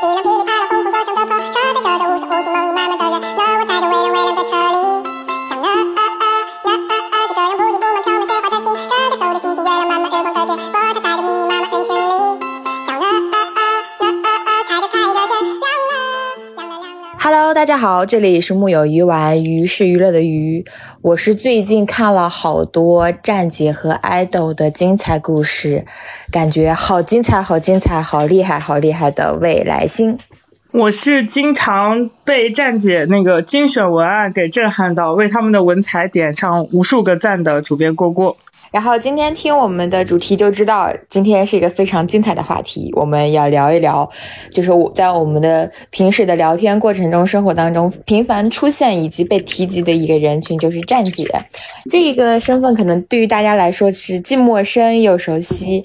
Yeah. 大家好，这里是木有鱼丸，鱼是娱乐的鱼。我是最近看了好多站姐和爱豆的精彩故事，感觉好精彩，好精彩，好厉害，好厉害的未来星。我是经常被站姐那个精选文案给震撼到，为他们的文采点上无数个赞的主编郭郭。然后今天听我们的主题就知道，今天是一个非常精彩的话题。我们要聊一聊，就是我在我们的平时的聊天过程中、生活当中频繁出现以及被提及的一个人群，就是站姐。这个身份可能对于大家来说是既陌生又熟悉。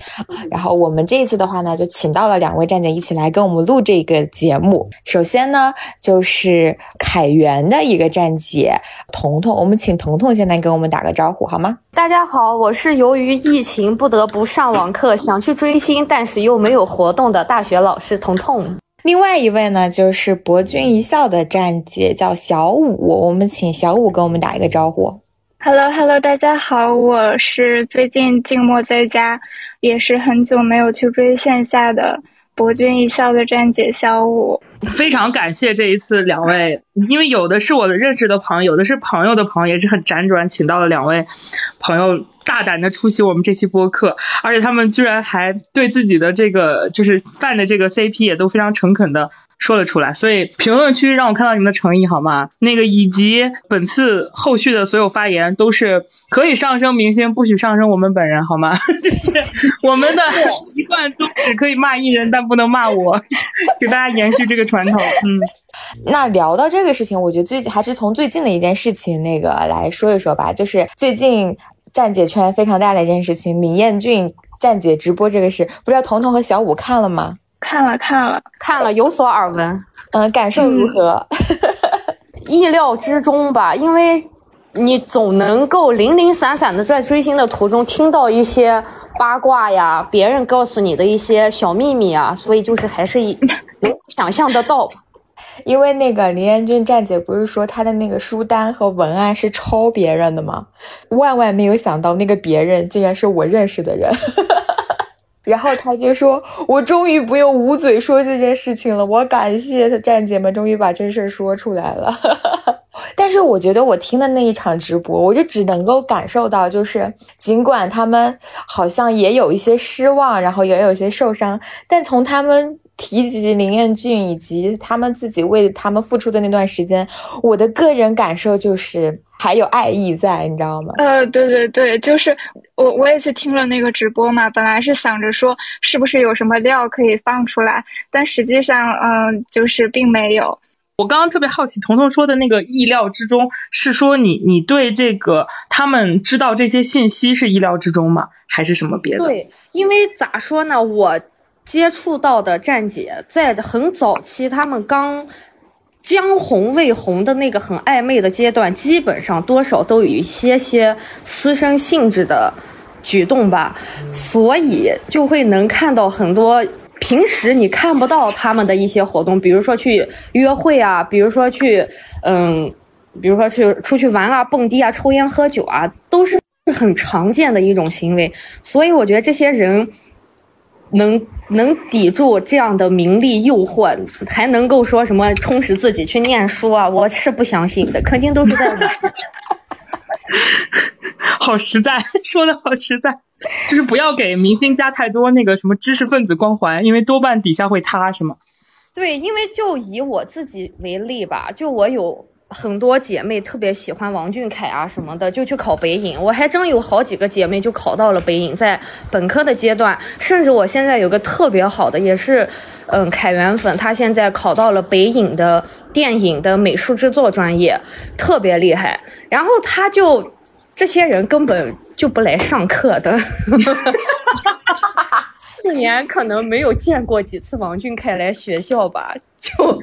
然后我们这一次的话呢，就请到了两位站姐一起来跟我们录这个节目。首先呢，就是凯源的一个站姐彤彤，我们请彤彤先来跟我们打个招呼好吗？大家好，我是由于疫情不得不上网课，想去追星，但是又没有活动的大学老师彤彤。另外一位呢，就是博君一笑的站姐，叫小五。我们请小五跟我们打一个招呼。Hello，Hello，大家好，我是最近静默在家，也是很久没有去追线下的。博君一笑的站姐小五，非常感谢这一次两位，因为有的是我的认识的朋友，有的是朋友的朋友，也是很辗转请到了两位朋友，大胆的出席我们这期播客，而且他们居然还对自己的这个就是犯的这个 CP 也都非常诚恳的。说了出来，所以评论区让我看到你们的诚意好吗？那个以及本次后续的所有发言都是可以上升明星，不许上升我们本人好吗？就是我们的一贯宗旨，可以骂艺人，但不能骂我，给大家延续这个传统。嗯，那聊到这个事情，我觉得最近还是从最近的一件事情那个来说一说吧，就是最近站姐圈非常大的一件事情，李彦俊站姐直播这个事，不知道彤彤和小五看了吗？看了看了看了，有所耳闻。嗯，感受如何？意料之中吧，因为你总能够零零散散的在追星的途中听到一些八卦呀，别人告诉你的一些小秘密啊，所以就是还是能想象得到。因为那个林彦俊站姐不是说他的那个书单和文案是抄别人的吗？万万没有想到，那个别人竟然是我认识的人。然后他就说：“我终于不用捂嘴说这件事情了，我感谢他站姐们终于把这事儿说出来了。”但是我觉得我听的那一场直播，我就只能够感受到，就是尽管他们好像也有一些失望，然后也有一些受伤，但从他们提及林彦俊以及他们自己为他们付出的那段时间，我的个人感受就是。还有爱意在，你知道吗？呃，对对对，就是我我也去听了那个直播嘛，本来是想着说是不是有什么料可以放出来，但实际上，嗯，就是并没有。我刚刚特别好奇，彤彤说的那个意料之中，是说你你对这个他们知道这些信息是意料之中吗？还是什么别的？对，因为咋说呢，我接触到的站姐在很早期，他们刚。将红未红的那个很暧昧的阶段，基本上多少都有一些些私生性质的举动吧，所以就会能看到很多平时你看不到他们的一些活动，比如说去约会啊，比如说去嗯，比如说去出去玩啊、蹦迪啊、抽烟喝酒啊，都是很常见的一种行为，所以我觉得这些人。能能抵住这样的名利诱惑，还能够说什么充实自己去念书啊？我是不相信的，肯定都是在玩。好实在，说的好实在，就是不要给明星加太多那个什么知识分子光环，因为多半底下会塌，是吗？对，因为就以我自己为例吧，就我有。很多姐妹特别喜欢王俊凯啊什么的，就去考北影。我还真有好几个姐妹就考到了北影，在本科的阶段，甚至我现在有个特别好的，也是嗯凯源粉，他现在考到了北影的电影的美术制作专业，特别厉害。然后他就这些人根本就不来上课的，四年可能没有见过几次王俊凯来学校吧，就。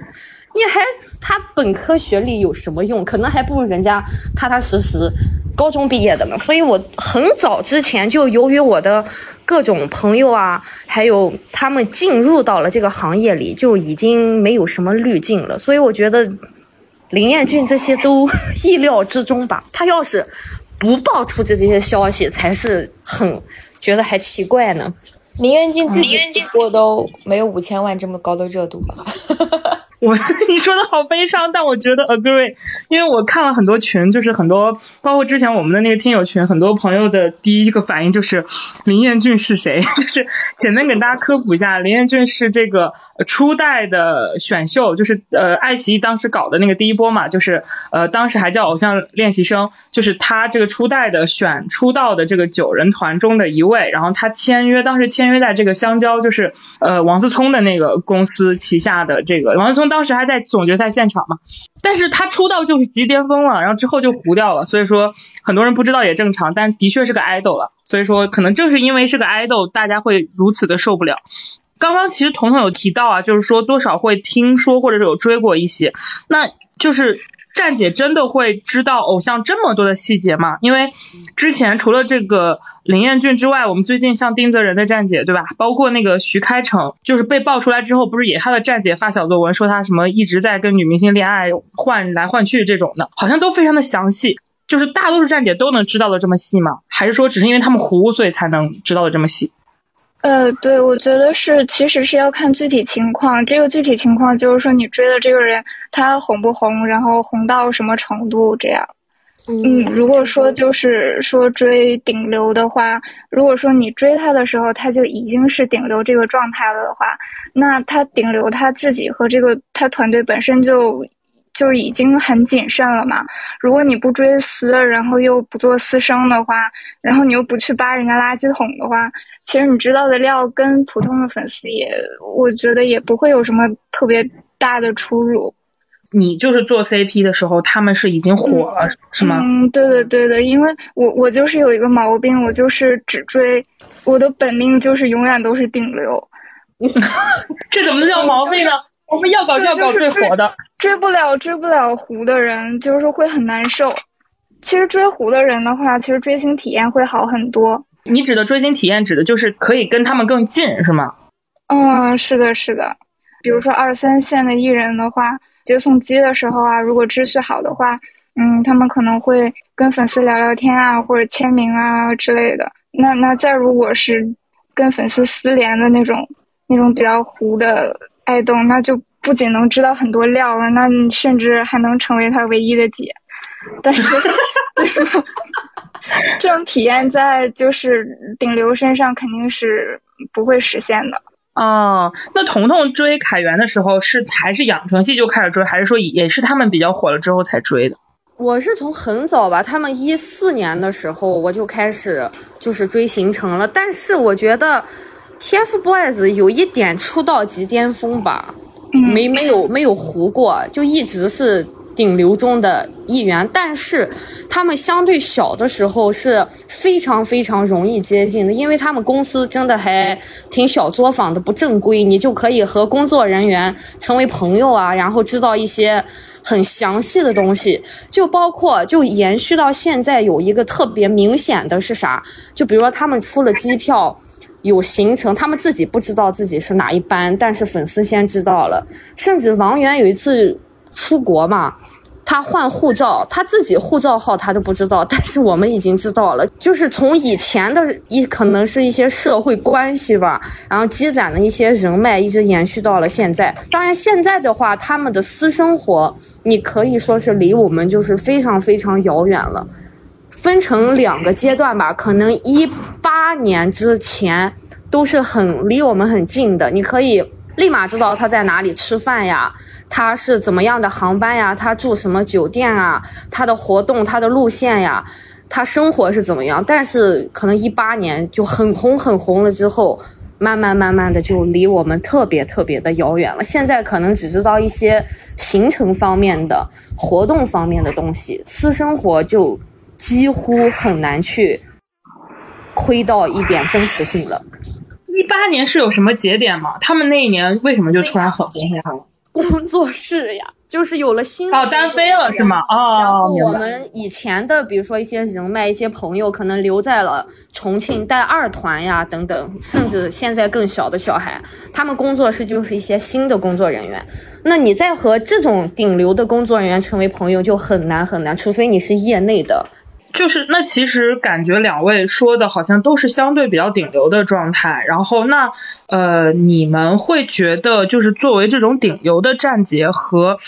你还他本科学历有什么用？可能还不如人家踏踏实实高中毕业的呢，所以我很早之前就由于我的各种朋友啊，还有他们进入到了这个行业里，就已经没有什么滤镜了。所以我觉得林彦俊这些都意料之中吧。他要是不爆出这这些消息，才是很觉得还奇怪呢。林彦俊自己我都没有五千万这么高的热度吧？我 你说的好悲伤，但我觉得 agree，因为我看了很多群，就是很多包括之前我们的那个听友群，很多朋友的第一个反应就是林彦俊是谁？就是简单给大家科普一下，林彦俊是这个初代的选秀，就是呃爱奇艺当时搞的那个第一波嘛，就是呃当时还叫偶像练习生，就是他这个初代的选出道的这个九人团中的一位，然后他签约当时签约在这个香蕉，就是呃王思聪的那个公司旗下的这个王思聪。当时还在总决赛现场嘛，但是他出道就是急巅峰了，然后之后就糊掉了，所以说很多人不知道也正常，但的确是个 idol 了，所以说可能正是因为是个 idol，大家会如此的受不了。刚刚其实彤彤有提到啊，就是说多少会听说或者是有追过一些，那就是。站姐真的会知道偶像这么多的细节吗？因为之前除了这个林彦俊之外，我们最近像丁泽仁的站姐，对吧？包括那个徐开骋，就是被爆出来之后，不是也他的站姐发小作文说他什么一直在跟女明星恋爱换来换去这种的，好像都非常的详细。就是大多数站姐都能知道的这么细吗？还是说只是因为他们糊，所以才能知道的这么细？呃，对，我觉得是，其实是要看具体情况。这个具体情况就是说，你追的这个人他红不红，然后红到什么程度这样。嗯，如果说就是说追顶流的话，如果说你追他的时候他就已经是顶流这个状态了的话，那他顶流他自己和这个他团队本身就。就是已经很谨慎了嘛。如果你不追私，然后又不做私生的话，然后你又不去扒人家垃圾桶的话，其实你知道的料跟普通的粉丝也，我觉得也不会有什么特别大的出入。你就是做 CP 的时候，他们是已经火了，是吗？嗯，对的，对的，因为我我就是有一个毛病，我就是只追，我的本命就是永远都是顶流。这怎么叫毛病呢？我们要搞就要搞最火的，追不了追不了糊的人就是会很难受。其实追糊的人的话，其实追星体验会好很多。你指的追星体验指的就是可以跟他们更近，是吗？嗯，是的，是的。比如说二三线的艺人的话，接送机的时候啊，如果秩序好的话，嗯，他们可能会跟粉丝聊聊天啊，或者签名啊之类的。那那再如果是跟粉丝私联的那种那种比较糊的。爱豆那就不仅能知道很多料了，那你甚至还能成为他唯一的姐。但是，这种体验在就是顶流身上肯定是不会实现的。哦，那彤彤追凯源的时候是还是养成系就开始追，还是说也是他们比较火了之后才追的？我是从很早吧，他们一四年的时候我就开始就是追行程了，但是我觉得。TFBOYS 有一点出道即巅峰吧，没没有没有糊过，就一直是顶流中的一员。但是他们相对小的时候是非常非常容易接近的，因为他们公司真的还挺小作坊的，不正规，你就可以和工作人员成为朋友啊，然后知道一些很详细的东西，就包括就延续到现在有一个特别明显的是啥？就比如说他们出了机票。有行程，他们自己不知道自己是哪一班，但是粉丝先知道了。甚至王源有一次出国嘛，他换护照，他自己护照号他都不知道，但是我们已经知道了。就是从以前的一可能是一些社会关系吧，然后积攒的一些人脉，一直延续到了现在。当然现在的话，他们的私生活，你可以说是离我们就是非常非常遥远了。分成两个阶段吧，可能一八年之前都是很离我们很近的，你可以立马知道他在哪里吃饭呀，他是怎么样的航班呀，他住什么酒店啊，他的活动、他的路线呀，他生活是怎么样。但是可能一八年就很红很红了之后，慢慢慢慢的就离我们特别特别的遥远了。现在可能只知道一些行程方面的活动方面的东西，私生活就。几乎很难去窥到一点真实性了。一八年是有什么节点吗？他们那一年为什么就突然很红呀？工作室呀，就是有了新哦，单飞了是吗？哦，然后我们以前的，比如说一些人脉、一些朋友，可能留在了重庆带二团呀，等等，甚至现在更小的小孩，他们工作室就是一些新的工作人员。那你再和这种顶流的工作人员成为朋友，就很难很难，除非你是业内的。就是那其实感觉两位说的好像都是相对比较顶流的状态，然后那呃你们会觉得就是作为这种顶流的站姐和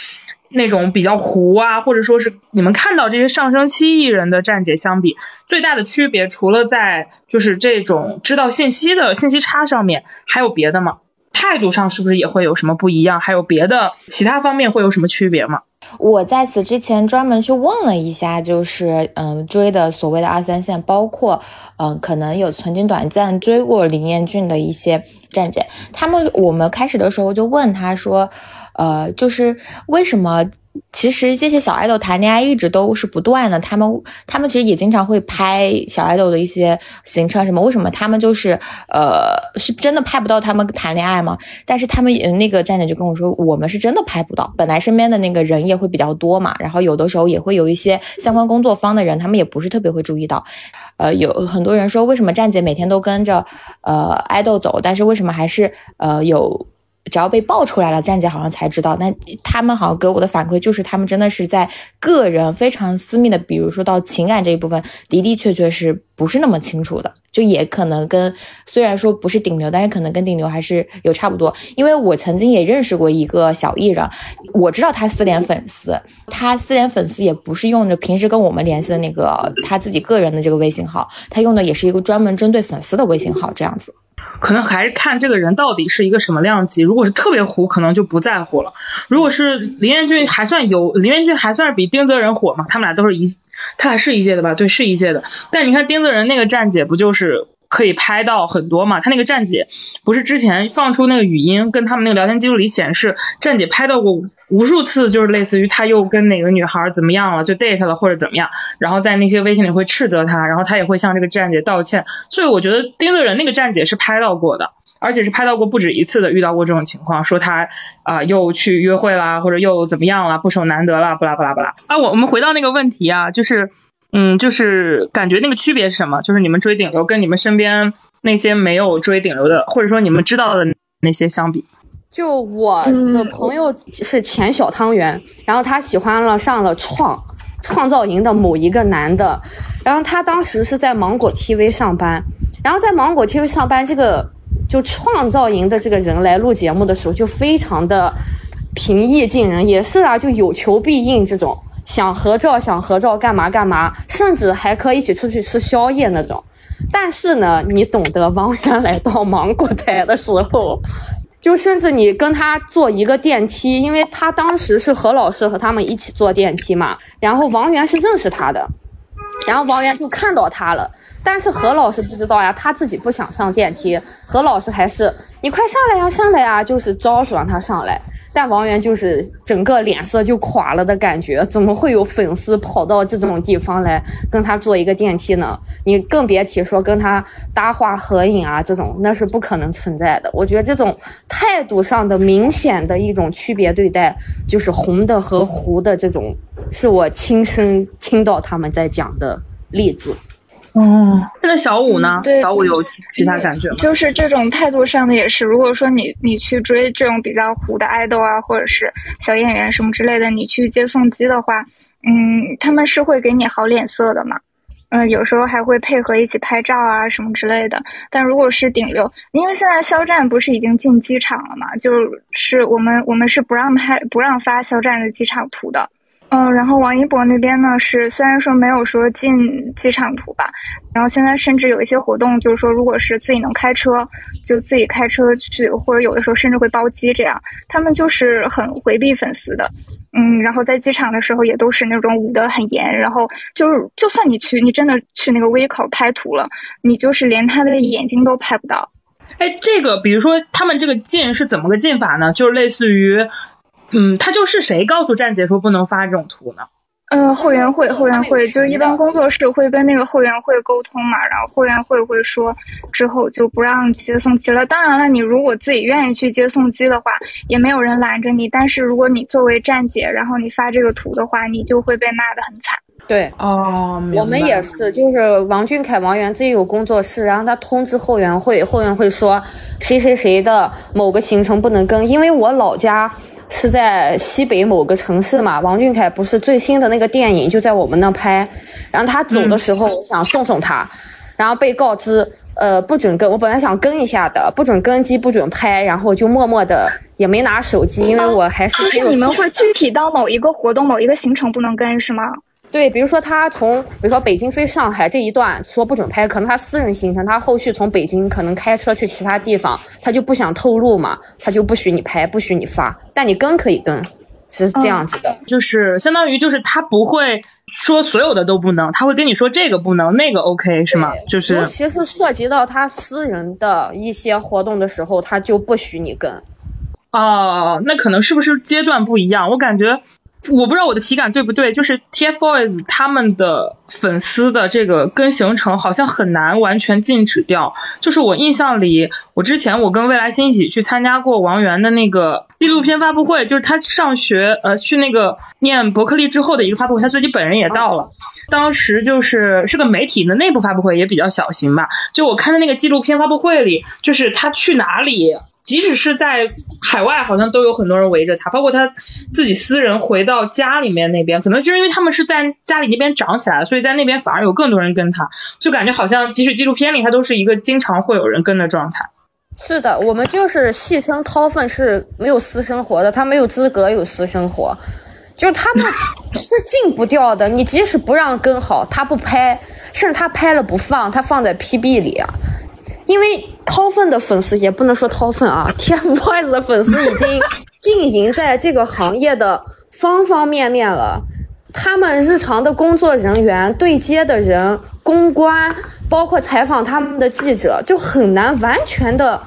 那种比较糊啊，或者说是你们看到这些上升期艺人的站姐相比，最大的区别除了在就是这种知道信息的信息差上面，还有别的吗？态度上是不是也会有什么不一样？还有别的其他方面会有什么区别吗？我在此之前专门去问了一下，就是嗯追的所谓的二三线，包括嗯可能有曾经短暂追过林彦俊的一些站姐，他们我们开始的时候就问他说，呃就是为什么？其实这些小爱豆谈恋爱一直都是不断的，他们他们其实也经常会拍小爱豆的一些行程什么。为什么他们就是呃是真的拍不到他们谈恋爱吗？但是他们那个站姐就跟我说，我们是真的拍不到。本来身边的那个人也会比较多嘛，然后有的时候也会有一些相关工作方的人，他们也不是特别会注意到。呃，有很多人说，为什么站姐每天都跟着呃爱豆走，但是为什么还是呃有？只要被爆出来了，站姐好像才知道。那他们好像给我的反馈就是，他们真的是在个人非常私密的，比如说到情感这一部分，的的确确是不是那么清楚的。就也可能跟虽然说不是顶流，但是可能跟顶流还是有差不多。因为我曾经也认识过一个小艺人，我知道他私联粉丝，他私联粉丝也不是用着平时跟我们联系的那个他自己个人的这个微信号，他用的也是一个专门针对粉丝的微信号，这样子。可能还是看这个人到底是一个什么量级。如果是特别糊，可能就不在乎了。如果是林彦俊，还算有林彦俊还算是比丁泽仁火嘛？他们俩都是一，他俩是一届的吧？对，是一届的。但你看丁泽仁那个站姐不就是？可以拍到很多嘛？他那个站姐不是之前放出那个语音，跟他们那个聊天记录里显示，站姐拍到过无数次，就是类似于他又跟哪个女孩怎么样了，就 date 了或者怎么样，然后在那些微信里会斥责他，然后他也会向这个站姐道歉。所以我觉得丁乐人那个站姐是拍到过的，而且是拍到过不止一次的，遇到过这种情况，说他啊又去约会啦，或者又怎么样了，不守难得了，不啦不啦不啦。啊，我我们回到那个问题啊，就是。嗯，就是感觉那个区别是什么？就是你们追顶流跟你们身边那些没有追顶流的，或者说你们知道的那些相比。就我的朋友是前小汤圆，然后他喜欢了上了创创造营的某一个男的，然后他当时是在芒果 TV 上班，然后在芒果 TV 上班，这个就创造营的这个人来录节目的时候就非常的平易近人，也是啊，就有求必应这种。想合照，想合照，干嘛干嘛，甚至还可以一起出去吃宵夜那种。但是呢，你懂得，王源来到芒果台的时候，就甚至你跟他坐一个电梯，因为他当时是何老师和他们一起坐电梯嘛。然后王源是认识他的，然后王源就看到他了，但是何老师不知道呀，他自己不想上电梯，何老师还是你快上来呀，上来呀，就是招手让他上来。但王源就是整个脸色就垮了的感觉，怎么会有粉丝跑到这种地方来跟他坐一个电梯呢？你更别提说跟他搭话合影啊，这种那是不可能存在的。我觉得这种态度上的明显的一种区别对待，就是红的和糊的这种，是我亲身听到他们在讲的例子。哦，那小五呢？小五有其他感觉吗？就是这种态度上的也是，如果说你你去追这种比较糊的爱豆啊，或者是小演员什么之类的，你去接送机的话，嗯，他们是会给你好脸色的嘛。嗯，有时候还会配合一起拍照啊什么之类的。但如果是顶流，因为现在肖战不是已经进机场了嘛，就是我们我们是不让拍不让发肖战的机场图的。嗯，然后王一博那边呢是虽然说没有说进机场图吧，然后现在甚至有一些活动，就是说如果是自己能开车，就自己开车去，或者有的时候甚至会包机这样。他们就是很回避粉丝的，嗯，然后在机场的时候也都是那种捂得很严，然后就是就算你去，你真的去那个微口拍图了，你就是连他的眼睛都拍不到。哎，这个比如说他们这个进是怎么个进法呢？就是类似于。嗯，他就是谁告诉站姐说不能发这种图呢？嗯，后援会，后援会就是一般工作室会跟那个后援会沟通嘛，然后后援会会说之后就不让接送机了。当然了，你如果自己愿意去接送机的话，也没有人拦着你。但是如果你作为站姐，然后你发这个图的话，你就会被骂的很惨。对，哦，我们也是，就是王俊凯、王源自己有工作室，然后他通知后援会，后援会说谁谁谁的某个行程不能跟，因为我老家。是在西北某个城市嘛？王俊凯不是最新的那个电影就在我们那拍，然后他走的时候想送送他，然后被告知呃不准跟，我本来想跟一下的，不准跟机，不准拍，然后就默默的也没拿手机，因为我还是就是你们会具体到某一个活动、某一个行程不能跟是吗？对，比如说他从，比如说北京飞上海这一段说不准拍，可能他私人行程，他后续从北京可能开车去其他地方，他就不想透露嘛，他就不许你拍，不许你发，但你跟可以跟，是这样子的，就是相当于就是他不会说所有的都不能，他会跟你说这个不能，那个 OK 是吗？就是尤其是涉及到他私人的一些活动的时候，他就不许你跟。哦，那可能是不是阶段不一样？我感觉。我不知道我的体感对不对，就是 TFBOYS 他们的粉丝的这个跟行程好像很难完全禁止掉。就是我印象里，我之前我跟未来星一起去参加过王源的那个纪录片发布会，就是他上学呃去那个念伯克利之后的一个发布会，他自己本人也到了。当时就是是个媒体的内部发布会，也比较小型吧。就我看的那个纪录片发布会里，就是他去哪里。即使是在海外，好像都有很多人围着他，包括他自己私人回到家里面那边，可能就是因为他们是在家里那边长起来的，所以在那边反而有更多人跟他，就感觉好像即使纪录片里他都是一个经常会有人跟的状态。是的，我们就是戏称掏粪是没有私生活的，他没有资格有私生活，就是他们是禁不掉的。你即使不让跟好，他不拍，甚至他拍了不放，他放在 PB 里啊。因为掏粪的粉丝也不能说掏粪啊，TFBOYS 的粉丝已经经营在这个行业的方方面面了。他们日常的工作人员、对接的人、公关，包括采访他们的记者，就很难完全的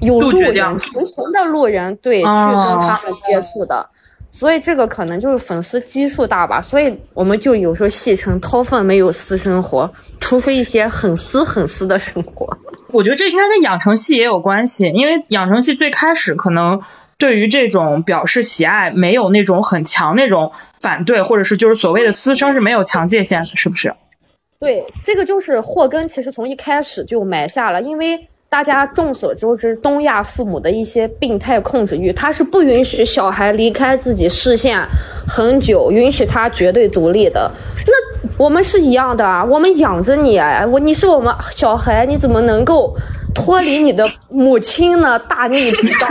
有路人、纯纯的路人对去跟他们接触的。所以这个可能就是粉丝基数大吧，所以我们就有时候戏称掏粪没有私生活，除非一些很私很私的生活。我觉得这应该跟养成系也有关系，因为养成系最开始可能对于这种表示喜爱没有那种很强那种反对，或者是就是所谓的私生是没有强界限的，是不是？对，这个就是祸根，其实从一开始就埋下了，因为大家众所周知，东亚父母的一些病态控制欲，他是不允许小孩离开自己视线很久，允许他绝对独立的。那。我们是一样的啊，我们养着你，我你是我们小孩，你怎么能够脱离你的母亲呢？大逆不道！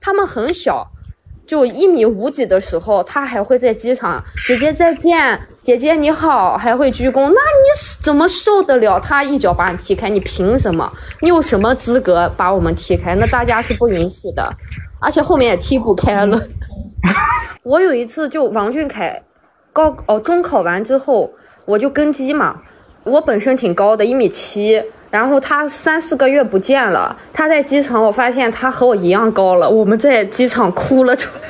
他们很小，就一米五几的时候，他还会在机场，姐姐再见，姐姐你好，还会鞠躬。那你怎么受得了？他一脚把你踢开，你凭什么？你有什么资格把我们踢开？那大家是不允许的，而且后面也踢不开了。我有一次就王俊凯。高哦，中考完之后我就跟机嘛。我本身挺高的，一米七，然后他三四个月不见了。他在机场，我发现他和我一样高了。我们在机场哭了出来，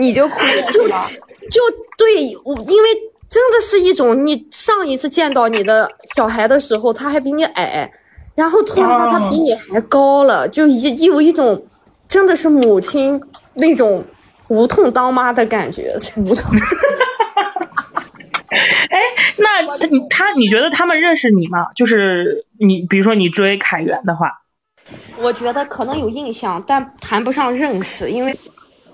你就哭了就 就对，我因为真的是一种，你上一次见到你的小孩的时候，他还比你矮，然后突然发他比你还高了，就一有一种真的是母亲那种。无痛当妈的感觉，无痛。哎，那他你他你觉得他们认识你吗？就是你比如说你追凯源的话，我觉得可能有印象，但谈不上认识，因为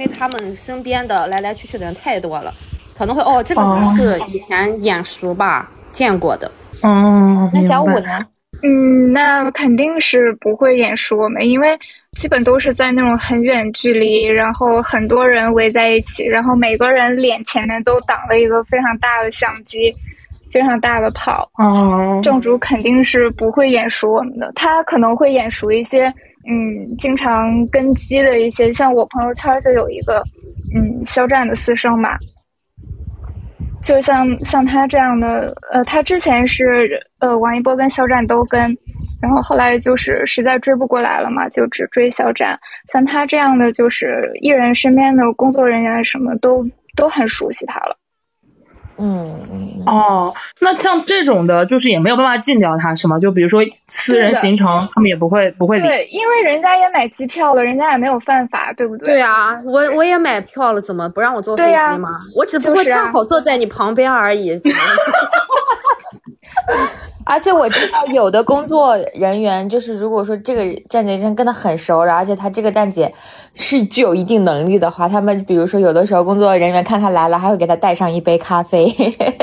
因为他们身边的来来去去的人太多了，可能会哦，这个人是以前眼熟吧，见过的。哦，那小五呢？嗯，那肯定是不会眼熟我们，因为。基本都是在那种很远距离，然后很多人围在一起，然后每个人脸前面都挡了一个非常大的相机，非常大的炮。哦，正主肯定是不会眼熟我们的，他可能会眼熟一些，嗯，经常跟机的一些，像我朋友圈就有一个，嗯，肖战的私生嘛，就像像他这样的，呃，他之前是呃王一博跟肖战都跟。然后后来就是实在追不过来了嘛，就只追肖战。像他这样的，就是艺人身边的工作人员什么都都很熟悉他了。嗯哦，那像这种的，就是也没有办法禁掉他，是吗？就比如说私人行程，他们也不会不会理。对，因为人家也买机票了，人家也没有犯法，对不对？对啊，我我也买票了，怎么不让我坐飞机吗？我只不过恰好坐在你旁边而已。而且我知道有的工作人员，就是如果说这个站姐真跟他很熟，而且他这个站姐是具有一定能力的话，他们比如说有的时候工作人员看他来了，还会给他带上一杯咖啡。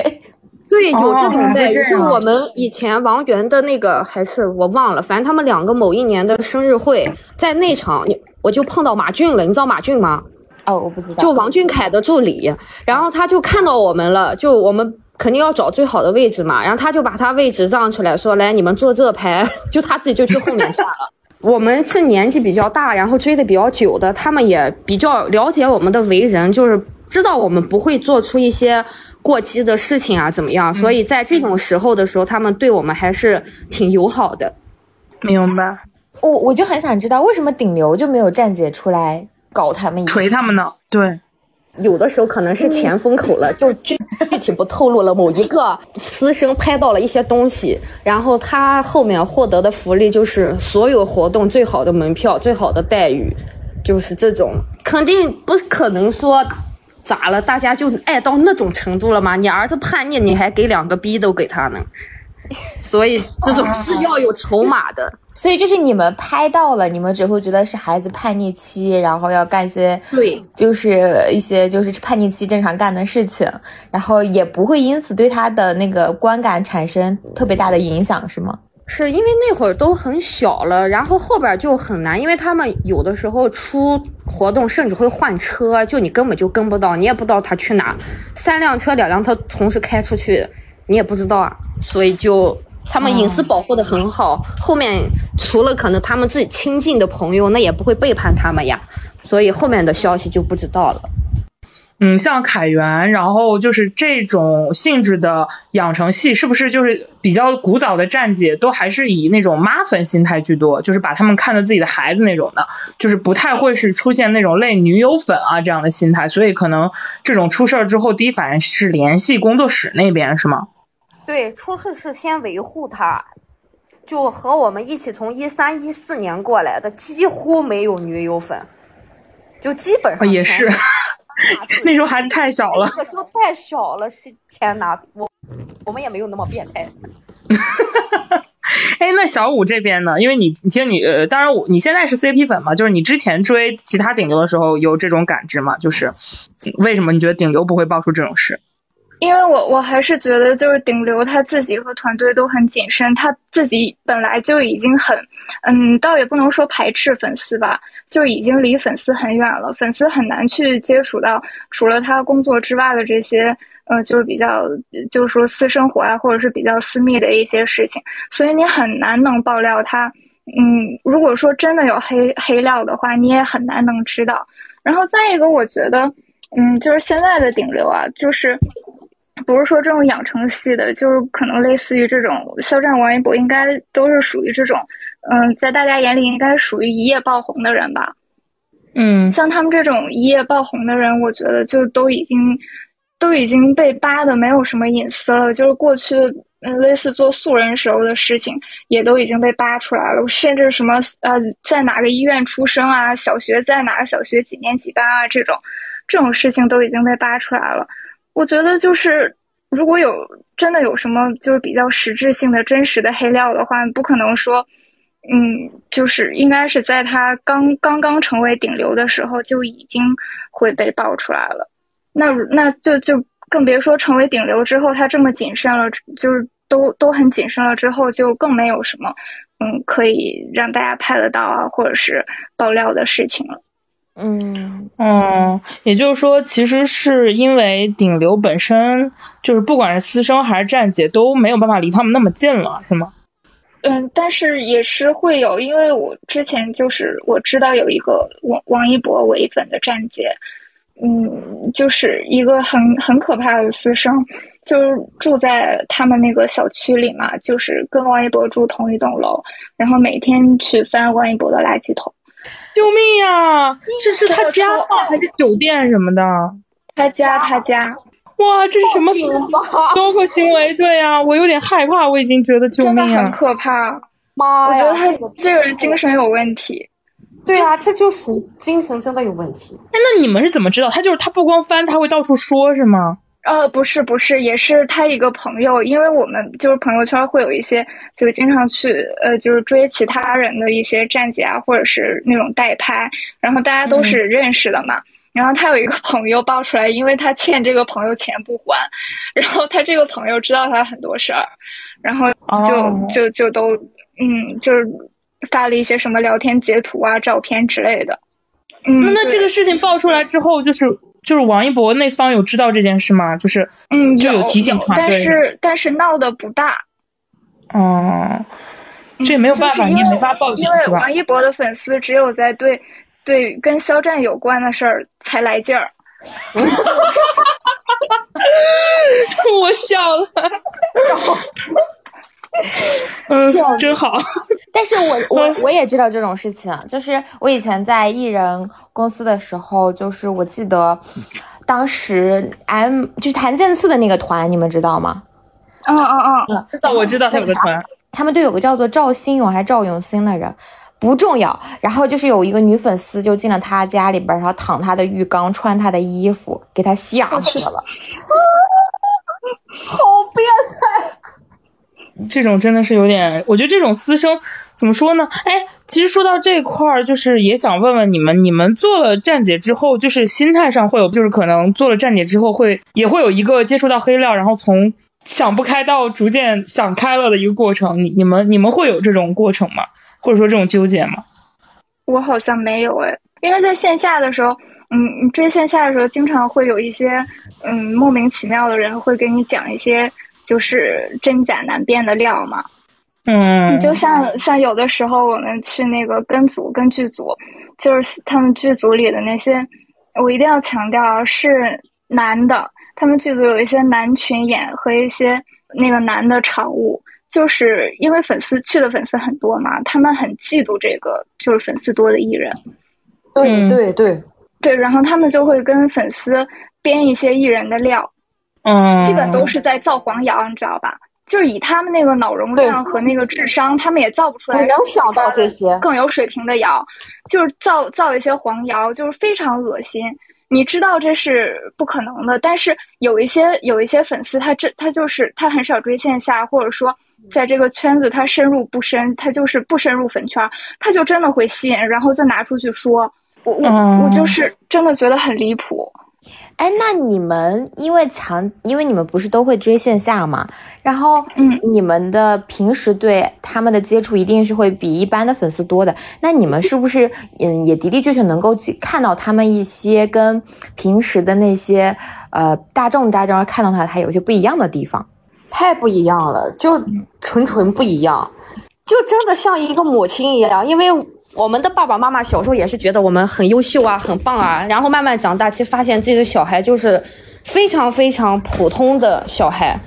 对，有这种待遇。就我们以前王源的那个，还是我忘了，反正他们两个某一年的生日会，在那场，我就碰到马俊了。你知道马俊吗？哦，我不知道。就王俊凯的助理，然后他就看到我们了，就我们。肯定要找最好的位置嘛，然后他就把他位置让出来，说来你们坐这排，就他自己就去后面站了。我们是年纪比较大，然后追的比较久的，他们也比较了解我们的为人，就是知道我们不会做出一些过激的事情啊，怎么样？所以在这种时候的时候，他们对我们还是挺友好的。明白。我我就很想知道，为什么顶流就没有站姐出来搞他们，锤他们呢？对。有的时候可能是钱封口了，就具体不透露了。某一个私生拍到了一些东西，然后他后面获得的福利就是所有活动最好的门票、最好的待遇，就是这种。肯定不可能说咋了，大家就爱到那种程度了吗？你儿子叛逆，你还给两个逼都给他呢？所以这种是要有筹码的。所以就是你们拍到了，你们只会觉得是孩子叛逆期，然后要干一些对，就是一些就是叛逆期正常干的事情，然后也不会因此对他的那个观感产生特别大的影响，是吗？是因为那会儿都很小了，然后后边就很难，因为他们有的时候出活动甚至会换车，就你根本就跟不到，你也不知道他去哪，三辆车两辆车同时开出去，你也不知道啊，所以就。他们隐私保护的很好，后面除了可能他们自己亲近的朋友，那也不会背叛他们呀，所以后面的消息就不知道了。嗯，像凯源，然后就是这种性质的养成系，是不是就是比较古早的站姐都还是以那种妈粉心态居多，就是把他们看作自己的孩子那种的，就是不太会是出现那种类女友粉啊这样的心态，所以可能这种出事儿之后第一反应是联系工作室那边，是吗？对，出事是先维护他，就和我们一起从一三一四年过来的，几乎没有女友粉，就基本上也是。那时候孩子太小了，那时候太小了，是天哪，我我们也没有那么变态。哎，那小五这边呢？因为你，你听你，呃，当然我你现在是 CP 粉嘛，就是你之前追其他顶流的时候有这种感知吗？就是为什么你觉得顶流不会爆出这种事？因为我我还是觉得，就是顶流他自己和团队都很谨慎，他自己本来就已经很，嗯，倒也不能说排斥粉丝吧，就已经离粉丝很远了，粉丝很难去接触到除了他工作之外的这些，呃，就是比较，就是说私生活啊，或者是比较私密的一些事情，所以你很难能爆料他，嗯，如果说真的有黑黑料的话，你也很难能知道。然后再一个，我觉得，嗯，就是现在的顶流啊，就是。不是说这种养成系的，就是可能类似于这种肖战、王一博，应该都是属于这种，嗯，在大家眼里应该属于一夜爆红的人吧。嗯，像他们这种一夜爆红的人，我觉得就都已经都已经被扒的没有什么隐私了，就是过去嗯类似做素人时候的事情，也都已经被扒出来了，甚至什么呃在哪个医院出生啊，小学在哪个小学几年几班啊，这种这种事情都已经被扒出来了。我觉得就是，如果有真的有什么就是比较实质性的真实的黑料的话，不可能说，嗯，就是应该是在他刚刚刚成为顶流的时候就已经会被爆出来了。那那就就更别说成为顶流之后，他这么谨慎了，就是都都很谨慎了之后，就更没有什么嗯可以让大家拍得到啊，或者是爆料的事情了。嗯嗯，也就是说，其实是因为顶流本身就是不管是私生还是站姐都没有办法离他们那么近了，是吗？嗯，但是也是会有，因为我之前就是我知道有一个王王一博唯粉的站姐，嗯，就是一个很很可怕的私生，就是住在他们那个小区里嘛，就是跟王一博住同一栋楼，然后每天去翻王一博的垃圾桶。救命呀！这是他家吗？还是酒店什么的？他家他家，哇，这是什么包括行为？对呀，我有点害怕，我已经觉得救命啊，很可怕。妈呀，我觉得他这个人精神有问题。对啊，这就是精神真的有问题。哎，那你们是怎么知道？他就是他不光翻，他会到处说，是吗？呃，不是不是，也是他一个朋友，因为我们就是朋友圈会有一些，就是经常去呃，就是追其他人的一些站姐啊，或者是那种代拍，然后大家都是认识的嘛。然后他有一个朋友爆出来，因为他欠这个朋友钱不还，然后他这个朋友知道他很多事儿，然后就就就都嗯，就是发了一些什么聊天截图啊、照片之类的。嗯，那那这个事情爆出来之后，就是。就是王一博那方有知道这件事吗？就是嗯，就有提醒他，但是但是闹得不大。哦，这也没有办法，你也没法报警因为王一博的粉丝只有在对对跟肖战有关的事儿才来劲儿。我笑了。嗯，真好。但是我 我我也知道这种事情，就是我以前在艺人公司的时候，就是我记得当时 M 就是谭健次的那个团，你们知道吗？嗯嗯嗯，知道我知道他有个团，他们队有个叫做赵新勇还是赵永新的人，不重要。然后就是有一个女粉丝就进了他家里边，然后躺他的浴缸，穿他的衣服，给他吓死了，好变态。这种真的是有点，我觉得这种私生怎么说呢？哎，其实说到这块儿，就是也想问问你们，你们做了站姐之后，就是心态上会有，就是可能做了站姐之后会也会有一个接触到黑料，然后从想不开到逐渐想开了的一个过程。你你们你们会有这种过程吗？或者说这种纠结吗？我好像没有哎，因为在线下的时候，嗯，追线下的时候，经常会有一些嗯莫名其妙的人会给你讲一些。就是真假难辨的料嘛，嗯，就像像有的时候我们去那个跟组跟剧组，就是他们剧组里的那些，我一定要强调是男的，他们剧组有一些男群演和一些那个男的场务，就是因为粉丝去的粉丝很多嘛，他们很嫉妒这个就是粉丝多的艺人，对对对。对，然后他们就会跟粉丝编一些艺人的料。嗯，基本都是在造黄谣，你知道吧？就是以他们那个脑容量和那个智商，他们也造不出来。能想到这些更有水平的谣，就是造造一些黄谣，就是非常恶心。你知道这是不可能的，但是有一些有一些粉丝，他这他就是他很少追线下，或者说在这个圈子他深入不深，他就是不深入粉圈，他就真的会吸引，然后就拿出去说。我我我就是真的觉得很离谱。哎，那你们因为强，因为你们不是都会追线下嘛？然后，嗯，你们的平时对他们的接触一定是会比一般的粉丝多的。那你们是不是，嗯，也的的确确能够去看到他们一些跟平时的那些呃大众大众看到他他有些不一样的地方？太不一样了，就纯纯不一样，就真的像一个母亲一样，因为。我们的爸爸妈妈小时候也是觉得我们很优秀啊，很棒啊，然后慢慢长大，其实发现自己的小孩就是非常非常普通的小孩，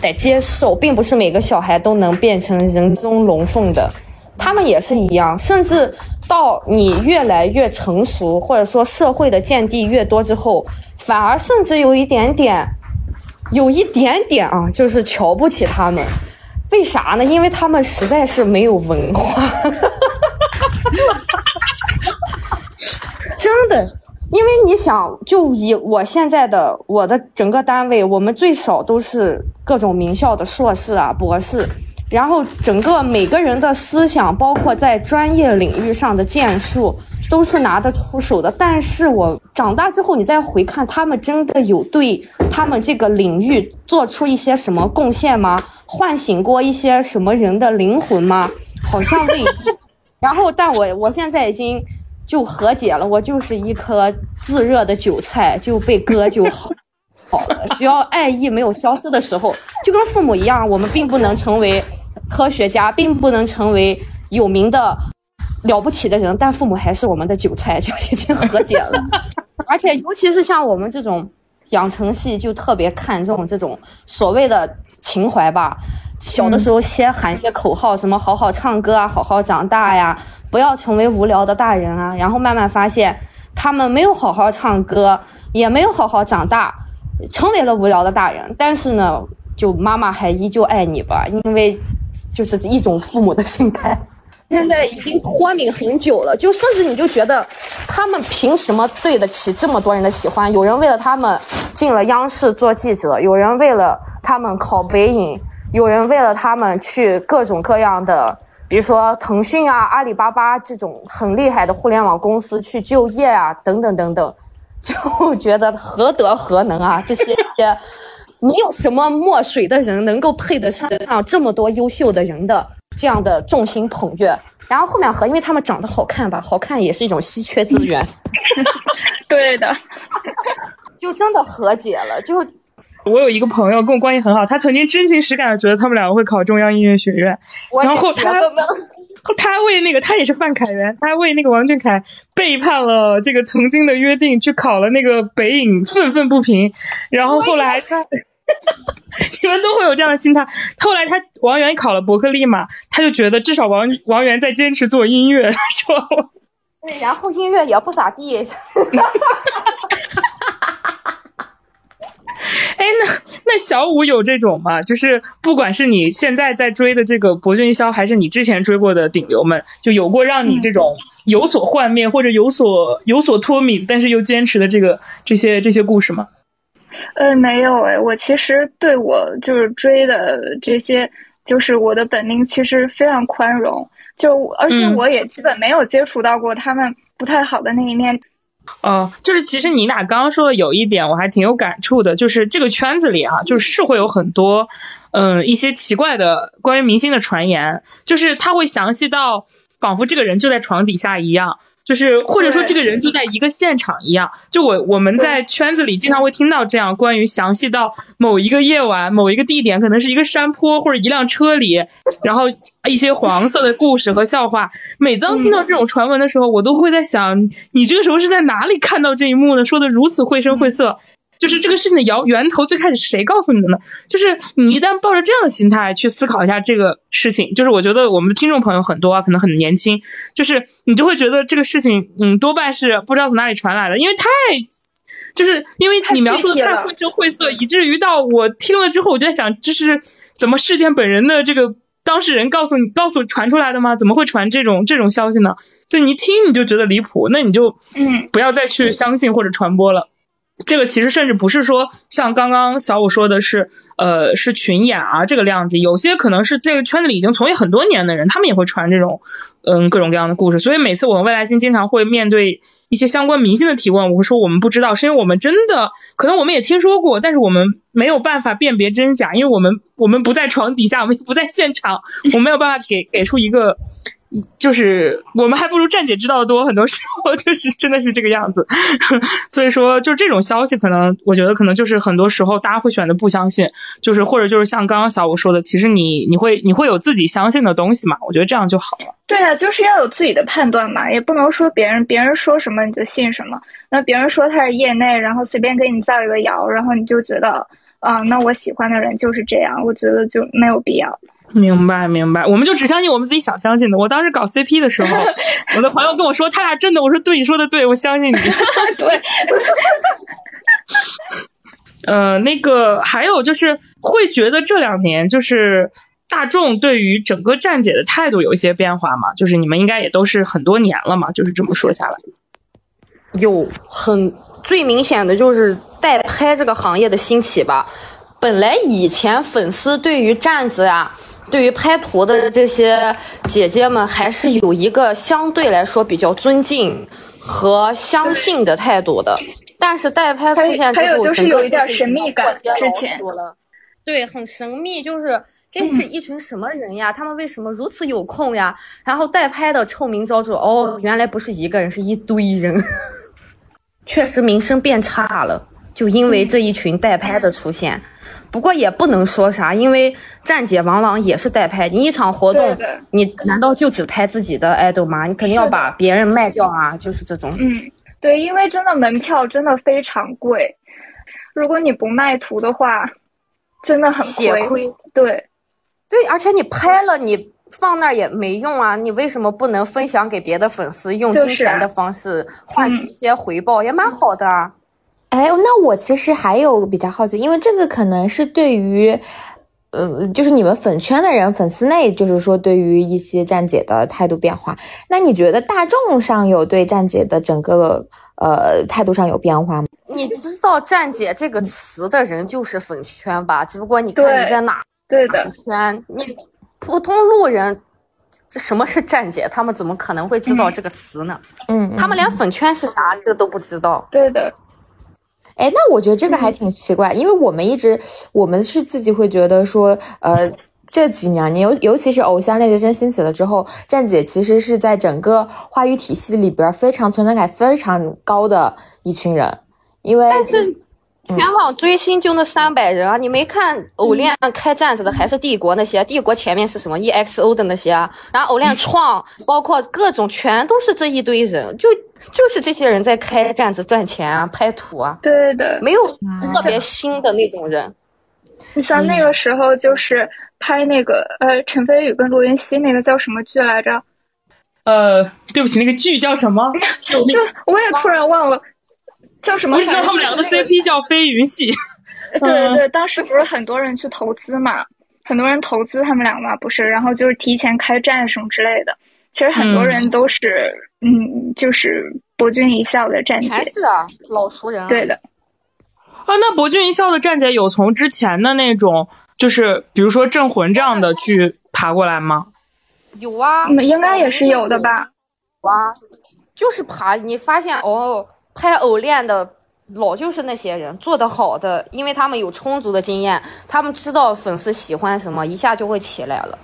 得接受，并不是每个小孩都能变成人中龙凤的，他们也是一样，甚至到你越来越成熟，或者说社会的见地越多之后，反而甚至有一点点，有一点点啊，就是瞧不起他们，为啥呢？因为他们实在是没有文化。真的，因为你想，就以我现在的我的整个单位，我们最少都是各种名校的硕士啊、博士，然后整个每个人的思想，包括在专业领域上的建树，都是拿得出手的。但是我长大之后，你再回看，他们真的有对他们这个领域做出一些什么贡献吗？唤醒过一些什么人的灵魂吗？好像未必。然后，但我我现在已经就和解了，我就是一颗自热的韭菜，就被割就好好了。只要爱意没有消失的时候，就跟父母一样，我们并不能成为科学家，并不能成为有名的了不起的人，但父母还是我们的韭菜，就已经和解了。而且，尤其是像我们这种养成系，就特别看重这种所谓的情怀吧。小的时候先喊一些口号，什么好好唱歌啊，好好长大呀，不要成为无聊的大人啊。然后慢慢发现，他们没有好好唱歌，也没有好好长大，成为了无聊的大人。但是呢，就妈妈还依旧爱你吧，因为就是一种父母的心态。现在已经脱敏很久了，就甚至你就觉得，他们凭什么对得起这么多人的喜欢？有人为了他们进了央视做记者，有人为了他们考北影，有人为了他们去各种各样的，比如说腾讯啊、阿里巴巴这种很厉害的互联网公司去就业啊，等等等等，就觉得何德何能啊？这些没有什么墨水的人能够配得上这么多优秀的人的。这样的众星捧月，然后后面和因为他们长得好看吧，好看也是一种稀缺资源。对的，就真的和解了。就我有一个朋友跟我关系很好，他曾经真情实感的觉得他们两个会考中央音乐学院，然后他他为那个他也是范凯源，他为那个王俊凯背叛了这个曾经的约定，去考了那个北影，愤愤不平。然后后来他。你们都会有这样的心态。后来他王源考了伯克利嘛，他就觉得至少王王源在坚持做音乐，他 说。对，然后音乐也不咋地。哎，那那小五有这种吗？就是不管是你现在在追的这个博君霄，还是你之前追过的顶流们，就有过让你这种有所幻灭或者有所有所脱敏，但是又坚持的这个这些这些故事吗？呃，没有哎，我其实对我就是追的这些，就是我的本命其实非常宽容，就而且我也基本没有接触到过他们不太好的那一面。哦，就是其实你俩刚刚说的有一点我还挺有感触的，就是这个圈子里啊，就是是会有很多嗯一些奇怪的关于明星的传言，就是他会详细到仿佛这个人就在床底下一样。就是或者说这个人就在一个现场一样，就我我们在圈子里经常会听到这样关于详细到某一个夜晚某一个地点，可能是一个山坡或者一辆车里，然后一些黄色的故事和笑话。每当听到这种传闻的时候，我都会在想，你这个时候是在哪里看到这一幕呢？说的如此绘声绘色。就是这个事情的源源头最开始是谁告诉你的呢？就是你一旦抱着这样的心态去思考一下这个事情，就是我觉得我们的听众朋友很多啊，可能很年轻，就是你就会觉得这个事情，嗯，多半是不知道从哪里传来的，因为太，就是因为你描述的太绘声绘色，以至于到我听了之后，我就在想，这是怎么事件本人的这个当事人告诉你、告诉传出来的吗？怎么会传这种这种消息呢？所以你一听你就觉得离谱，那你就嗯不要再去相信或者传播了。这个其实甚至不是说像刚刚小五说的是，呃，是群演啊这个量级，有些可能是这个圈子里已经从业很多年的人，他们也会传这种，嗯，各种各样的故事。所以每次我和未来星经常会面对一些相关明星的提问，我会说我们不知道，是因为我们真的可能我们也听说过，但是我们没有办法辨别真假，因为我们我们不在床底下，我们不在现场，我没有办法给给出一个。就是我们还不如站姐知道的多，很多时候 就是真的是这个样子，所以说就这种消息，可能我觉得可能就是很多时候大家会选择不相信，就是或者就是像刚刚小五说的，其实你你会你会有自己相信的东西嘛，我觉得这样就好了。对啊，就是要有自己的判断嘛，也不能说别人别人说什么你就信什么，那别人说他是业内，然后随便给你造一个谣，然后你就觉得啊，那我喜欢的人就是这样，我觉得就没有必要。明白明白，我们就只相信我们自己想相信的。我当时搞 CP 的时候，我的朋友跟我说他俩真的，我说对，你说的对，我相信你。对。呃，那个还有就是会觉得这两年就是大众对于整个站姐的态度有一些变化嘛？就是你们应该也都是很多年了嘛？就是这么说下来，有很最明显的就是代拍这个行业的兴起吧。本来以前粉丝对于站子呀。对于拍图的这些姐姐们，还是有一个相对来说比较尊敬和相信的态度的。但是代拍出现之后，就是有一点神秘感。之前对，很神秘，就是这是一群什么人呀？他们为什么如此有空呀？然后代拍的臭名昭著，哦，原来不是一个人，是一堆人。确实名声变差了，就因为这一群代拍的出现。不过也不能说啥，因为站姐往往也是代拍。你一场活动，你难道就只拍自己的爱豆吗？你肯定要把别人卖掉啊，就是这种。嗯，对，因为真的门票真的非常贵，如果你不卖图的话，真的很血亏。对，对，而且你拍了，你放那儿也没用啊！你为什么不能分享给别的粉丝，用金钱的方式换取一些回报，也蛮好的啊？哎，那我其实还有比较好奇，因为这个可能是对于。呃，就是你们粉圈的人，粉丝内就是说对于一些站姐的态度变化，那你觉得大众上有对站姐的整个呃态度上有变化吗？你知道站姐这个词的人就是粉圈吧？只不过你看你在哪对的圈，你普通路人，这什么是站姐？他们怎么可能会知道这个词呢？嗯，他们连粉圈是啥这都不知道。对的。哎，那我觉得这个还挺奇怪，因为我们一直，我们是自己会觉得说，呃，这几年，尤尤其是偶像练习生兴起了之后，站姐其实是在整个话语体系里边非常存在感非常高的一群人，因为。全网追星就那三百人啊！你没看偶练开站子的还是帝国那些？帝国前面是什么 EXO 的那些啊？然后偶练创，包括各种，全都是这一堆人，就就是这些人在开站子赚钱啊，拍图啊。对的，没有特别新的那种人。你像那个时候就是拍那个呃陈飞宇跟罗云熙那个叫什么剧来着？呃，对不起，那个剧叫什么？就我也突然忘了。叫什么？我知道他们两个 CP 叫飞云系。对对，当时不是很多人去投资嘛，很多人投资他们两个嘛，不是？然后就是提前开战什么之类的。其实很多人都是，嗯，就是博君一笑的战姐。全是啊，老熟人。对的。啊，那博君一笑的战姐有从之前的那种，就是比如说镇魂这样的去爬过来吗？有啊，应该也是有的吧。有啊，就是爬，你发现哦。拍偶练的老就是那些人做的好的，因为他们有充足的经验，他们知道粉丝喜欢什么，一下就会起来了。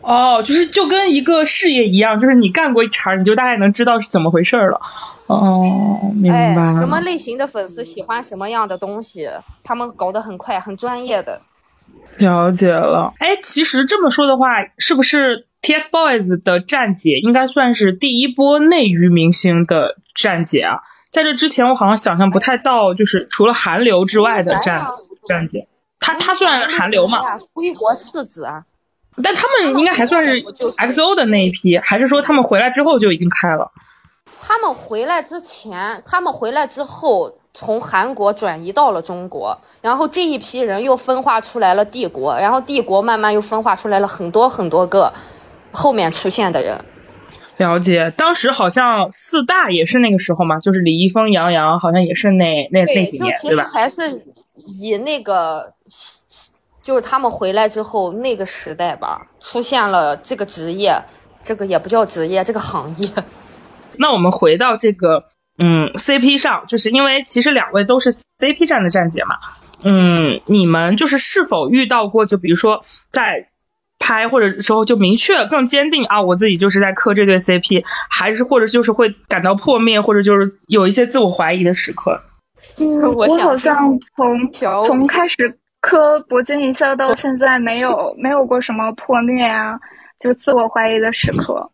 哦，就是就跟一个事业一样，就是你干过一茬，你就大概能知道是怎么回事了。哦，明白。什么类型的粉丝喜欢什么样的东西，他们搞得很快，很专业的。了解了。哎，其实这么说的话，是不是 TFBOYS 的站姐应该算是第一波内娱明星的？站姐啊，在这之前我好像想象不太到，就是除了韩流之外的站站姐，她她算韩流嘛？归国四子啊，但他们应该还算是 XO 的那一批，还是说他们回来之后就已经开了？他们回来之前，他们回来之后从韩国转移到了中国，然后这一批人又分化出来了帝国，然后帝国慢慢又分化出来了很多很多个后面出现的人。了解，当时好像四大也是那个时候嘛，就是李易峰、杨洋，好像也是那那那几年，对吧？还是以那个，就是他们回来之后那个时代吧，出现了这个职业，这个也不叫职业，这个行业。那我们回到这个，嗯，CP 上，就是因为其实两位都是 CP 站的站姐嘛，嗯，你们就是是否遇到过，就比如说在。拍或者时候就明确更坚定啊，我自己就是在磕这对 CP，还是或者就是会感到破灭，或者就是有一些自我怀疑的时刻。嗯，我好像从从开始磕博君一笑到现在没有没有过什么破灭啊，就自我怀疑的时刻，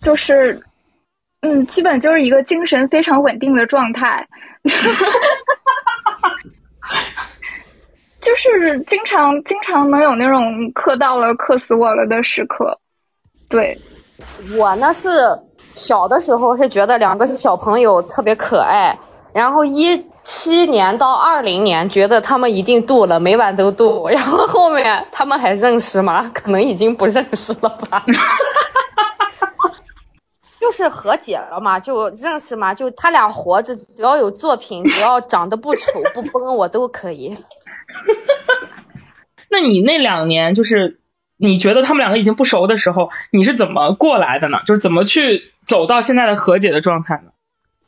就是嗯，基本就是一个精神非常稳定的状态。就是经常经常能有那种磕到了磕死我了的时刻，对，我呢是小的时候是觉得两个小朋友特别可爱，然后一七年到二零年觉得他们一定渡了，每晚都渡，然后后面他们还认识吗？可能已经不认识了吧，就是和解了嘛，就认识嘛，就他俩活着，只要有作品，只要长得不丑不崩，我都可以。那你那两年就是你觉得他们两个已经不熟的时候，你是怎么过来的呢？就是怎么去走到现在的和解的状态呢？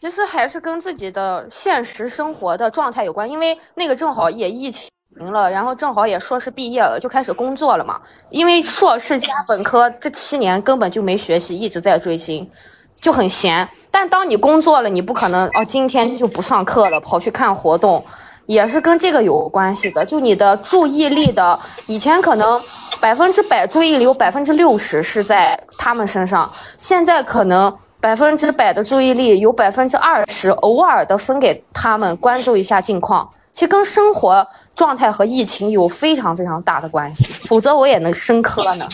其实还是跟自己的现实生活的状态有关，因为那个正好也疫情了，然后正好也硕士毕业了，就开始工作了嘛。因为硕士加本科这七年根本就没学习，一直在追星，就很闲。但当你工作了，你不可能哦，今天就不上课了，跑去看活动。也是跟这个有关系的，就你的注意力的，以前可能百分之百注意力有百分之六十是在他们身上，现在可能百分之百的注意力有百分之二十偶尔的分给他们关注一下近况，其实跟生活状态和疫情有非常非常大的关系，否则我也能深刻呢。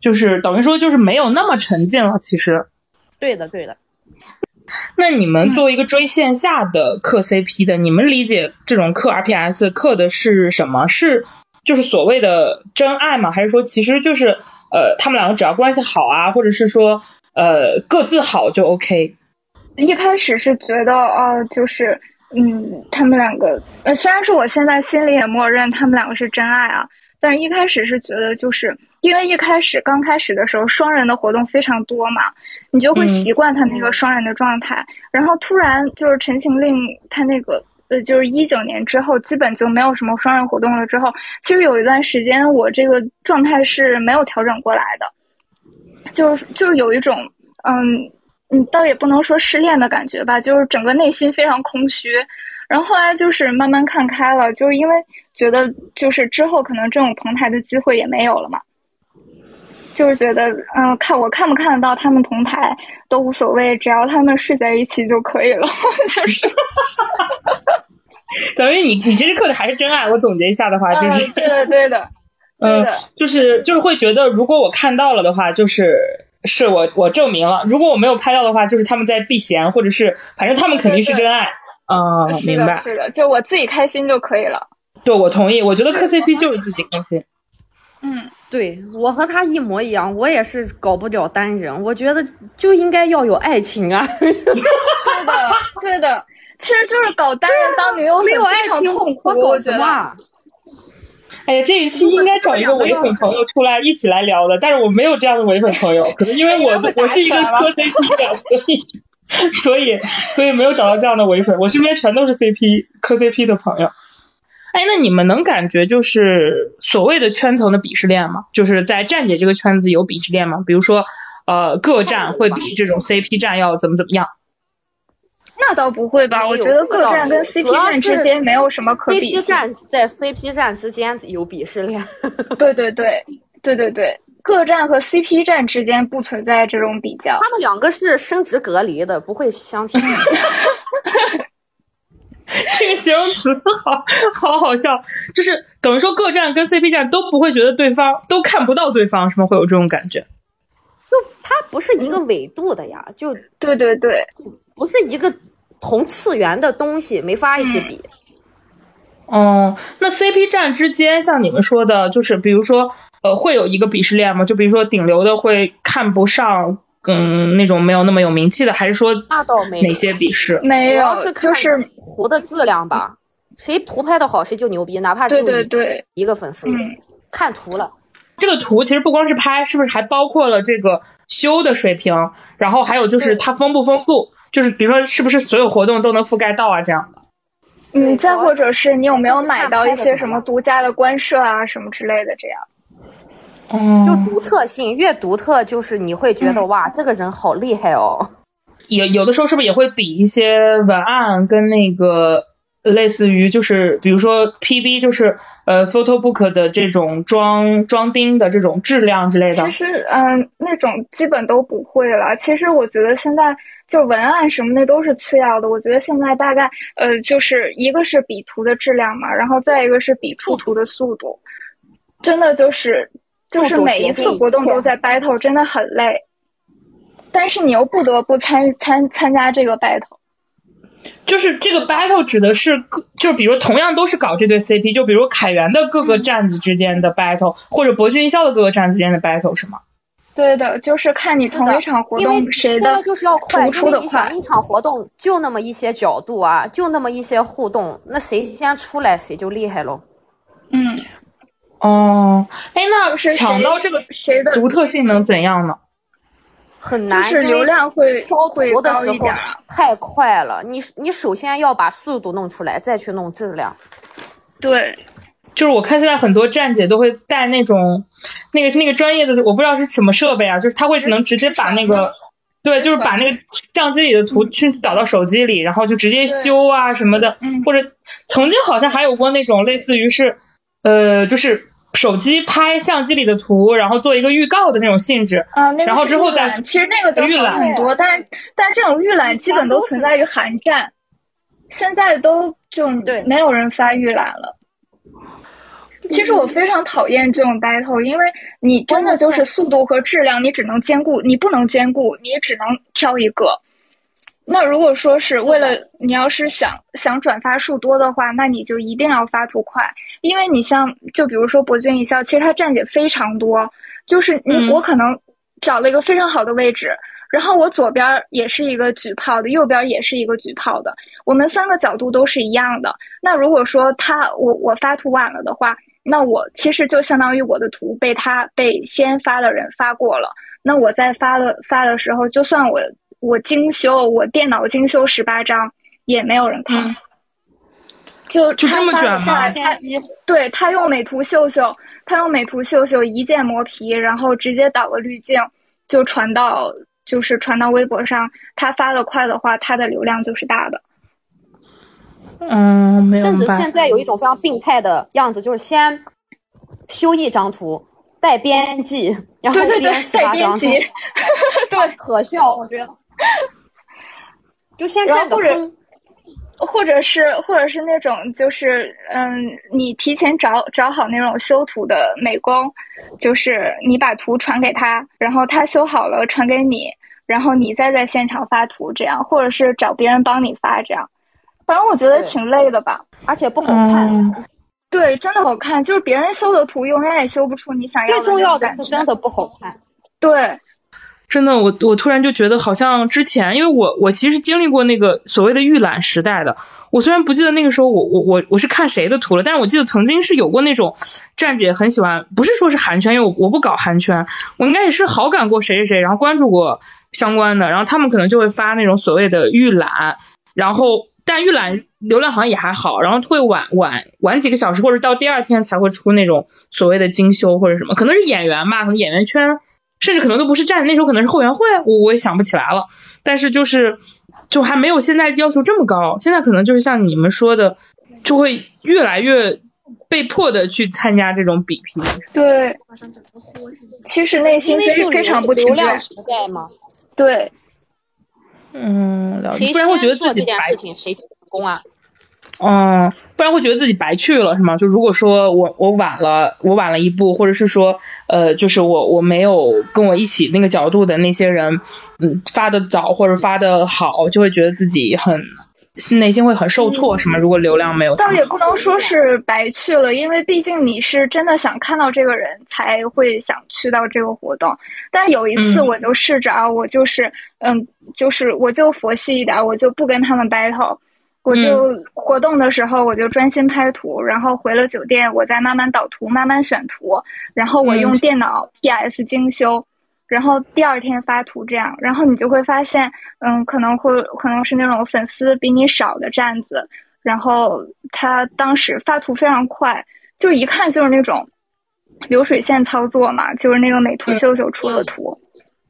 就是等于说就是没有那么沉浸了。其实，对的，对的。那你们作为一个追线下的磕 CP 的，你们理解这种磕 RPS 磕的是什么？是就是所谓的真爱吗？还是说其实就是呃他们两个只要关系好啊，或者是说呃各自好就 OK？一开始是觉得哦，就是嗯他们两个呃虽然说我现在心里也默认他们两个是真爱啊，但是一开始是觉得就是。因为一开始刚开始的时候，双人的活动非常多嘛，你就会习惯他那个双人的状态。然后突然就是《陈情令》他那个呃，就是一九年之后，基本就没有什么双人活动了。之后，其实有一段时间我这个状态是没有调整过来的，就是就是有一种嗯嗯，倒也不能说失恋的感觉吧，就是整个内心非常空虚。然后后来就是慢慢看开了，就是因为觉得就是之后可能这种同台的机会也没有了嘛。就是觉得，嗯，看我看不看得到他们同台都无所谓，只要他们睡在一起就可以了。就是，等于你你其实刻的还是真爱。我总结一下的话，就是对的 对的，嗯，就是就是会觉得，如果我看到了的话，就是是我我证明了；如果我没有拍到的话，就是他们在避嫌，或者是反正他们肯定是真爱。啊，明白。是的，就我自己开心就可以了。对，我同意。我觉得磕 CP 就是自己开心。嗯。对我和他一模一样，我也是搞不了单人，我觉得就应该要有爱情啊。对的，对的，其实就是搞单人当女友没有爱情痛苦，我觉得。哎呀，这一期应该找一个唯粉朋友出来一起来聊的，但是我没有这样的唯粉朋友，可能因为 我我是一个磕 CP 的，所以所以所以没有找到这样的唯粉，我身边全都是 CP 磕 CP 的朋友。哎，那你们能感觉就是所谓的圈层的鄙视链吗？就是在站姐这个圈子有鄙视链吗？比如说，呃，各站会比这种 CP 站要怎么怎么样？那倒不会吧？我觉得各站跟 CP 站之间没有什么可比。CP 站在 CP 站之间有鄙视链。对对对对对对，各站和 CP 站之间不存在这种比较。他们两个是生殖隔离的，不会相亲。这个形容词好好好笑，就是等于说各站跟 CP 站都不会觉得对方都看不到对方，是吗？会有这种感觉？就它不是一个纬度的呀，就对对对，不是一个同次元的东西，没法一起比。哦，那 CP 站之间，像你们说的，就是比如说呃，会有一个鄙视链吗？就比如说顶流的会看不上。嗯，那种没有那么有名气的，还是说那倒没哪些鄙视？没有，就是图的质量吧。谁图拍的好，谁就牛逼，哪怕就一个粉丝，看图了。这个图其实不光是拍，是不是还包括了这个修的水平？然后还有就是它丰不丰富？就是比如说是不是所有活动都能覆盖到啊？这样的。嗯，再或者是你有没有买到一些什么独家的官摄啊，什么之类的？这样。就独特性越独特，就是你会觉得哇，这个人好厉害哦。有有的时候是不是也会比一些文案跟那个类似于就是比如说 PB 就是呃 Photobook 的这种装装订的这种质量之类的。其实嗯，那种基本都不会了。其实我觉得现在就文案什么的都是次要的。我觉得现在大概呃就是一个是比图的质量嘛，然后再一个是比出图的速度，真的就是。就是每一次活动都在 battle，真的很累，但是你又不得不参参参加这个 battle。就是这个 battle 指的是各，就比如同样都是搞这对 CP，就比如凯源的各个站子之间的 battle，或者博君一笑的各个站子之间的 battle 是吗？对的，就是看你同一场活动谁的就是要快，出的快。一场活动就那么一些角度啊，就那么一些互动，那谁先出来谁就厉害喽。嗯。哦，哎，那抢到这个谁的独特性能怎样呢？很难，就是流量会挑图的时候太快了。你你首先要把速度弄出来，再去弄质量。对，就是我看现在很多站姐都会带那种那个那个专业的，我不知道是什么设备啊，就是他会能直接把那个对，就是把那个相机里的图去导到手机里，然后就直接修啊什么的。或者曾经好像还有过那种类似于是呃，就是。手机拍相机里的图，然后做一个预告的那种性质啊，然后之后再其实那个就好很多，但是但这种预览基本都存在于韩战，现在都就对没有人发预览了。其实我非常讨厌这种 battle，因为你真的就是速度和质量，你只能兼顾，你不能兼顾，你只能挑一个。那如果说是为了你要是想想转发数多的话，那你就一定要发图快，因为你像就比如说博君一笑，其实它站姐非常多，就是你我可能找了一个非常好的位置，然后我左边也是一个举炮的，右边也是一个举炮的，我们三个角度都是一样的。那如果说他我我发图晚了的话，那我其实就相当于我的图被他被先发的人发过了，那我在发的发的时候，就算我。我精修，我电脑精修十八张，也没有人看，就就这么卷吗？对他用美图秀秀，他用美图秀秀一键磨皮，然后直接导个滤镜，就传到就是传到微博上。他发的快的话，他的流量就是大的。嗯，甚至现在有一种非常病态的样子，就是先修一张图。带编辑，然后编十八张图，对，可笑，我觉得。就先占个坑，或者是或者是那种就是嗯，你提前找找好那种修图的美工，就是你把图传给他，然后他修好了传给你，然后你再在现场发图，这样，或者是找别人帮你发，这样。反正我觉得挺累的吧，而且不好看。对，真的好看，就是别人修的图永远也修不出你想要的。最重要的是真的不好看。对，真的，我我突然就觉得好像之前，因为我我其实经历过那个所谓的预览时代的。我虽然不记得那个时候我我我我是看谁的图了，但是我记得曾经是有过那种站姐很喜欢，不是说是韩圈，因为我我不搞韩圈，我应该也是好感过谁谁谁，然后关注过相关的，然后他们可能就会发那种所谓的预览，然后。但预览流量好像也还好，然后会晚晚晚几个小时，或者到第二天才会出那种所谓的精修或者什么，可能是演员吧，可能演员圈，甚至可能都不是站，那时候可能是后援会，我我也想不起来了。但是就是就还没有现在要求这么高，现在可能就是像你们说的，就会越来越被迫的去参加这种比拼。对，其实内心非非常不情愿。对。嗯，不然会觉得做这件事情谁成功啊？嗯，不然会觉得自己白去了是吗？就如果说我我晚了，我晚了一步，或者是说呃，就是我我没有跟我一起那个角度的那些人，嗯，发的早或者发的好，就会觉得自己很。内心会很受挫，是吗？如果流量没有，倒也不能说是白去了，因为毕竟你是真的想看到这个人才会想去到这个活动。但有一次我就试着啊，我就是嗯，就是我就佛系一点，我就不跟他们 battle，我就活动的时候我就专心拍图，然后回了酒店，我再慢慢导图，慢慢选图，然后我用电脑 PS 精修。然后第二天发图这样，然后你就会发现，嗯，可能会可能是那种粉丝比你少的站子，然后他当时发图非常快，就一看就是那种流水线操作嘛，就是那个美图秀秀出的图。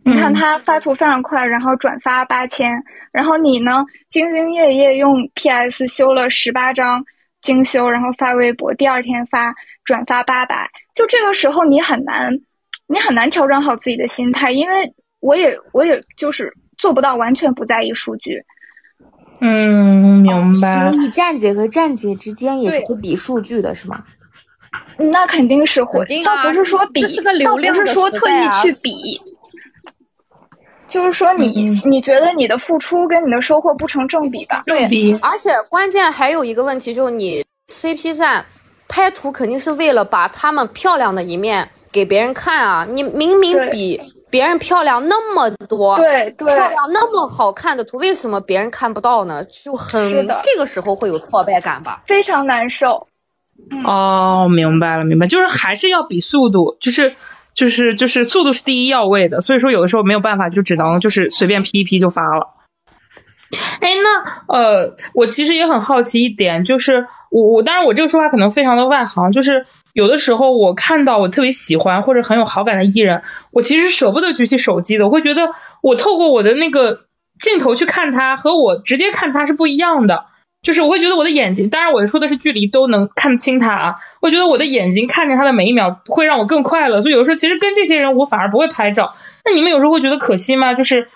你看他发图非常快，然后转发八千，然后你呢兢兢业业用 PS 修了十八张精修，然后发微博，第二天发转发八百，就这个时候你很难。你很难调整好自己的心态，因为我也我也就是做不到完全不在意数据。嗯，明白。所以站姐和站姐之间也是会比数据的，是吗？那肯定是会，倒不是说比，倒不是说特意去比，就是说你你觉得你的付出跟你的收获不成正比吧？对，而且关键还有一个问题就是你 CP 站拍图肯定是为了把他们漂亮的一面。给别人看啊！你明明比别人漂亮那么多，对对，漂亮那么好看的图，为什么别人看不到呢？就很这个时候会有挫败感吧，非常难受。哦，明白了，明白，就是还是要比速度，就是就是就是速度是第一要位的，所以说有的时候没有办法，就只能就是随便 P 一 P 就发了。哎，那呃，我其实也很好奇一点，就是我我当然我这个说话可能非常的外行，就是有的时候我看到我特别喜欢或者很有好感的艺人，我其实舍不得举起手机的，我会觉得我透过我的那个镜头去看他和我直接看他是不一样的，就是我会觉得我的眼睛，当然我说的是距离都能看清他啊，我觉得我的眼睛看见他的每一秒会让我更快乐，所以有的时候其实跟这些人我反而不会拍照，那你们有时候会觉得可惜吗？就是。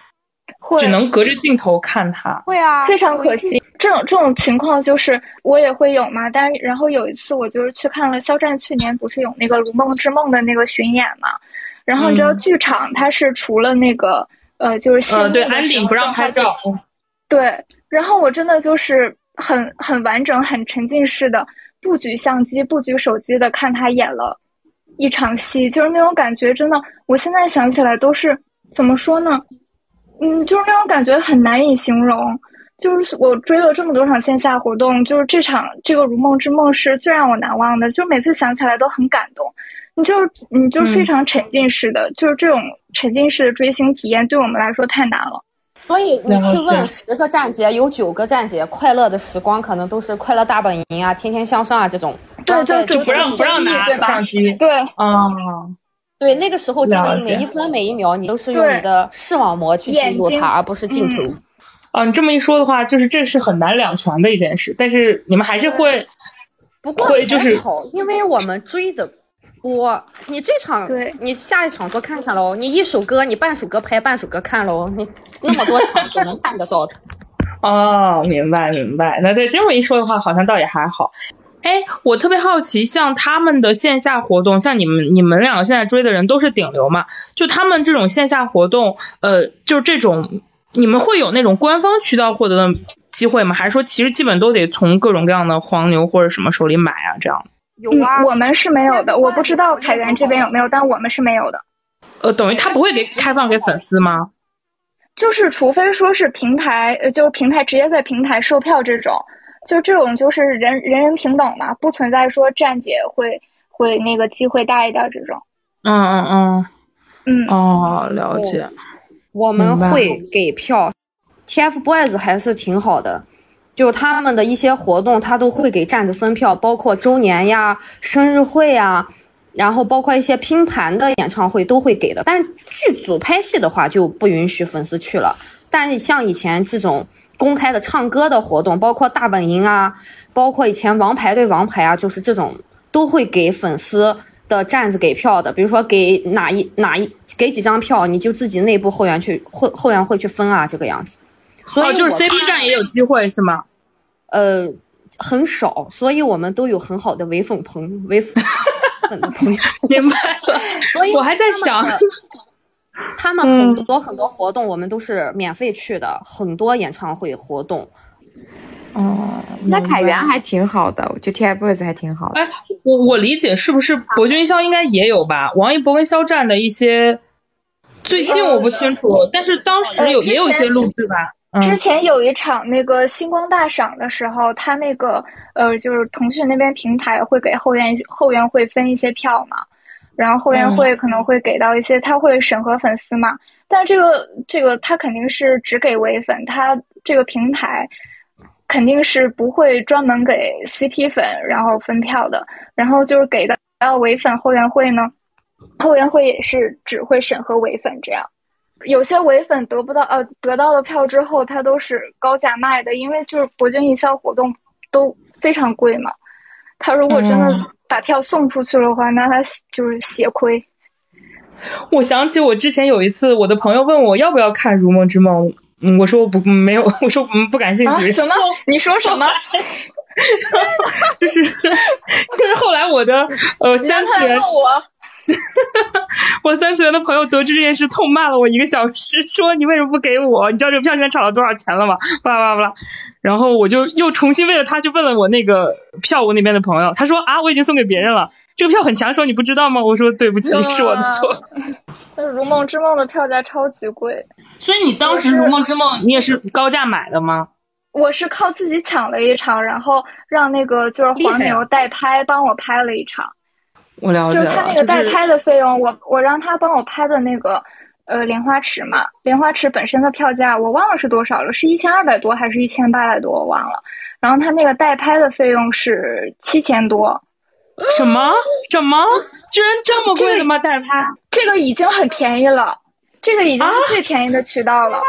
只能隔着镜头看他，会啊，非常可惜。这种这种情况就是我也会有嘛。但是然后有一次我就是去看了肖战去年不是有那个《如梦之梦》的那个巡演嘛，然后你知道剧场它是除了那个呃就是呃对安顶不让拍照，对，然后我真的就是很很完整很沉浸式的不举相机不举手机的看他演了一场戏，就是那种感觉真的，我现在想起来都是怎么说呢？嗯，就是那种感觉很难以形容。就是我追了这么多场线下活动，就是这场这个《如梦之梦》是最让我难忘的。就每次想起来都很感动。你就你就非常沉浸式的，就是这种沉浸式的追星体验，对我们来说太难了。所以你去问十个站姐，有九个站姐快乐的时光可能都是快乐大本营啊、天天向上啊这种。对，就就不让不让拿对吧。对，嗯。对，那个时候真的是每一分每一秒，你都是用你的视网膜去记录它，而不是镜头。啊，你这么一说的话，就是这是很难两全的一件事。但是你们还是会，不过会就是因为我们追的多，你这场，对你下一场多看看喽。你一首歌，你半首歌拍，半首歌看喽。你那么多场都能看得到的。哦，明白明白。那对这么一说的话，好像倒也还好。哎，我特别好奇，像他们的线下活动，像你们你们两个现在追的人都是顶流嘛？就他们这种线下活动，呃，就这种，你们会有那种官方渠道获得的机会吗？还是说其实基本都得从各种各样的黄牛或者什么手里买啊？这样？有啊，我们是没有的，我不知道凯源这边有没有，但我们是没有的。呃，等于他不会给开放给粉丝吗？就是除非说是平台，呃，就是平台直接在平台售票这种。就这种就是人人人平等嘛，不存在说站姐会会那个机会大一点这种。嗯嗯嗯嗯哦，了解。我们会给票，TFBOYS 还是挺好的，就他们的一些活动，他都会给站子分票，包括周年呀、生日会呀，然后包括一些拼盘的演唱会都会给的。但剧组拍戏的话就不允许粉丝去了。但像以前这种。公开的唱歌的活动，包括大本营啊，包括以前王牌对王牌啊，就是这种都会给粉丝的站子给票的。比如说给哪一哪一给几张票，你就自己内部后援去后后援会去分啊，这个样子。所以就是 CP 站也有机会是吗？呃，很少，所以我们都有很好的唯粉朋唯 粉的朋友。明白了。所以我还在想。他们很多很多活动，我们都是免费去的，很多演唱会活动。哦，那凯源还挺好的，就 TFBOYS 还挺好的。哎，我我理解是不是博君一肖应该也有吧？王一博跟肖战的一些，最近我不清楚，但是当时有也有一些录制吧。之前有一场那个星光大赏的时候，他那个呃，就是腾讯那边平台会给后援后援会分一些票嘛。然后后援会可能会给到一些，他会审核粉丝嘛？但这个这个他肯定是只给唯粉，他这个平台肯定是不会专门给 CP 粉然后分票的。然后就是给到唯粉后援会呢，后援会也是只会审核唯粉这样。有些唯粉得不到呃得到了票之后，他都是高价卖的，因为就是博君营销活动都非常贵嘛。他如果真的。把票送出去的话，那他就是血亏。我想起我之前有一次，我的朋友问我要不要看《如梦之梦》，嗯，我说我不没有，我说嗯不感兴趣。什么？你说什么？就是 就是后来我的呃三次元。我三次元的朋友得知这件事，痛骂了我一个小时，说你为什么不给我？你知道这个票现在炒到多少钱了吗？巴拉巴拉巴拉。然后我就又重新为了他去问了我那个票务那边的朋友，他说啊，我已经送给别人了，这个票很抢手，你不知道吗？我说对不起，是我的错。那如梦之梦的票价超级贵，所以你当时如梦之梦你也是高价买的吗？我是靠自己抢了一场，然后让那个就是黄牛代拍帮我拍了一场。我了解，就是他那个代拍的费用，我我让他帮我拍的那个呃莲花池嘛，莲花池本身的票价我忘了是多少了，是一千二百多还是一千八百多我忘了，然后他那个代拍的费用是七千多，什么什么居然这么贵的吗？代拍这个已经很便宜了，这个已经是最便宜的渠道了。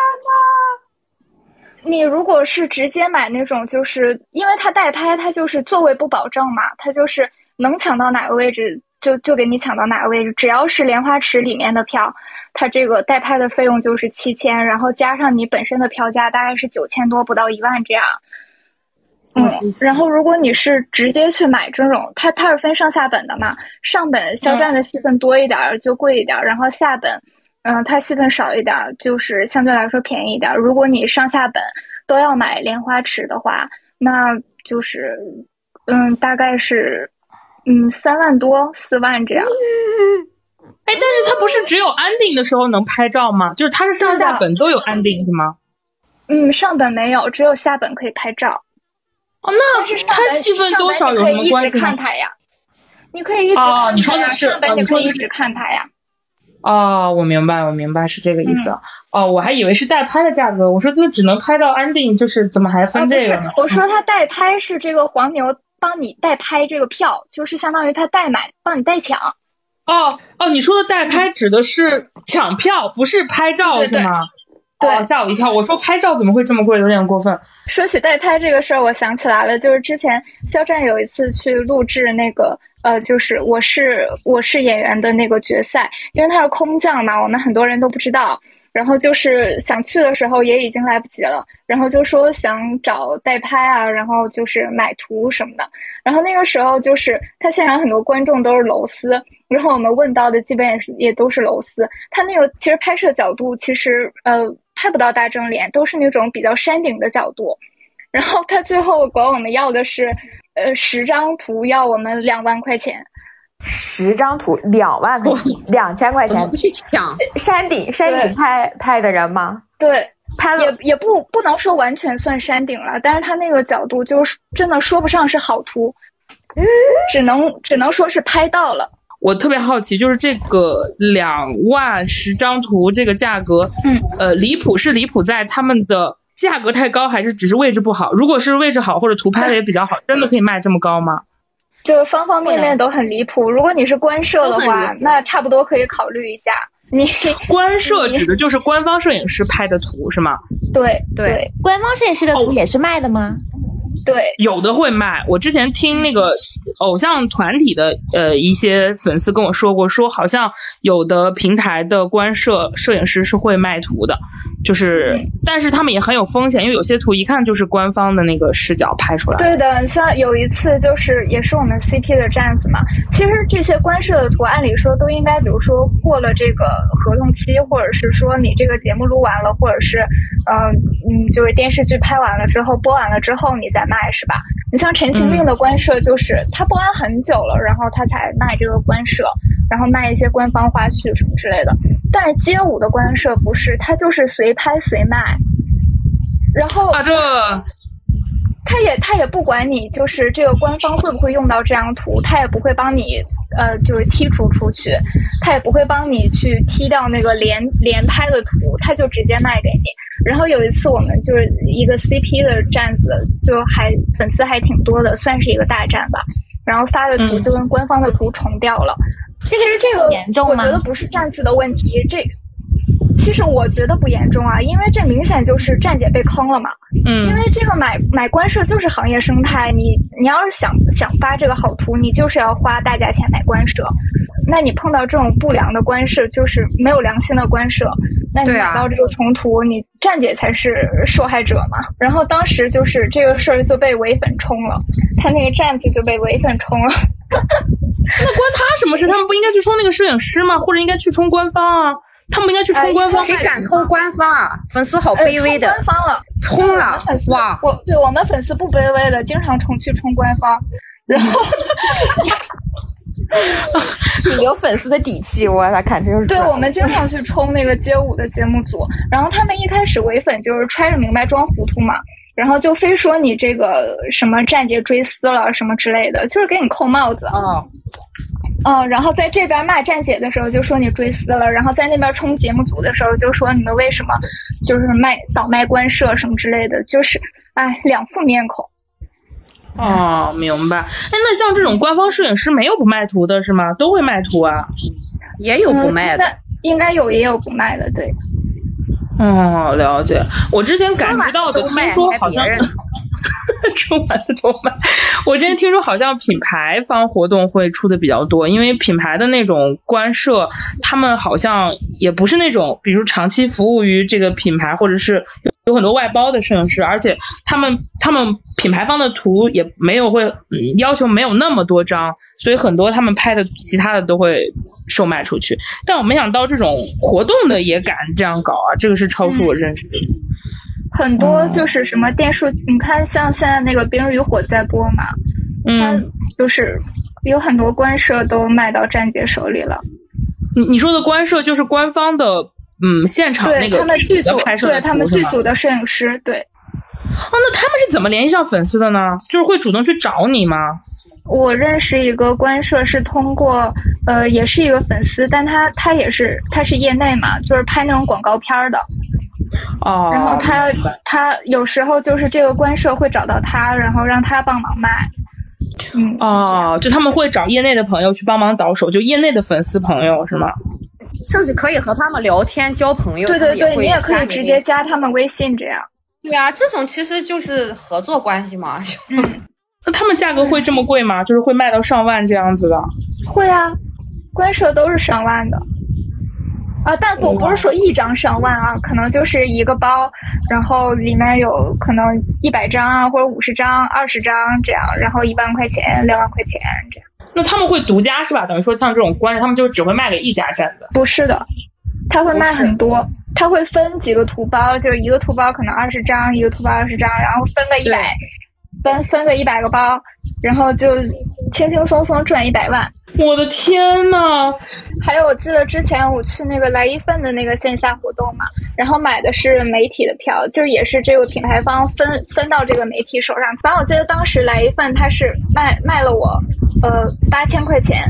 你如果是直接买那种，就是因为他代拍，他就是座位不保证嘛，他就是能抢到哪个位置。就就给你抢到哪个位置，只要是莲花池里面的票，它这个代拍的费用就是七千，然后加上你本身的票价大概是九千多，不到一万这样。嗯，然后如果你是直接去买这种，它它是分上下本的嘛，上本肖战的戏份多一点就贵一点，然后下本，嗯，它戏份少一点，就是相对来说便宜一点。如果你上下本都要买莲花池的话，那就是，嗯，大概是，嗯，三万多四万这样。哎，但是它不是只有安定的时候能拍照吗？就是它是上下本都有安定是吗？嗯，上本没有，只有下本可以拍照。哦，那它戏份多少有什么关系看它呀，你可以一直哦，你说的是上本，你可以一直看它呀。哦，我明白，我明白是这个意思。哦，我还以为是代拍的价格，我说那只能拍到安定，就是怎么还分这个呢？我说他代拍是这个黄牛帮你代拍这个票，就是相当于他代买，帮你代抢。哦哦，你说的代拍指的是抢票，不是拍照是吗？对，吓我一跳！我说拍照怎么会这么贵？有点过分。说起代拍这个事儿，我想起来了，就是之前肖战有一次去录制那个呃，就是我是我是演员的那个决赛，因为他是空降嘛，我们很多人都不知道。然后就是想去的时候也已经来不及了，然后就说想找代拍啊，然后就是买图什么的。然后那个时候就是他现场很多观众都是楼丝，然后我们问到的基本也是也都是楼丝。他那个其实拍摄角度其实呃拍不到大正脸，都是那种比较山顶的角度。然后他最后管我们要的是呃十张图，要我们两万块钱。十张图两万块钱，两千块钱去抢山顶山顶拍拍的人吗？对，拍了也也不不能说完全算山顶了，但是他那个角度就是真的说不上是好图，只能只能说是拍到了。我特别好奇，就是这个两万十张图这个价格，嗯，呃，离谱是离谱在他们的价格太高，还是只是位置不好？如果是位置好或者图拍的也比较好，真的可以卖这么高吗？就是方方面面都很离谱。如果你是官摄的话，那差不多可以考虑一下。你 官摄指的就是官方摄影师拍的图是吗？对对，官方摄影师的图也是卖的吗？对，有的会卖。我之前听那个。偶像团体的呃一些粉丝跟我说过，说好像有的平台的官摄摄影师是会卖图的，就是但是他们也很有风险，因为有些图一看就是官方的那个视角拍出来。对的，像有一次就是也是我们 CP 的站子嘛，其实这些官摄的图按理说都应该，比如说过了这个合同期，或者是说你这个节目录完了，或者是嗯嗯就是电视剧拍完了之后播完了之后你再卖是吧？你像《陈情令》的官摄就是。他播完很久了，然后他才卖这个官摄，然后卖一些官方花絮什么之类的。但是街舞的官摄不是，他就是随拍随卖，然后啊这，他也他也不管你就是这个官方会不会用到这张图，他也不会帮你呃就是剔除出去，他也不会帮你去踢掉那个连连拍的图，他就直接卖给你。然后有一次我们就是一个 CP 的站子，就还粉丝还挺多的，算是一个大站吧。然后发的图就跟官方的图重掉了。其实这个严重吗？我觉得不是站子的问题，这其实我觉得不严重啊，因为这明显就是站姐被坑了嘛。嗯。因为这个买买官设就是行业生态，你你要是想想发这个好图，你就是要花大价钱买官设。那你碰到这种不良的官设，就是没有良心的官设，那你买到这个重图，你站姐才是受害者嘛。然后当时就是这个事儿就被唯粉冲了，他那个站子就被唯粉冲了。那关他什么事？他们不应该去冲那个摄影师吗？或者应该去冲官方啊？他们应该去冲官方？谁敢冲官方啊？粉丝好卑微的。官方了，冲了！哇，我对我们粉丝不卑微的，经常冲去冲官方，然后。你有粉丝的底气，我他看真是。对，我们经常去冲那个街舞的节目组，然后他们一开始唯粉就是揣着明白装糊涂嘛，然后就非说你这个什么站姐追思了什么之类的，就是给你扣帽子。嗯。嗯，然后在这边骂站姐的时候就说你追思了，然后在那边冲节目组的时候就说你们为什么就是卖倒卖官摄什么之类的，就是哎两副面孔。哦，明白。哎，那像这种官方摄影师没有不卖图的是吗？都会卖图啊？也有不卖的，应该有也有不卖的，对。哦，了解。我之前感觉到的，听说好像 春晚的都卖。我之前听说好像品牌方活动会出的比较多，因为品牌的那种官摄，他们好像也不是那种，比如长期服务于这个品牌，或者是有很多外包的摄影师，而且他们他们品牌方的图也没有会要求没有那么多张，所以很多他们拍的其他的都会售卖出去。但我没想到这种活动的也敢这样搞啊，这个是超出我认识。很多就是什么电视，你看像现在那个《冰与火》在播嘛，嗯，就是有很多官摄都卖到站姐手里了。你你说的官摄就是官方的，嗯，现场那个他们剧组，对他们剧组的摄影师，对。哦，那他们是怎么联系上粉丝的呢？就是会主动去找你吗？我认识一个官摄是通过，呃，也是一个粉丝，但他他也是他是业内嘛，就是拍那种广告片的。哦。然后他他有时候就是这个官社会找到他，然后让他帮忙卖。嗯。哦，就他们会找业内的朋友去帮忙倒手，就业内的粉丝朋友是吗？甚至可以和他们聊天交朋友。对对对，你也可以直接加他们微信这样。对啊，这种其实就是合作关系嘛。那他们价格会这么贵吗？就是会卖到上万这样子的？会啊，官社都是上万的。啊，但不不是说一张上万啊，可能就是一个包，然后里面有可能一百张啊，或者五十张、二十张这样，然后一万块钱、两万块钱这样。那他们会独家是吧？等于说像这种官，他们就只会卖给一家站子？不是的，他会卖很多。他会分几个图包，就是一个图包可能二十张，一个图包二十张，然后分个一百，分分个一百个包，然后就轻轻松松赚一百万。我的天呐！还有我记得之前我去那个来一份的那个线下活动嘛，然后买的是媒体的票，就是也是这个品牌方分分到这个媒体手上。反正我记得当时来一份他是卖卖了我呃八千块钱。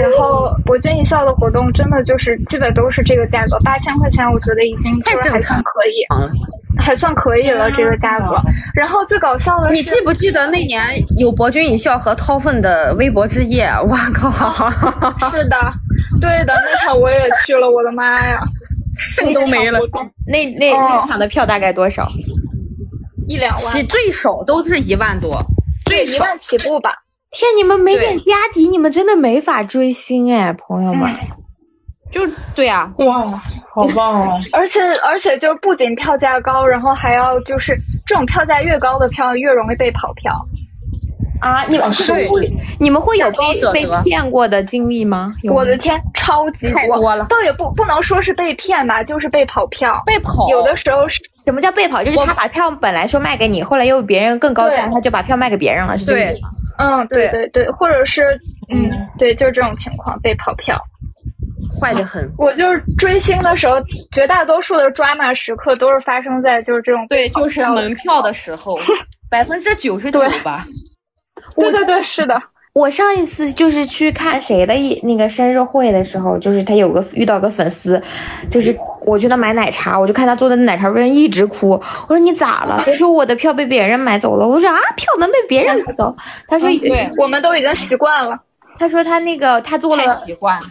然后博君一笑的活动真的就是基本都是这个价格，八千块钱我觉得已经就是还算可以，还算可以了这个价格。然后最搞笑的是，你记不记得那年有博君一笑和掏粪的微博之夜？我靠！是的，对的，那场我也去了，我的妈呀，肾都没了。那那那场的票大概多少？一两万，起最少都是一万多，最一万起步吧。天，你们没点家底，你们真的没法追星哎，朋友们。就对啊，哇，好棒哦！而且而且就不仅票价高，然后还要就是这种票价越高的票越容易被跑票。啊，你们会你们会有被被骗过的经历吗？我的天，超级多了，倒也不不能说是被骗吧，就是被跑票。被跑，有的时候是什么叫被跑？就是他把票本来说卖给你，后来又别人更高价，他就把票卖给别人了，是这个意思吗？嗯，对对对，或者是嗯，对，就是这种情况被跑票，坏的很。我就是追星的时候，绝大多数的抓马时刻都是发生在就是这种对，就是门票的时候，百分之九十九吧。对对对，是的。我上一次就是去看谁的一那个生日会的时候，就是他有个遇到个粉丝，就是我去那买奶茶，我就看他坐在奶茶边一直哭。我说你咋了？他说我的票被别人买走了。我说啊，票能被别人买走？他说对，我们都已经习惯了。他说他那个他坐了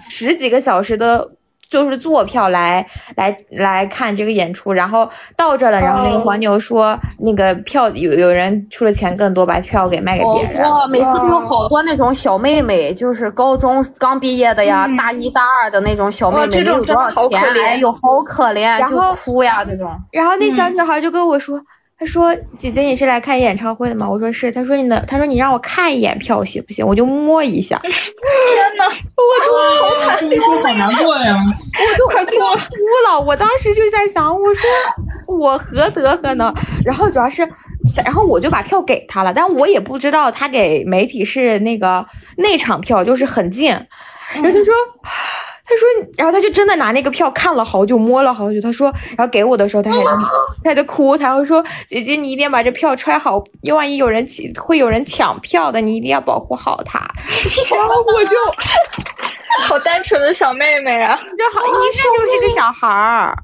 十几个小时的。就是坐票来来来看这个演出，然后到这了，然后那个黄牛说那个票有有人出了钱更多，把票给卖给别人。哇，每次都有好多那种小妹妹，就是高中刚毕业的呀，大一大二的那种小妹妹，没有多少钱，哎呦，好可怜，就哭呀那种。然后那小女孩就跟我说。他说：“姐姐，你是来看演唱会的吗？”我说：“是。”他说：“你的，他说你让我看一眼票行不行？我就摸一下。”天呐，我都好惨，我好难过呀！我都快哭了。我当时就在想，我说我何德何能？然后主要是，然后我就把票给他了，但我也不知道他给媒体是那个内场票，就是很近。然后他说。他说，然后他就真的拿那个票看了好久，摸了好久。他说，然后给我的时候，他还他在哭，他会说：“姐姐，你一定要把这票揣好，万一有人会有人抢票的，你一定要保护好他。”然后我就好单纯的小妹妹啊，就好，一看就是个小孩儿。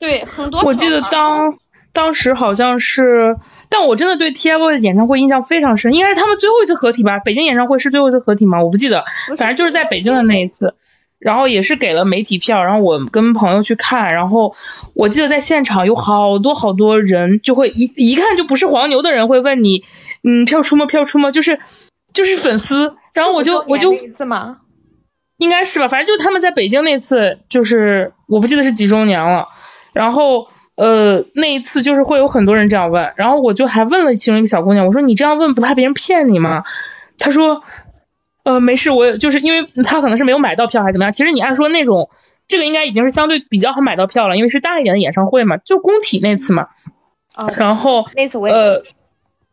对，很多。我记得当当时好像是，但我真的对 TFBOYS 演唱会印象非常深，应该是他们最后一次合体吧？北京演唱会是最后一次合体吗？我不记得，反正就是在北京的那一次。然后也是给了媒体票，然后我跟朋友去看，然后我记得在现场有好多好多人，就会一一看就不是黄牛的人会问你，嗯，票出吗？票出吗？就是就是粉丝，然后我就我就一次吗？应该是吧，反正就他们在北京那次，就是我不记得是几周年了，然后。呃，那一次就是会有很多人这样问，然后我就还问了其中一个小姑娘，我说你这样问不怕别人骗你吗？她说，呃，没事，我就是因为他可能是没有买到票还是怎么样。其实你按说那种，这个应该已经是相对比较好买到票了，因为是大一点的演唱会嘛，就工体那次嘛。哦，然后那次我也呃，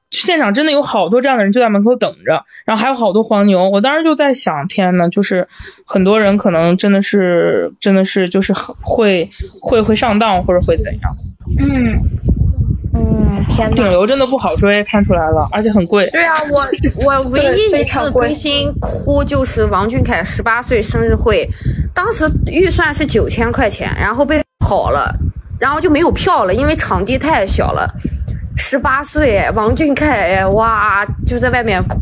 现场真的有好多这样的人就在门口等着，然后还有好多黄牛。我当时就在想，天呐，就是很多人可能真的是真的是就是很会会会上当或者会怎样。嗯，嗯，天呐，顶流真的不好追，看出来了，而且很贵。对啊，我 我唯一一次追星哭就是王俊凯十八岁生日会，当时预算是九千块钱，然后被跑了，然后就没有票了，因为场地太小了。十八岁，王俊凯，哇，就在外面哭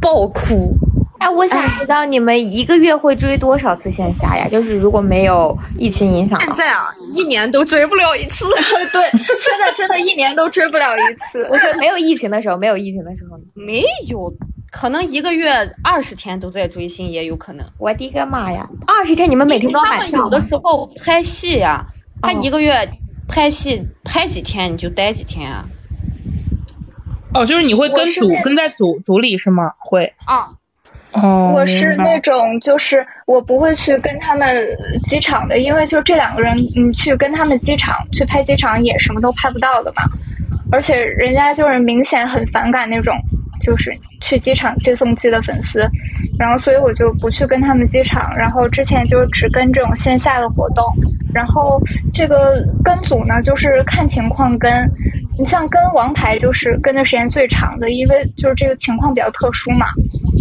爆哭。哎，我想知道你们一个月会追多少次线下呀？就是如果没有疫情影响现在啊，一年都追不了一次。对，现在真的一年都追不了一次。我说没有疫情的时候，没有疫情的时候，没有，可能一个月二十天都在追星，也有可能。我的个妈呀！二十天你们每天都买票吗有的？时候拍戏呀、他哦一个月拍戏拍几天你就待几天啊。哦，就是你会跟组跟在组组里是吗？会。啊，哦，我是那种，就是我不会去跟他们机场的，因为就这两个人，你去跟他们机场去拍机场也什么都拍不到的嘛。而且人家就是明显很反感那种，就是去机场接送机的粉丝，然后所以我就不去跟他们机场。然后之前就只跟这种线下的活动，然后这个跟组呢，就是看情况跟。你像跟王牌就是跟的时间最长的，因为就是这个情况比较特殊嘛。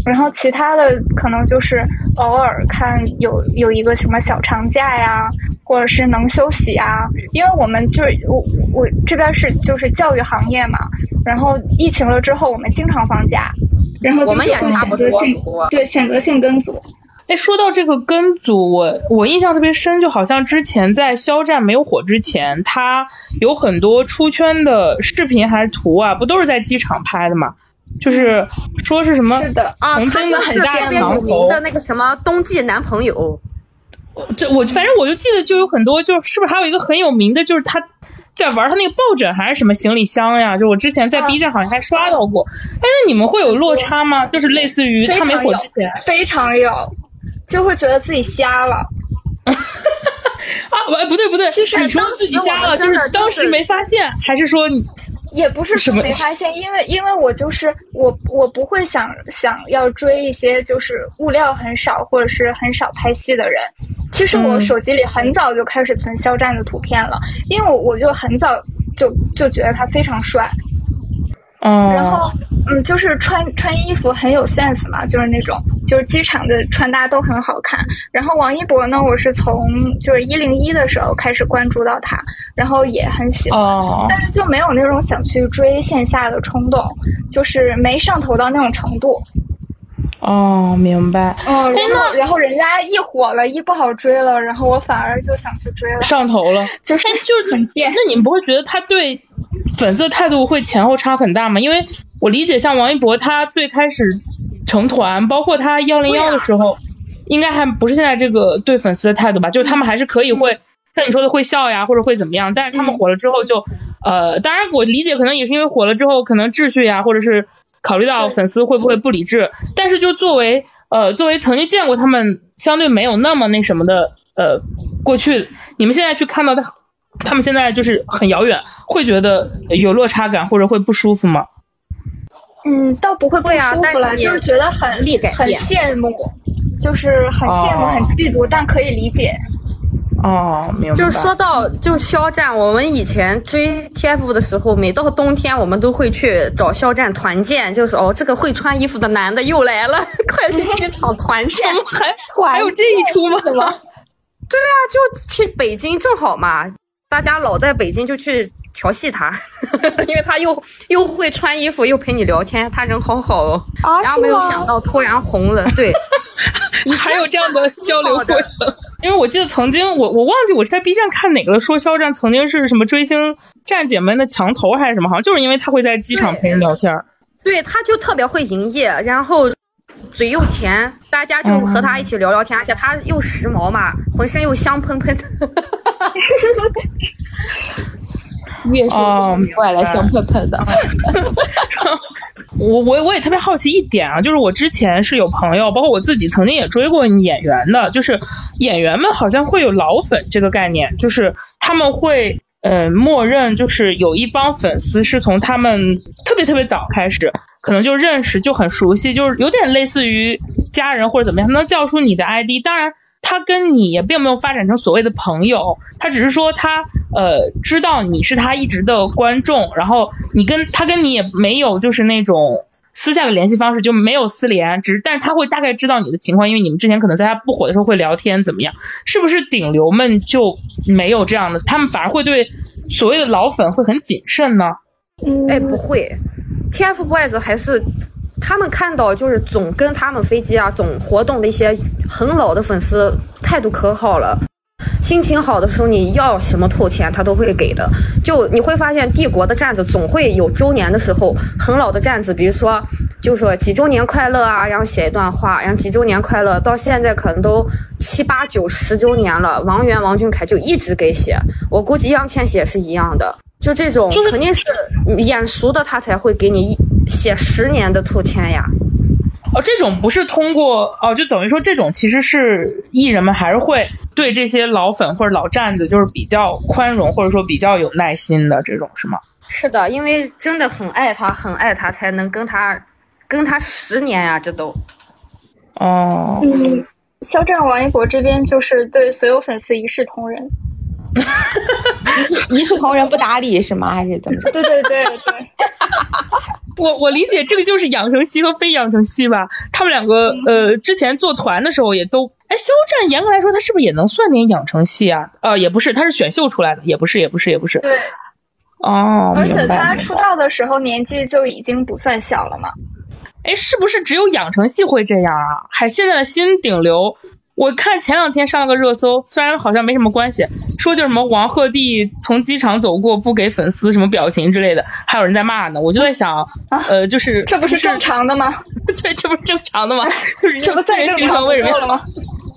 然后其他的可能就是偶尔看有有一个什么小长假呀，或者是能休息啊。因为我们就是我我这边是就是教育行业嘛，然后疫情了之后我们经常放假，然后我们也是会选择性对选择性跟组。哎，说到这个跟组，我我印象特别深，就好像之前在肖战没有火之前，他有很多出圈的视频还是图啊，不都是在机场拍的嘛？就是说是什么是的啊，的很大的的那个什么冬季男朋友，这我反正我就记得就有很多，就是不是还有一个很有名的，就是他在玩他那个抱枕还是什么行李箱呀？就我之前在 B 站好像还刷到过。但是你们会有落差吗？就是类似于他没火之前，非常有，就会觉得自己瞎了。啊，不不对不对，其实你说当自己瞎了，就是当时没发现，还是说你也不是说没发现，因为因为我就是我我不会想想要追一些就是物料很少或者是很少拍戏的人。其实我嗯手机里很早就开始存肖战的图片了，因为我我就很早就就觉得他非常帅，哦，然后嗯，就是穿穿衣服很有 sense 嘛，就是那种就是机场的穿搭都很好看。然后王一博呢，我是从就是一零一的时候开始关注到他，然后也很喜欢。哦但是就没有那种想去追线下的冲动，就是没上头到那种程度。哦，明白，嗯，然后然后人家一火了，一不好追了，然后我反而就想去追了，上头了。就是就是很贱。那你们不会觉得他对粉丝的态度会前后差很大吗？因为我理解，像王一博他最开始成团，包括他幺零幺的时候，应该还不是现在这个对粉丝的态度吧？就是他们还是可以会。像你说的会笑呀，或者会怎么样？但是他们火了之后就，呃，当然我理解可能也是因为火了之后，可能秩序呀，或者是考虑到粉丝会不会不理智。但是就作为呃作为曾经见过他们相对没有那么那什么的呃过去，你们现在去看到他他们现在就是很遥远，会觉得有落差感或者会不舒服吗？嗯，倒不会不会啊舒服了，但是就是觉得很很羡慕，就是很羡慕、哦很嫉妒，但可以理解。哦，明白。就说到就肖战，我们以前追 TF 的时候，每到冬天我们都会去找肖战团建，就是哦，这个会穿衣服的男的又来了，快去机场团建。还还有这一出吗？对啊，就去北京正好嘛，大家老在北京就去调戏他，因为他又又会穿衣服，又陪你聊天，他人好好哦。啊然后没有想到突然红了，对，还有这样的交流过程？因为我记得曾经我我忘记我是在 B 站看哪个了，说肖战曾经是什么追星站姐们的墙头还是什么，好像就是因为他会在机场陪人聊天儿。对，他就特别会营业，然后嘴又甜，大家就和他一起聊聊天，而且他又时髦嘛，浑身又香喷喷的。越说越怪来，香喷喷的。我我我也特别好奇一点啊，就是我之前是有朋友，包括我自己曾经也追过演员的，就是演员们好像会有老粉这个概念，就是他们会。嗯，默认就是有一帮粉丝是从他们特别特别早开始，可能就认识就很熟悉，就是有点类似于家人或者怎么样，他能叫出你的 ID。当然，他跟你也并没有发展成所谓的朋友，他只是说他呃知道你是他一直的观众，然后你跟他跟你也没有就是那种。私下的联系方式就没有私联，只是但是他会大概知道你的情况，因为你们之前可能在他不火的时候会聊天怎么样？是不是顶流们就没有这样的？他们反而会对所谓的老粉会很谨慎呢？哎，不会，TFBOYS 还是他们看到就是总跟他们飞机啊总活动的一些很老的粉丝态度可好了。心情好的时候，你要什么透钱，他都会给的。就你会发现，帝国的站子总会有周年的时候，很老的站子，比如说，就说几周年快乐啊，然后写一段话，然后几周年快乐，到现在可能都七八九十周年了，王源、王俊凯就一直给写。我估计易烊千玺也是一样的，就这种肯定是眼熟的，他才会给你写十年的兔签呀。哦，这种不是通过哦，就等于说这种其实是艺人们还是会对这些老粉或者老站子就是比较宽容，或者说比较有耐心的这种是吗？是的，因为真的很爱他，很爱他，才能跟他跟他十年呀，这都。哦。嗯，肖战、王一博这边就是对所有粉丝一视同仁。一视同仁不搭理是吗？还是怎么着？对对对对。我我理解这个就是养成系和非养成系吧，他们两个呃之前做团的时候也都，哎，肖战严格来说他是不是也能算点养成系啊？呃，也不是，他是选秀出来的，也不是，也不是，也不是。对。哦，而且他出道的时候年纪就已经不算小了嘛。哎，是不是只有养成系会这样啊？还现在的新顶流。我看前两天上了个热搜，虽然好像没什么关系，说就什么王鹤棣从机场走过不给粉丝什么表情之类的，还有人在骂呢。我就在想，呃，就是这不是正常的吗？对，这不是正常的吗？就是 这不再正常为什么了吗？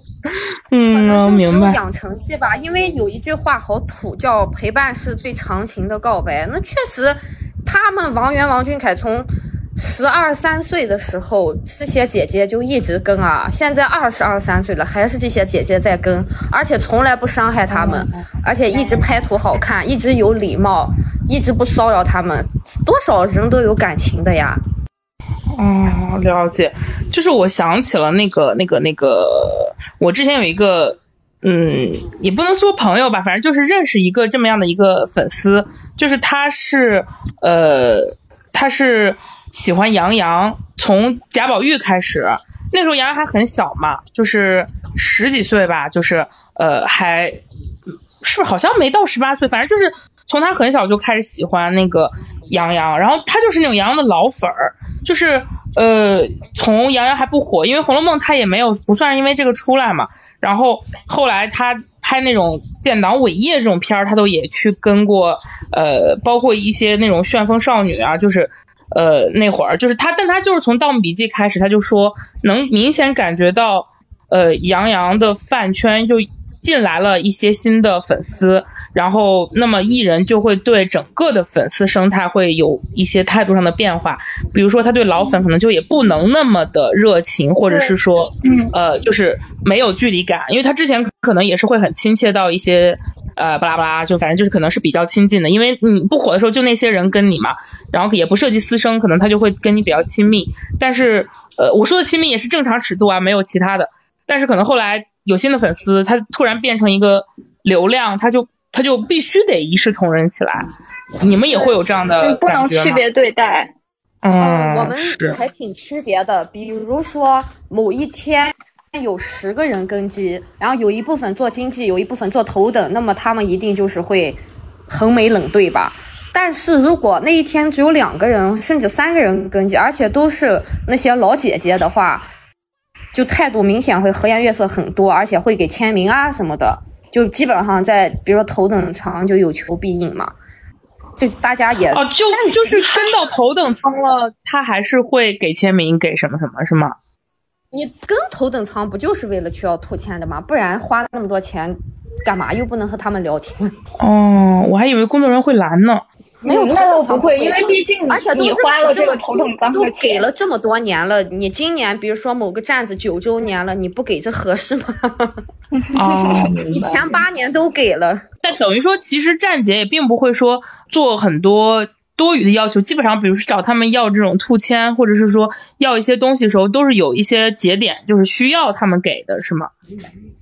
嗯，明白。养成系吧，因为有一句话好土，叫陪伴是最长情的告白。那确实，他们王源、王俊凯从。十二三岁的时候，这些姐姐就一直跟啊，现在二十二三岁了，还是这些姐姐在跟，而且从来不伤害他们，而且一直拍图好看，一直有礼貌，一直不骚扰他们，多少人都有感情的呀。哦，了解，就是我想起了那个那个那个，我之前有一个，嗯，也不能说朋友吧，反正就是认识一个这么样的一个粉丝，就是他是呃。他是喜欢杨洋，从贾宝玉开始，那时候杨洋还很小嘛，就是十几岁吧，就是呃还是不是好像没到十八岁，反正就是从他很小就开始喜欢那个杨洋，然后他就是那种杨洋的老粉儿，就是呃从杨洋还不火，因为《红楼梦》他也没有不算是因为这个出来嘛，然后后来他。拍那种建党伟业这种片儿，他都也去跟过，呃，包括一些那种旋风少女啊，就是呃那会儿，就是他，但他就是从《盗墓笔记》开始，他就说能明显感觉到，呃，杨洋的饭圈就。进来了一些新的粉丝，然后那么艺人就会对整个的粉丝生态会有一些态度上的变化，比如说他对老粉可能就也不能那么的热情，或者是说，呃，就是没有距离感，因为他之前可能也是会很亲切到一些，呃，巴拉巴拉，就反正就是可能是比较亲近的，因为你不火的时候就那些人跟你嘛，然后也不涉及私生，可能他就会跟你比较亲密，但是，呃，我说的亲密也是正常尺度啊，没有其他的，但是可能后来。有新的粉丝，他突然变成一个流量，他就他就必须得一视同仁起来。你们也会有这样的不能区别对待。嗯，我们还挺区别的。比如说某一天有十个人跟机，然后有一部分做经济，有一部分做头等，那么他们一定就是会横眉冷对吧？但是如果那一天只有两个人，甚至三个人跟机，而且都是那些老姐姐的话。就态度明显会和颜悦色很多，而且会给签名啊什么的，就基本上在比如说头等舱就有求必应嘛，就大家也哦，就就是跟到头等舱了，他还是会给签名，给什么什么是吗？你跟头等舱不就是为了去要吐签的吗？不然花那么多钱干嘛？又不能和他们聊天。哦，我还以为工作人员会拦呢。没有，那倒不会，因为毕竟而且你花了这个头等舱都，给了这么多年了，你今年比如说某个站子九周年了，你不给这合适吗？哦，你前八年都给了，但等于说，其实站姐也并不会说做很多多余的要求，基本上，比如说找他们要这种兔签，或者是说要一些东西的时候，都是有一些节点，就是需要他们给的，是吗？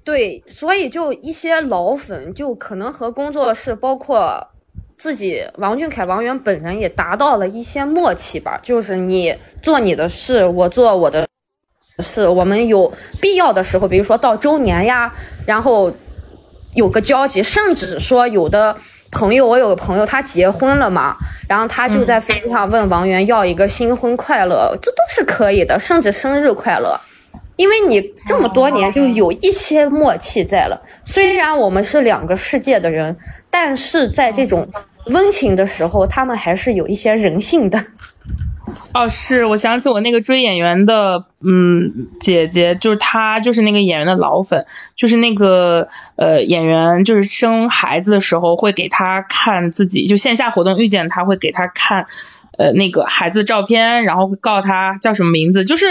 对，所以就一些老粉就可能和工作室包括。自己王俊凯、王源本人也达到了一些默契吧，就是你做你的事，我做我的事，我们有必要的时候，比如说到周年呀，然后有个交集，甚至说有的朋友，我有个朋友他结婚了嘛，然后他就在飞机上问王源要一个新婚快乐，这都是可以的，甚至生日快乐。因为你这么多年就有一些默契在了，虽然我们是两个世界的人，但是在这种温情的时候，他们还是有一些人性的。哦，是我想起我那个追演员的，嗯，姐姐就是她，就是那个演员的老粉，就是那个呃演员，就是生孩子的时候会给他看自己，就线下活动遇见他会给他看呃那个孩子照片，然后告诉他叫什么名字，就是。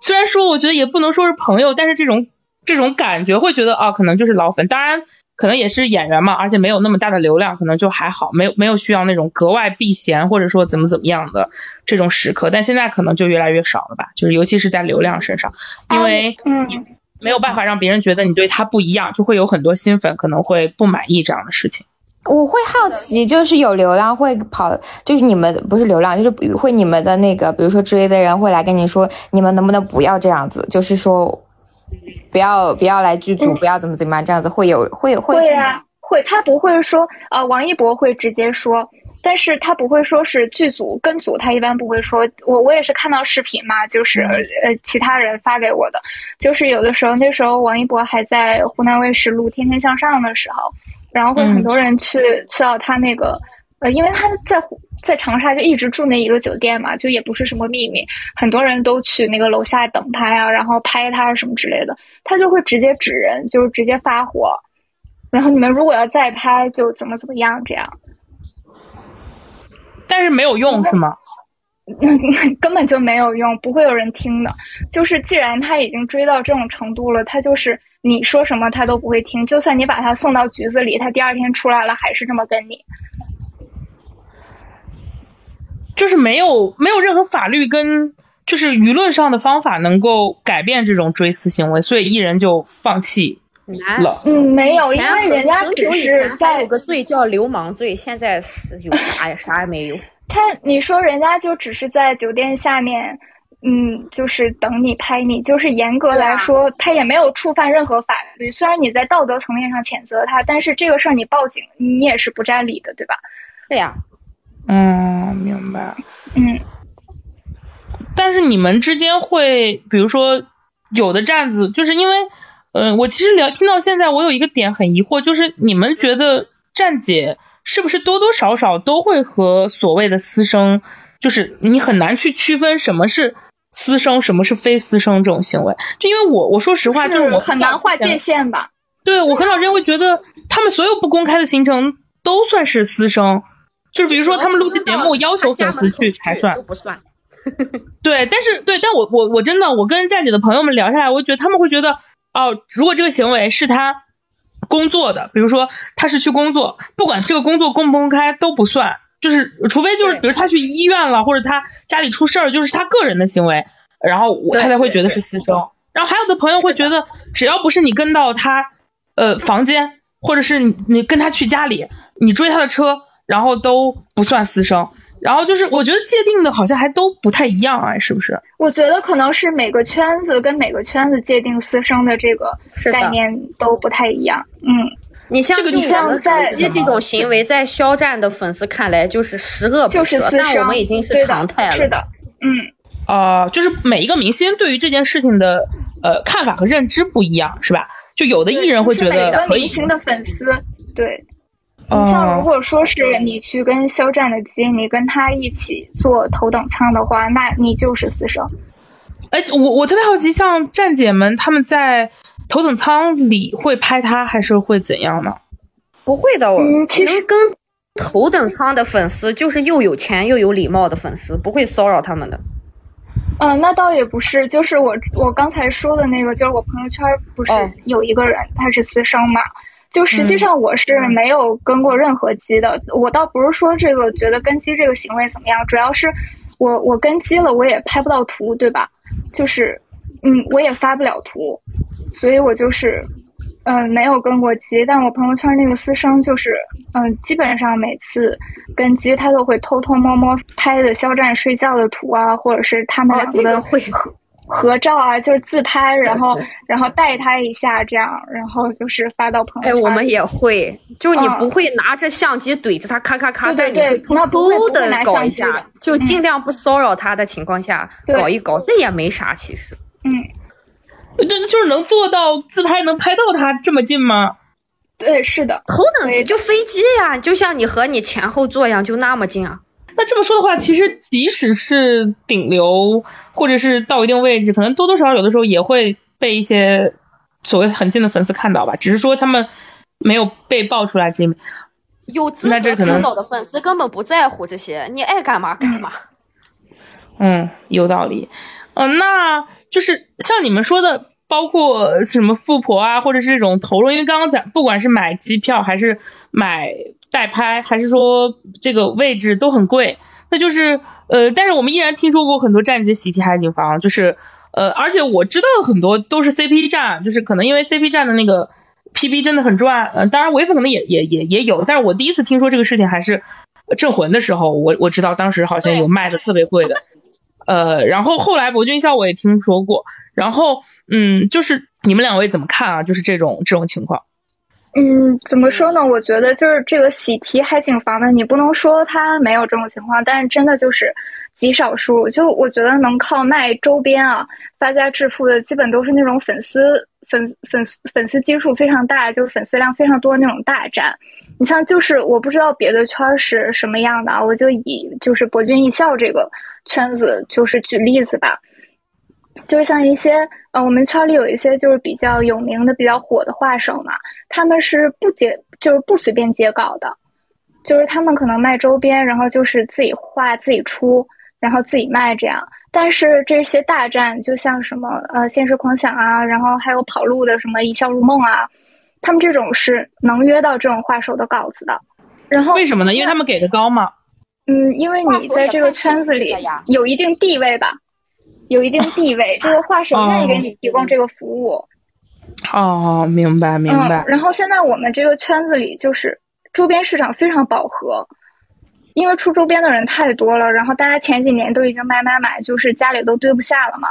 虽然说我觉得也不能说是朋友，但是这种这种感觉会觉得啊，可能就是老粉。当然，可能也是演员嘛，而且没有那么大的流量，可能就还好，没有没有需要那种格外避嫌或者说怎么怎么样的这种时刻。但现在可能就越来越少了吧，就是尤其是在流量身上，因为嗯没有办法让别人觉得你对他不一样，就会有很多新粉可能会不满意这样的事情。我会好奇，就是有流量会跑，就是你们不是流量，就是会你们的那个，比如说追的人会来跟你说，你们能不能不要这样子，就是说不要不要来剧组，不要怎么怎么样，这样子会有会会会啊会，他不会说呃，王一博会直接说，但是他不会说是剧组跟组，他一般不会说。我我也是看到视频嘛，就是呃其他人发给我的，就是有的时候那时候王一博还在湖南卫视录《天天向上》的时候。然后会很多人去去到他那个，呃，因为他在在长沙就一直住那一个酒店嘛，就也不是什么秘密，很多人都去那个楼下等他呀，然后拍他什么之类的，他就会直接指人，就是直接发火，然后你们如果要再拍，就怎么怎么样这样。但是没有用是吗？根本就没有用，不会有人听的。就是既然他已经追到这种程度了，他就是。你说什么他都不会听，就算你把他送到局子里，他第二天出来了还是这么跟你。就是没有没有任何法律跟就是舆论上的方法能够改变这种追思行为，所以艺人就放弃了。嗯，没有，因为人家只是在有个罪叫流氓罪，现在是有啥呀？啥也没有。他你说人家就只是在酒店下面。嗯，就是等你拍你，就是严格来说，他也没有触犯任何法律。虽然你在道德层面上谴责他，但是这个事儿你报警，你也是不占理的，对吧？对呀。嗯，明白。嗯。但是你们之间会，比如说有的站子，就是因为，嗯，我其实聊听到现在，我有一个点很疑惑，就是你们觉得站姐是不是多多少少都会和所谓的私生，就是你很难去区分什么是。私生什么是非私生这种行为？就因为我我说实话，就是我很难划界限吧。对我很少人会觉得他们所有不公开的行程都算是私生，就是比如说他们录期节目要求粉丝去才算，都不算。对，但是对，但我我我真的我跟站姐的朋友们聊下来，我觉得他们会觉得哦，如果这个行为是他工作的，比如说他是去工作，不管这个工作公不公开都不算。就是除非就是比如他去医院了，或者他家里出事儿，就是他个人的行为，然后我他才会觉得是私生。然后还有的朋友会觉得，只要不是你跟到他呃房间，或者是你你跟他去家里，你追他的车，然后都不算私生。然后就是我觉得界定的好像还都不太一样啊，是不是？我觉得可能是每个圈子跟每个圈子界定私生的这个概念都不太一样，嗯。你像这个像在接这种行为，在肖战的粉丝看来就是十恶不赦，但我们已经是常态了。是的，嗯，呃，就是每一个明星对于这件事情的呃看法和认知不一样，是吧？就有的艺人会觉得每个明星的粉丝，对，你像如果说是你去跟肖战的基，你跟他一起坐头等舱的话，那你就是私生。哎，我我特别好奇，像站姐们他们在头等舱里会拍他，还是会怎样呢？不会的，我嗯其实跟头等舱的粉丝就是又有钱又有礼貌的粉丝，不会骚扰他们的。嗯、那倒也不是，就是我我刚才说的那个，就是我朋友圈不是哦有一个人、他是私生嘛，就实际上我是没有跟过任何机的，我倒不是说这个觉得跟机这个行为怎么样，主要是我我跟机了，我也拍不到图，对吧？就是嗯，我也发不了图，所以我就是嗯、没有跟过机，但我朋友圈那个私生就是嗯、基本上每次跟机他都会偷偷摸摸拍的肖战睡觉的图啊，或者是他们哦两个的这个会合合照啊，就是自拍，然后然后带他一下这样，然后就是发到朋友圈哎，圈。我们也会，就是你嗯不会拿着相机怼着他咔咔咔，对对但是你会对那偷偷的搞一下就尽量不骚扰他的情况下搞一搞，这也没啥其实。嗯，对，就是能做到自拍能拍到他这么近吗？对，是的，头等就飞机呀，就像你和你前后座一样，就那么近啊。那这么说的话，其实即使是顶流，或者是到一定位置，可能多多少少有的时候也会被一些所谓很近的粉丝看到吧，只是说他们没有被爆出来这一面。有资格看到的粉丝根本不在乎这些，你爱干嘛干嘛。嗯，有道理。嗯、那就是像你们说的，包括什么富婆啊，或者是这种投入，因为刚刚咱，不管是买机票还是买代拍，还是说这个位置都很贵，那就是呃，但是我们依然听说过很多站街喜提海景房，就是呃，而且我知道的很多都是 CP 站，就是可能因为 CP 站的那个 PB 真的很赚，呃，当然唯粉可能也也也也有，但是我第一次听说这个事情还是镇魂的时候，我我知道当时好像有卖的特别贵的。呃，然后后来博君笑我也听说过，然后嗯，就是你们两位怎么看啊？就是这种这种情况，嗯，怎么说呢？我觉得就是这个喜提海景房的，你不能说它没有这种情况，但是真的就是极少数。就我觉得能靠卖周边啊发家致富的，基本都是那种粉丝粉粉粉丝基数非常大，就是粉丝量非常多那种大站。你像就是我不知道别的圈是什么样的啊，我就以就是博君一笑这个圈子就是举例子吧。就是像一些呃，我们圈里有一些就是比较有名的、比较火的画手嘛，他们是不接，就是不随便接稿的，就是他们可能卖周边，然后就是自己画、自己出，然后自己卖这样。但是这些大站，就像什么呃现实狂想啊，然后还有跑路的什么一笑如梦啊，他们这种是能约到这种画手的稿子的。然后为什么呢？因为他们给的高嘛。嗯，因为你在这个圈子里有一定地位吧，有一定地位，这 个画手愿意给你提供这个服务。哦，明白明白。嗯。然后现在我们这个圈子里就是周边市场非常饱和，因为出周边的人太多了，然后大家前几年都已经买买买，就是家里都堆不下了嘛。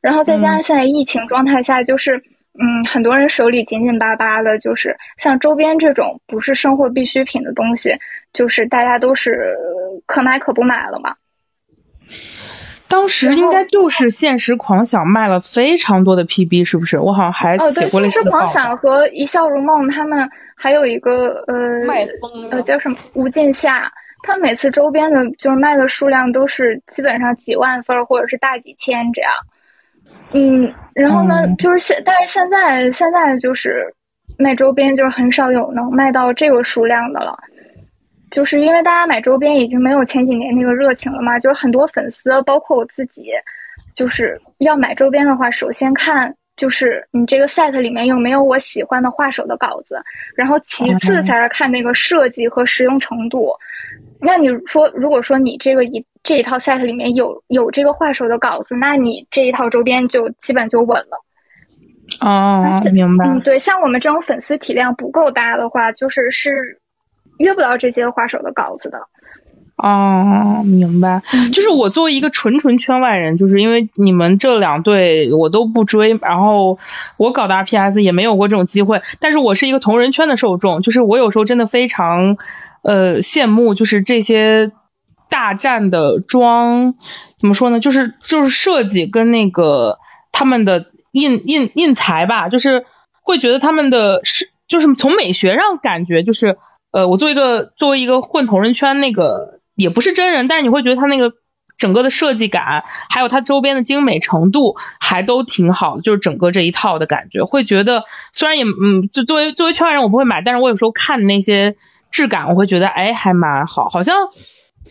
然后再加上现在疫情状态下，就是嗯，很多人手里紧紧巴巴的，就是像周边这种不是生活必需品的东西，就是大家都是可买可不买了嘛。当时应该就是现实狂想卖了非常多的 PB，是不是？我好像还哦，对，写过类现实似的报道。狂想和一笑如梦他们还有一个呃卖疯了呃叫什么无尽夏，他每次周边的就是卖的数量都是基本上几万份儿或者是大几千这样。嗯，然后呢，嗯就是现但是现在现在就是卖周边就是很少有能卖到这个数量的了。就是因为大家买周边已经没有前几年那个热情了嘛，就是很多粉丝，包括我自己，就是要买周边的话，首先看就是你这个 set 里面有没有我喜欢的画手的稿子，然后其次才是看那个设计和实用程度。那你说，如果说你这个一这一套 set 里面有有这个画手的稿子，那你这一套周边就基本就稳了。哦，明白。嗯，对，像我们这种粉丝体量不够大的话，就是是约不到这些画手的稿子的。哦，明白。就是我作为一个纯纯圈外人，就是因为你们这两队我都不追，然后我搞的 RPS 也没有过这种机会。但是我是一个同人圈的受众，就是我有时候真的非常呃羡慕，就是这些大战的妆怎么说呢？就是就是设计跟那个他们的印印印材吧，就是会觉得他们的是就是从美学上感觉就是呃，我作为一个作为一个混同人圈那个也不是真人，但是你会觉得他那个整个的设计感，还有它周边的精美程度，还都挺好的。就是整个这一套的感觉，会觉得虽然也嗯，就作为作为圈外人我不会买，但是我有时候看那些质感，我会觉得哎还蛮好。好像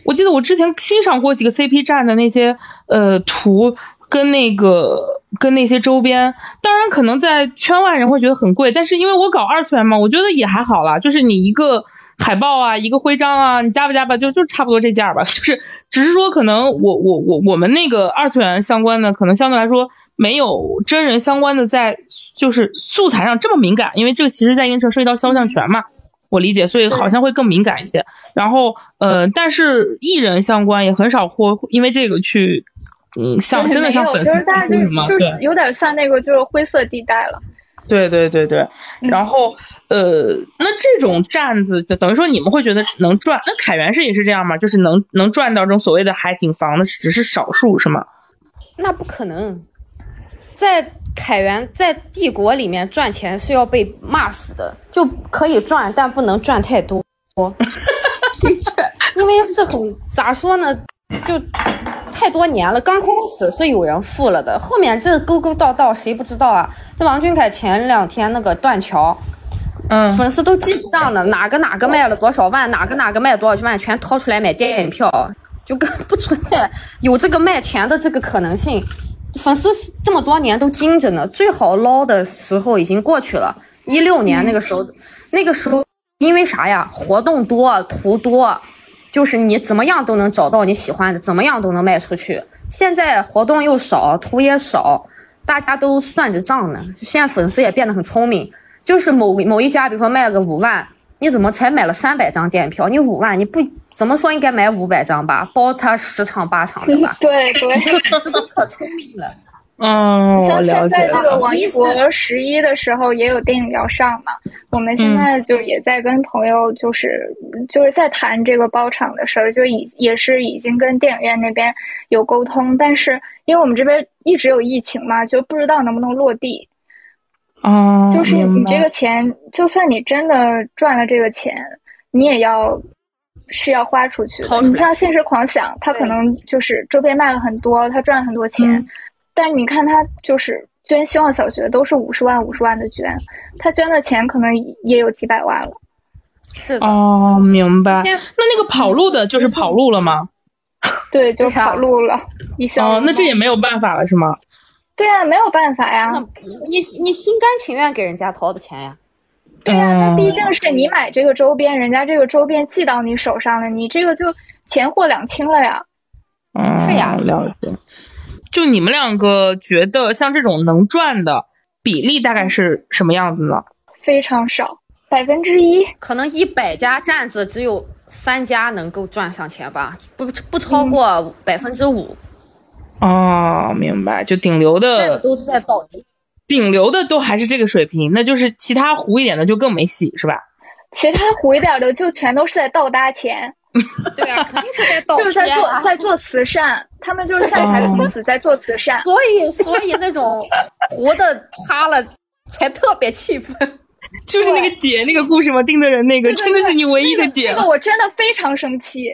我记得我之前欣赏过几个 CP 站的那些呃图。跟那个跟那些周边，当然可能在圈外人会觉得很贵，但是因为我搞二次元嘛，我觉得也还好啦。就是你一个海报啊，一个徽章啊，你加吧加吧，就就差不多这价吧。就是只是说可能我我我我们那个二次元相关的，可能相对来说没有真人相关的在就是素材上这么敏感，因为这个其实在一定程度涉及到肖像权嘛，我理解，所以好像会更敏感一些。然后呃，但是艺人相关也很少会因为这个去。嗯，像真的像粉丝就是大家就就是有点像那个就是灰色地带了。对对对对，然后呃，那这种站子就等于说你们会觉得能赚？那凯源是也是这样吗？就是能能赚到这种所谓的海景房的只是少数是吗？那不可能，在凯源在帝国里面赚钱是要被骂死的，就可以赚，但不能赚太多。因为是很咋说呢，就。太多年了，刚开始是有人付了的，后面这勾勾道道谁不知道啊？这王俊凯前两天那个断桥，嗯，粉丝都记不账呢，哪个哪个卖了多少万，哪个哪个卖多少万，全掏出来买电影票，就跟不存在有这个卖钱的这个可能性。粉丝这么多年都精着呢，最好捞的时候已经过去了，一六年那个时候，那个时候因为啥呀？活动多，图多。就是你怎么样都能找到你喜欢的，怎么样都能卖出去。现在活动又少，图也少，大家都算着账呢。现在粉丝也变得很聪明，就是某某一家，比如说卖了个五万，你怎么才买了三百张电影票？你五万，你不怎么说应该买五百张吧，包他十场八场的吧？对 对，粉丝都可聪明了。嗯，像现在这个王一博十一的时候也有电影要上嘛，我们现在就也在跟朋友就是就是在谈这个包场的事儿，就已也是已经跟电影院那边有沟通，但是因为我们这边一直有疫情嘛，就不知道能不能落地。哦，就是你这个钱，就算你真的赚了这个钱，你也要是要花出去的。你像《现实狂想》，他可能就是周边卖了很多，他赚了很多钱。但你看他就是捐希望小学都是五十万五十万的捐，他捐的钱可能也有几百万了。是的哦，明白。那那个跑路的就是跑路了吗？对，就跑路了。一下哦，那这也没有办法了是吗？对啊，没有办法呀。你你心甘情愿给人家掏的钱呀？对呀，那毕竟是你买这个周边，人家这个周边寄到你手上了，你这个就钱货两清了呀。嗯，是呀，了解。就你们两个觉得像这种能赚的比例大概是什么样子呢？非常少，百分之一，可能一百家站子只有三家能够赚上钱吧，不不超过百分之五。哦，明白，就顶流的都在造，顶流的都还是这个水平，那就是其他糊一点的就更没戏，是吧？其他糊一点的就全都是在倒搭钱。对啊，肯定是在 倒就是在做在做慈善，他们就是在台孔子在做慈善，所以所以那种活的塌了才特别气愤。就是那个姐那个故事吗？丁德人那个真的是你唯一的姐。这个我真的非常生气，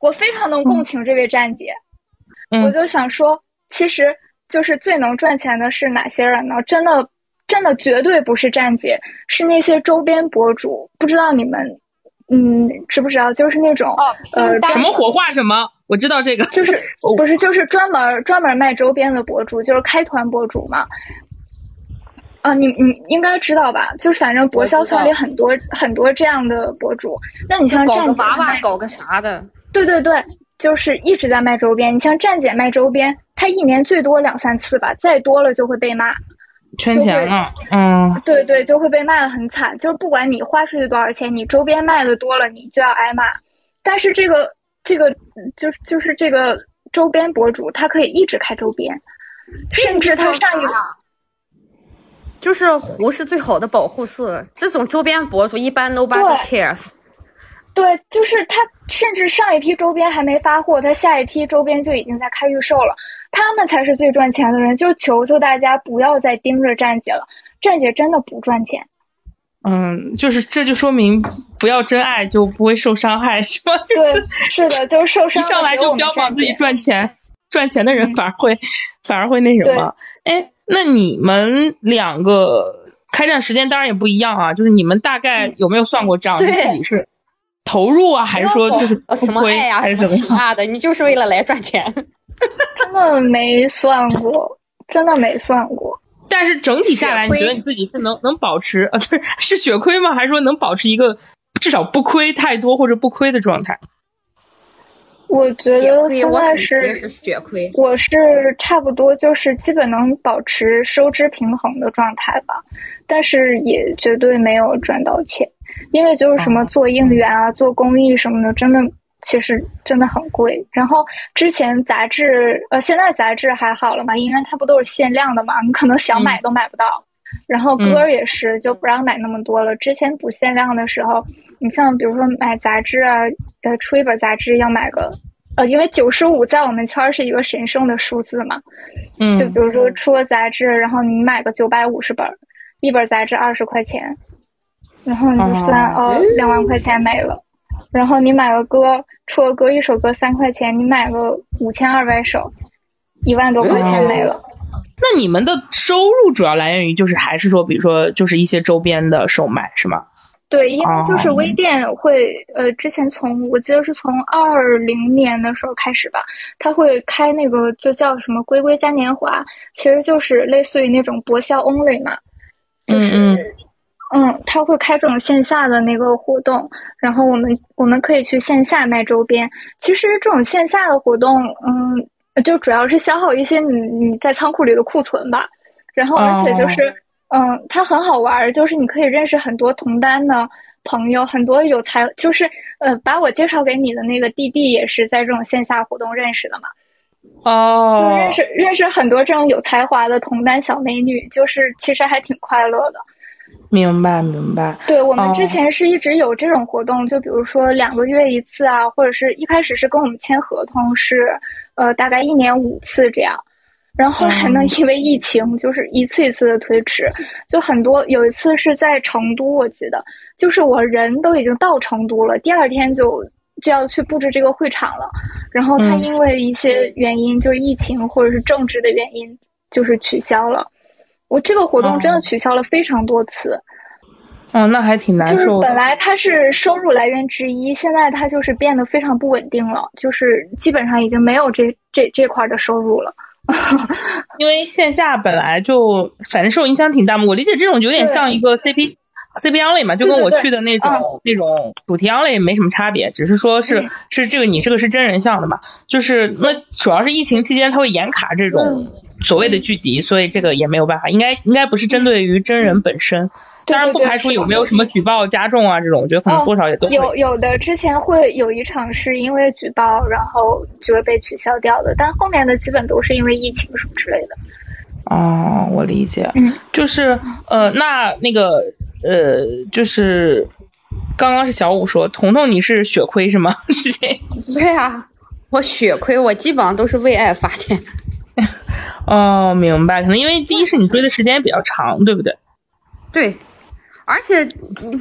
我非常能共情这位站姐。我就想说，其实就是最能赚钱的是哪些人呢？真的真的绝对不是站姐，是那些周边博主。不知道你们。嗯，知不知道？就是那种呃，什么火化什么，我知道这个，就是 不是就是专门专门卖周边的博主，就是开团博主嘛。啊，你你应该知道吧？就是反正博销圈里很多很多这样的博主。那你像站姐娃娃搞个啥的？对对对，就是一直在卖周边。你像站姐卖周边，她一年最多两三次吧，再多了就会被骂。圈钱了，嗯，对对，就会被骂的很惨。就是不管你花出去多少钱，你周边卖的多了，你就要挨骂。但是这个这个就是就是这个周边博主，他可以一直开周边，甚至他上一就是湖是最好的保护色。这种周边博主一般 nobody cares。对，就是他，甚至上一批周边还没发货，他下一批周边就已经在开预售了。他们才是最赚钱的人，就求求大家不要再盯着站姐了，站姐真的不赚钱。嗯，就是这就说明不要真爱就不会受伤害，是吗？对，是的，就是受伤。一上来就标榜自己赚钱。赚钱的人反而会反而会那什么。哎，那你们两个开战时间当然也不一样啊，就是你们大概有没有算过账？自己是投入啊，还是说就是什么爱呀，什么情啊的？你就是为了来赚钱？真的没算过，真的没算过。但是整体下来，你觉得你自己是能能保持 呃，是是血亏吗？还是说能保持一个至少不亏太多或者不亏的状态？我觉得现在是血亏，我是差不多就是基本能保持收支平衡的状态吧，但是也绝对没有赚到钱，因为就是什么做应援啊、做公益什么的，真的其实真的很贵。然后之前杂志呃，现在杂志还好了嘛，因为它不都是限量的嘛，你可能想买都买不到。然后歌也是就不让买那么多了。之前不限量的时候，你像比如说买杂志啊，呃，出一本杂志要买个，呃，因为九十五在我们圈是一个神圣的数字嘛。嗯。就比如说出个杂志，然后你买个九百五十本，一本杂志二十块钱，然后你就算哦，两万块钱没了。然后你买个歌，出个歌一首歌三块钱，你买个五千二百首，一万多块钱没了。那你们的收入主要来源于就是还是说，比如说就是一些周边的售卖是吗？对，因为就是微店会呃，之前从我记得是从二零年的时候开始吧，他会开那个就叫什么“龟龟嘉年华”，其实就是类似于那种博销 only 嘛，就是嗯，他会开这种线下的那个活动，然后我们我们可以去线下卖周边。其实这种线下的活动，嗯。就主要是消耗一些你你在仓库里的库存吧，然后而且就是，嗯，它很好玩，就是你可以认识很多同单的朋友，很多有才，就是呃，把我介绍给你的那个弟弟也是在这种线下活动认识的嘛，哦，就认识认识很多这种有才华的同单小美女，就是其实还挺快乐的。明白明白，对我们之前是一直有这种活动，就比如说两个月一次啊，或者是一开始是跟我们签合同是，呃，大概一年五次这样，然后后来呢，因为疫情就是一次一次的推迟，就很多有一次是在成都，我记得就是我人都已经到成都了，第二天就就要去布置这个会场了，然后他因为一些原因，就是疫情或者是政治的原因，就是取消了。我这个活动真的取消了非常多次，哦，那还挺难受。就是本来它是收入来源之一，现在它就是变得非常不稳定了，就是基本上已经没有这这这块的收入了。因为线下本来就反正受影响挺大嘛，我理解这种有点像一个 CP。CP Only 嘛，就跟我去的那种那种主题 Only 没什么差别，只是说是是这个你这个是真人像的嘛，就是那主要是疫情期间它会严卡这种所谓的剧集，所以这个也没有办法，应该应该不是针对于真人本身，当然不排除有没有什么举报加重啊这种，我觉得可能多少也都有有的之前会有一场是因为举报然后就会被取消掉的，但后面的基本都是因为疫情什么之类的。哦，我理解，嗯，就是呃那那个。呃，就是刚刚是小五说，彤彤你是血亏是吗？对啊，我血亏，我基本上都是为爱发电。哦，明白，可能因为第一是你追的时间比较长，对不对？对，而且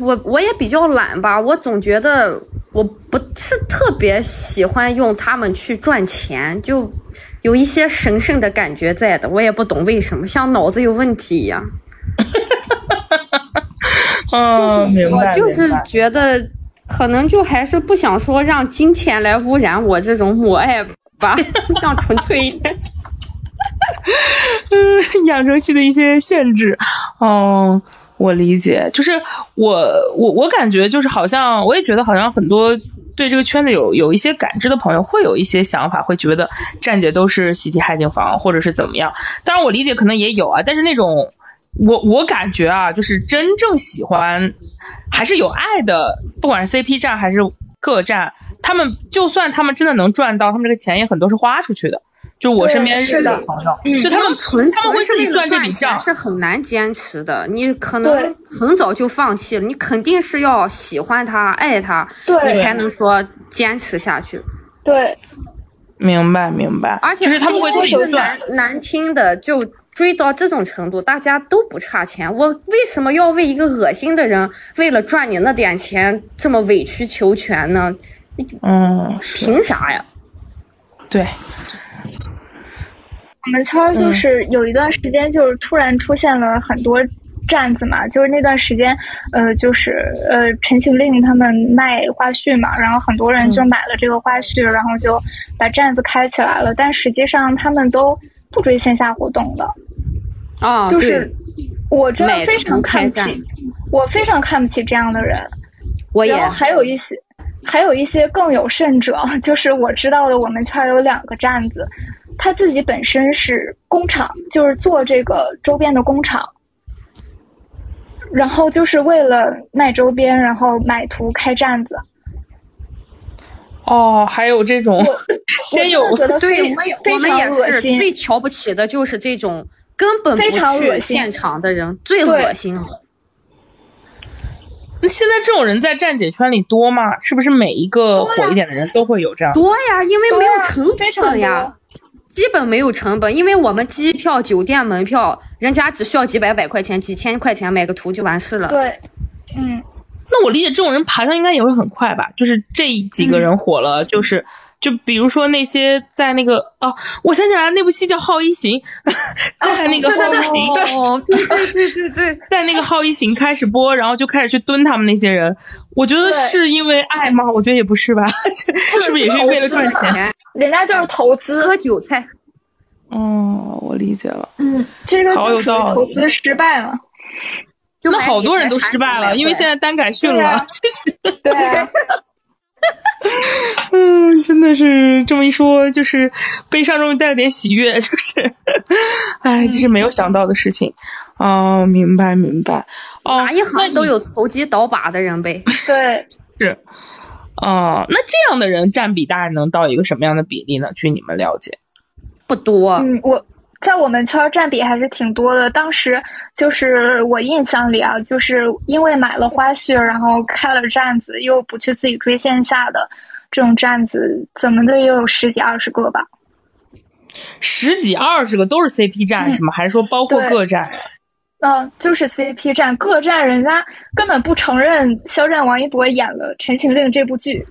我我也比较懒吧，我总觉得我不是特别喜欢用他们去赚钱，就有一些神圣的感觉在的，我也不懂为什么，像脑子有问题一样。就是我就是觉得，可能就还是不想说让金钱来污染我这种母爱吧，想纯粹一点。嗯，养成系的一些限制，哦，我理解。就是我我我感觉就是好像，我也觉得好像很多对这个圈子有有一些感知的朋友会有一些想法，会觉得站姐都是喜提海景房，或者是怎么样。当然我理解可能也有啊，但是那种。我我感觉啊，就是真正喜欢还是有爱的，不管是 CP 站还是各站，他们就算他们真的能赚到，他们这个钱也很多是花出去的。就我身边是的朋友，就他们纯他们会自己算这笔账，是很难坚持的。你可能很早就放弃了，你肯定是要喜欢他、爱他，你才能说坚持下去。对，明白明白。而且就是他们会自己算。难难听的就。追到这种程度，大家都不差钱，我为什么要为一个恶心的人，为了赚你那点钱这么委曲求全呢？嗯，凭啥呀？对，我们圈就是有一段时间，就是突然出现了很多站子嘛，就是那段时间，呃，就是呃，陈情令他们卖花絮嘛，然后很多人就买了这个花絮，然后就把站子开起来了，但实际上他们都不追线下活动的。啊，就是我真的非常看不起，我非常看不起这样的人。我也还有一些，还有一些更有甚者，就是我知道的，我们圈有两个站子，他自己本身是工厂，就是做这个周边的工厂，然后就是为了卖周边，然后买图开站子。哦，还有这种，真有对，我们我们也是最瞧不起的就是这种根本不去现场的人，最恶心了。那现在这种人在站姐圈里多吗？是不是每一个火一点的人都会有这样？多呀，因为没有成本呀，基本没有成本，因为我们机票、酒店门票，人家只需要几百百块钱、几千块钱买个图就完事了。对，嗯。那我理解这种人爬上应该也会很快吧？就是这几个人火了，就是就比如说那些在那个哦，我想起来那部戏叫《好一行》，在那个好一行，对对对对对，在那个好一行开始播，然后就开始去蹲他们那些人。我觉得是因为爱吗？我觉得也不是吧，是不是也是为了赚钱？人家就是投资割韭菜。哦，我理解了。嗯，这个就是投资失败了。那好多人都失败了，因为现在单改训了，就是对，嗯，真的是这么一说，就是悲伤中带了点喜悦，就是，哎，这是没有想到的事情。哦，明白明白。哪一行都有投机倒把的人呗。对，是。哦，那这样的人占比大概能到一个什么样的比例呢？据你们了解，不多。嗯，我。在我们圈占比还是挺多的。当时就是我印象里啊，就是因为买了花絮，然后开了站子，又不去自己追线下的这种站子，怎么的也有十几二十个吧。十几二十个都是 CP 站是吗？还是说包括各站？嗯，就是 CP 站，各站人家根本不承认肖战、王一博演了《陈情令》这部剧。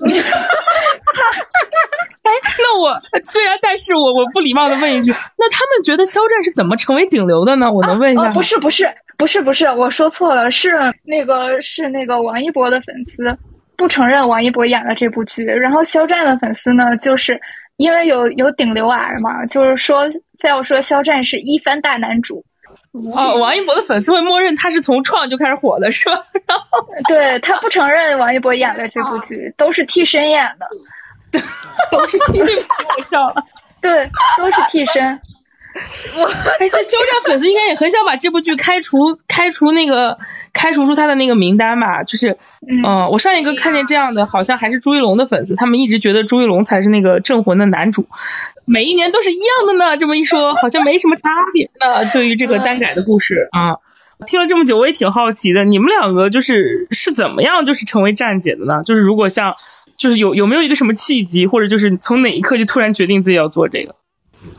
哈哈哈！哎，那我虽然，但是我我不礼貌的问一句，那他们觉得肖战是怎么成为顶流的呢？我能问一下？不是不是不是不是，我说错了，是那个是那个王一博的粉丝不承认王一博演了这部剧，然后肖战的粉丝呢，就是因为有有顶流癌嘛，就是说非要说肖战是一番大男主。哦，王一博的粉丝会默认他是从创就开始火的，是吧？然后对他不承认王一博演的这部剧都是替身演的，都是替身，太笑了。对，都是替身。我肖战粉丝应该也很想把这部剧开除，开除那个，开除出他的那个名单吧。就是，嗯，我上一个看见这样的，好像还是朱一龙的粉丝，他们一直觉得朱一龙才是那个镇魂的男主，每一年都是一样的呢。这么一说，好像没什么差别呢。对于这个单改的故事啊，听了这么久，我也挺好奇的，你们两个就是是怎么样就是成为站姐的呢？就是如果像，就是有有没有一个什么契机，或者就是从哪一刻就突然决定自己要做这个？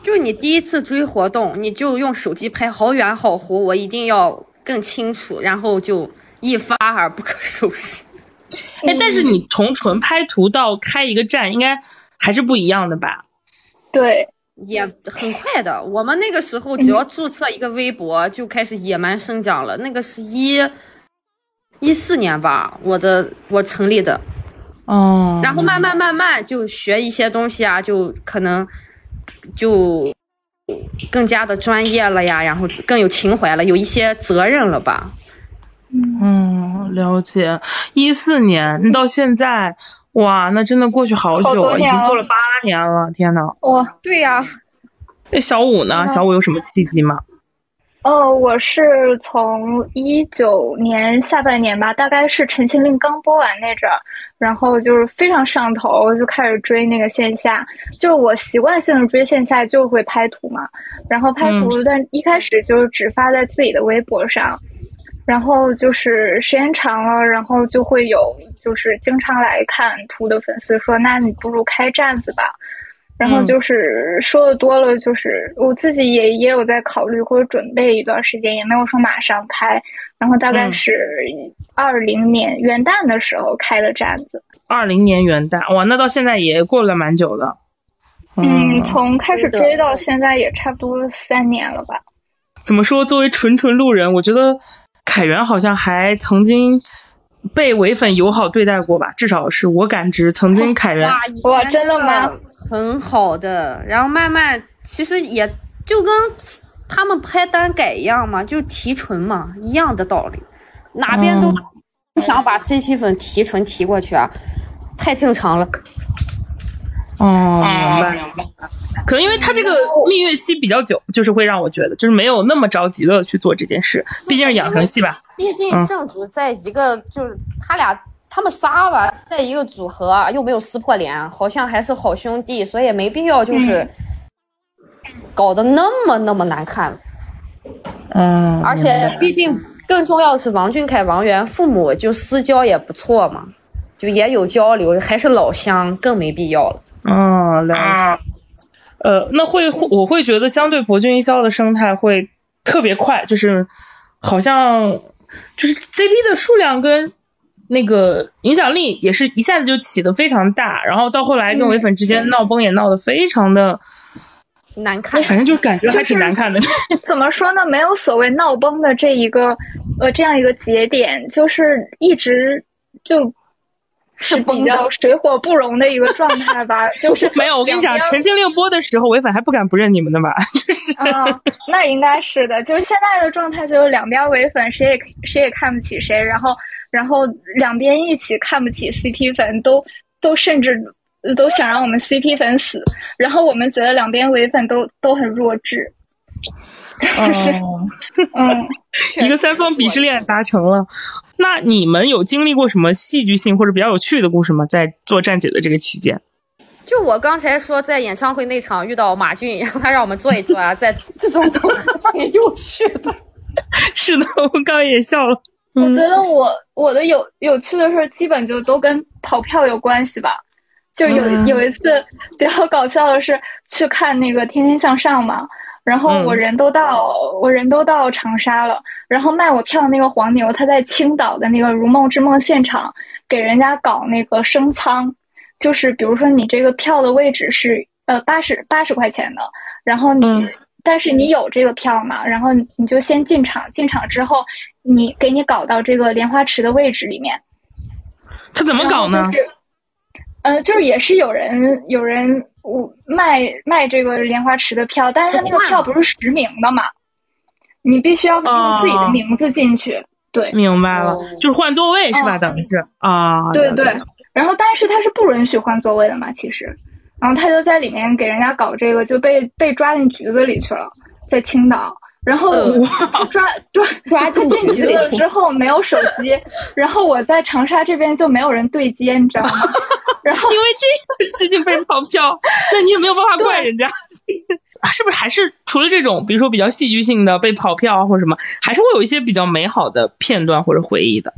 就你第一次追活动，你就用手机拍好远好糊，我一定要更清楚，然后就一发而不可收拾。哎，但是你从纯拍图到开一个站，应该还是不一样的吧？对，也很快的。我们那个时候只要注册一个微博，就开始野蛮生长了。那个是一一四年吧，我的我成立的。哦。然后慢慢慢慢就学一些东西啊，就可能。就更加的专业了呀，然后更有情怀了，有一些责任了吧？嗯，了解。一四年，你到现在，哇，那真的过去好久了，已经过了八年了，天呐。哇，对呀。那小五呢？小五有什么契机吗？哦，我是从一九年下半年吧，大概是《陈情令》刚播完那阵儿，然后就是非常上头，就开始追那个线下。就是我习惯性的追线下，就会拍图嘛，然后拍图，但一开始就是只发在自己的微博上，然后就是时间长了，然后就会有就是经常来看图的粉丝说：“那你不如开站子吧。”然后就是说的多了，就是我自己也也有在考虑或者准备一段时间，也没有说马上开。然后大概是二零年元旦的时候开的站子。二零年元旦，哇，那到现在也过了蛮久的。嗯，从开始追到现在也差不多三年了吧。怎么说？作为纯纯路人，我觉得凯源好像还曾经被唯粉友好对待过吧？至少是我感知，曾经凯源哇，真的吗？很好的，然后慢慢其实也就跟他们拍单改一样嘛，就提纯嘛，一样的道理，哪边都不想把 CP 粉提纯提过去啊，太正常了。哦，明白。可能因为他这个蜜月期比较久，就是会让我觉得，就是没有那么着急的去做这件事。毕竟是养成系吧。毕竟正主在一个，就是他俩他们仨吧，在一个组合，又没有撕破脸，好像还是好兄弟，所以没必要就是搞得那么那么难看。嗯。而且毕竟更重要的是，王俊凯、王源父母就私交也不错嘛，就也有交流，还是老乡，更没必要了。哦，了解。呃，那会我会觉得相对博君一肖的生态会特别快，就是好像就是 CP 的数量跟那个影响力也是一下子就起的非常大，然后到后来跟唯粉之间闹崩也闹得非常的难看，反正就感觉还挺难看的。怎么说呢？没有所谓闹崩的这一个呃这样一个节点，就是一直就。是比较水火不容的一个状态吧，就是没有。我跟你讲，《陈情令》播的时候，唯粉还不敢不认你们的吧？就是，那应该是的。就是现在的状态，就是两边唯粉谁也谁也看不起谁，然后然后两边一起看不起 CP 粉，都都甚至都想让我们 CP 粉死，然后我们觉得两边唯粉都都很弱智，就是，嗯，一个三方鄙视链达成了。那你们有经历过什么戏剧性或者比较有趣的故事吗？在做站姐的这个期间，就我刚才说在演唱会那场遇到马俊，然后他让我们坐一坐啊，在这种都挺有趣的。是的，我刚刚也笑了。我觉得我我的有有趣的事儿基本就都跟跑票有关系吧。就有有一次比较搞笑的是去看那个《天天向上》嘛。然后我人都到，我人都到长沙了。然后卖我票那个黄牛，他在青岛的那个如梦之梦现场给人家搞那个升舱，就是比如说你这个票的位置是呃八十八十块钱的，然后你但是你有这个票嘛，然后你就先进场，进场之后你给你搞到这个莲花池的位置里面。他怎么搞呢？呃，就是也是有人有人。我卖卖这个莲花池的票，但是他那个票不是实名的嘛？你必须要用自己的名字进去。对，明白了，就是换座位是吧？等于是啊。对对。然后，但是他是不允许换座位的嘛？其实，然后他就在里面给人家搞这个，就被被抓进局子里去了，在青岛。然后 抓抓抓进局了之后没有手机，然后我在长沙这边就没有人对接，你知道吗？然后因为这个事情被跑票，那你也没有办法怪人家，是不是？还是除了这种，比如说比较戏剧性的被跑票啊或者什么，还是会有一些比较美好的片段或者回忆的。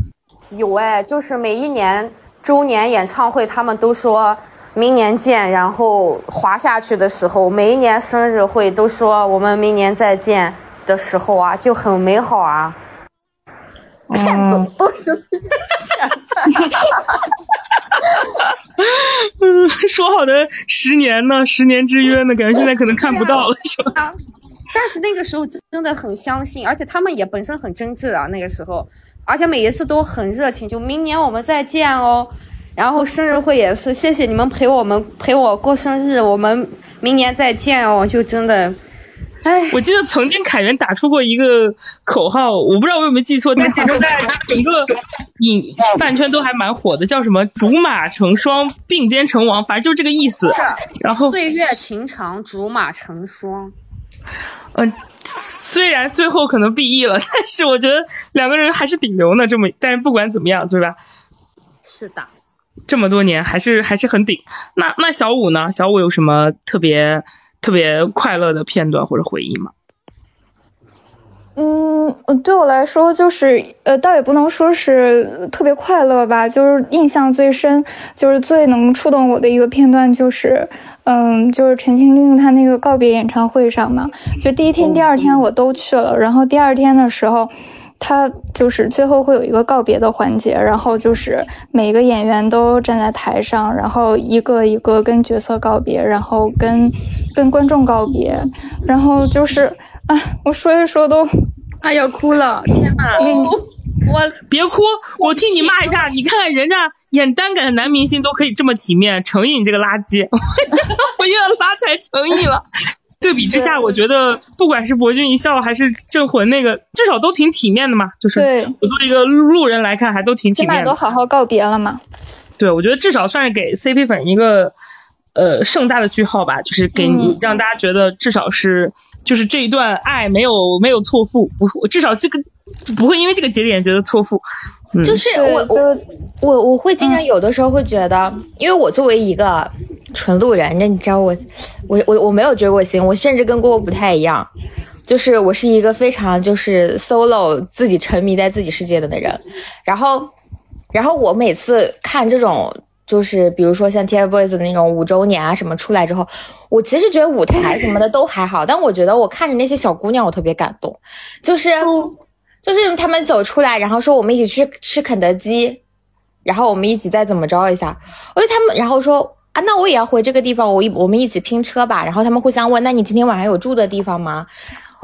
有哎，就是每一年周年演唱会，他们都说明年见，然后滑下去的时候，每一年生日会都说我们明年再见。的时候啊，就很美好啊，骗子都是骗子。嗯，说好的十年呢？十年之约呢？感觉现在可能看不到了，是吧？但是那个时候真的很相信，而且他们也本身很真挚啊。那个时候，而且每一次都很热情，就明年我们再见哦。然后生日会也是，谢谢你们陪我们陪我过生日，我们明年再见哦。就真的。我记得曾经凯源打出过一个口号，我不知道我有没有记错，但是在整个影饭圈都还蛮火的，叫什么“竹马成双，并肩成王”，反正就是这个意思。然后岁月情长，竹马成双。嗯，虽然最后可能毕业了，但是我觉得两个人还是顶流呢。这么，但是不管怎么样，对吧？是的，这么多年还是还是很顶。那那小五呢？小五有什么特别？特别快乐的片段或者回忆吗？嗯，对我来说就是呃，倒也不能说是特别快乐吧，就是印象最深，就是最能触动我的一个片段，就是嗯，就是陈情令他那个告别演唱会上嘛，就第一天、第二天我都去了，然后第二天的时候，他就是最后会有一个告别的环节，然后就是每个演员都站在台上，然后一个一个跟角色告别，然后跟跟观众告别，然后就是啊，我说一说都，哎要哭了，天哪！我别哭，我替你骂一下，你看看人家演单改的男明星都可以这么体面，成毅你这个垃圾，我又要拉踩成毅了。对比之下，我觉得不管是博君一笑还是镇魂那个，至少都挺体面的嘛。就是我作为一个路人来看，还都挺体面的。起码都好好告别了嘛。对，我觉得至少算是给 CP 粉一个呃盛大的句号吧，就是给你让大家觉得至少是就是这一段爱没有没有错付，不至少这个不会因为这个节点觉得错付。就是我我我我会经常有的时候会觉得，因为我作为一个纯路人，那你知道我我我我没有追过星，我甚至跟郭郭不太一样，就是我是一个非常就是 solo 自己沉迷在自己世界的的人，然后然后我每次看这种就是比如说像 TFBOYS 的那种五周年啊什么出来之后，我其实觉得舞台什么的都还好，但我觉得我看着那些小姑娘我特别感动，就是。就是他们走出来，然后说我们一起去吃肯德基，然后我们一起再怎么着一下。我觉得他们，然后说啊，那我也要回这个地方，我一我们一起拼车吧。然后他们互相问，那你今天晚上有住的地方吗？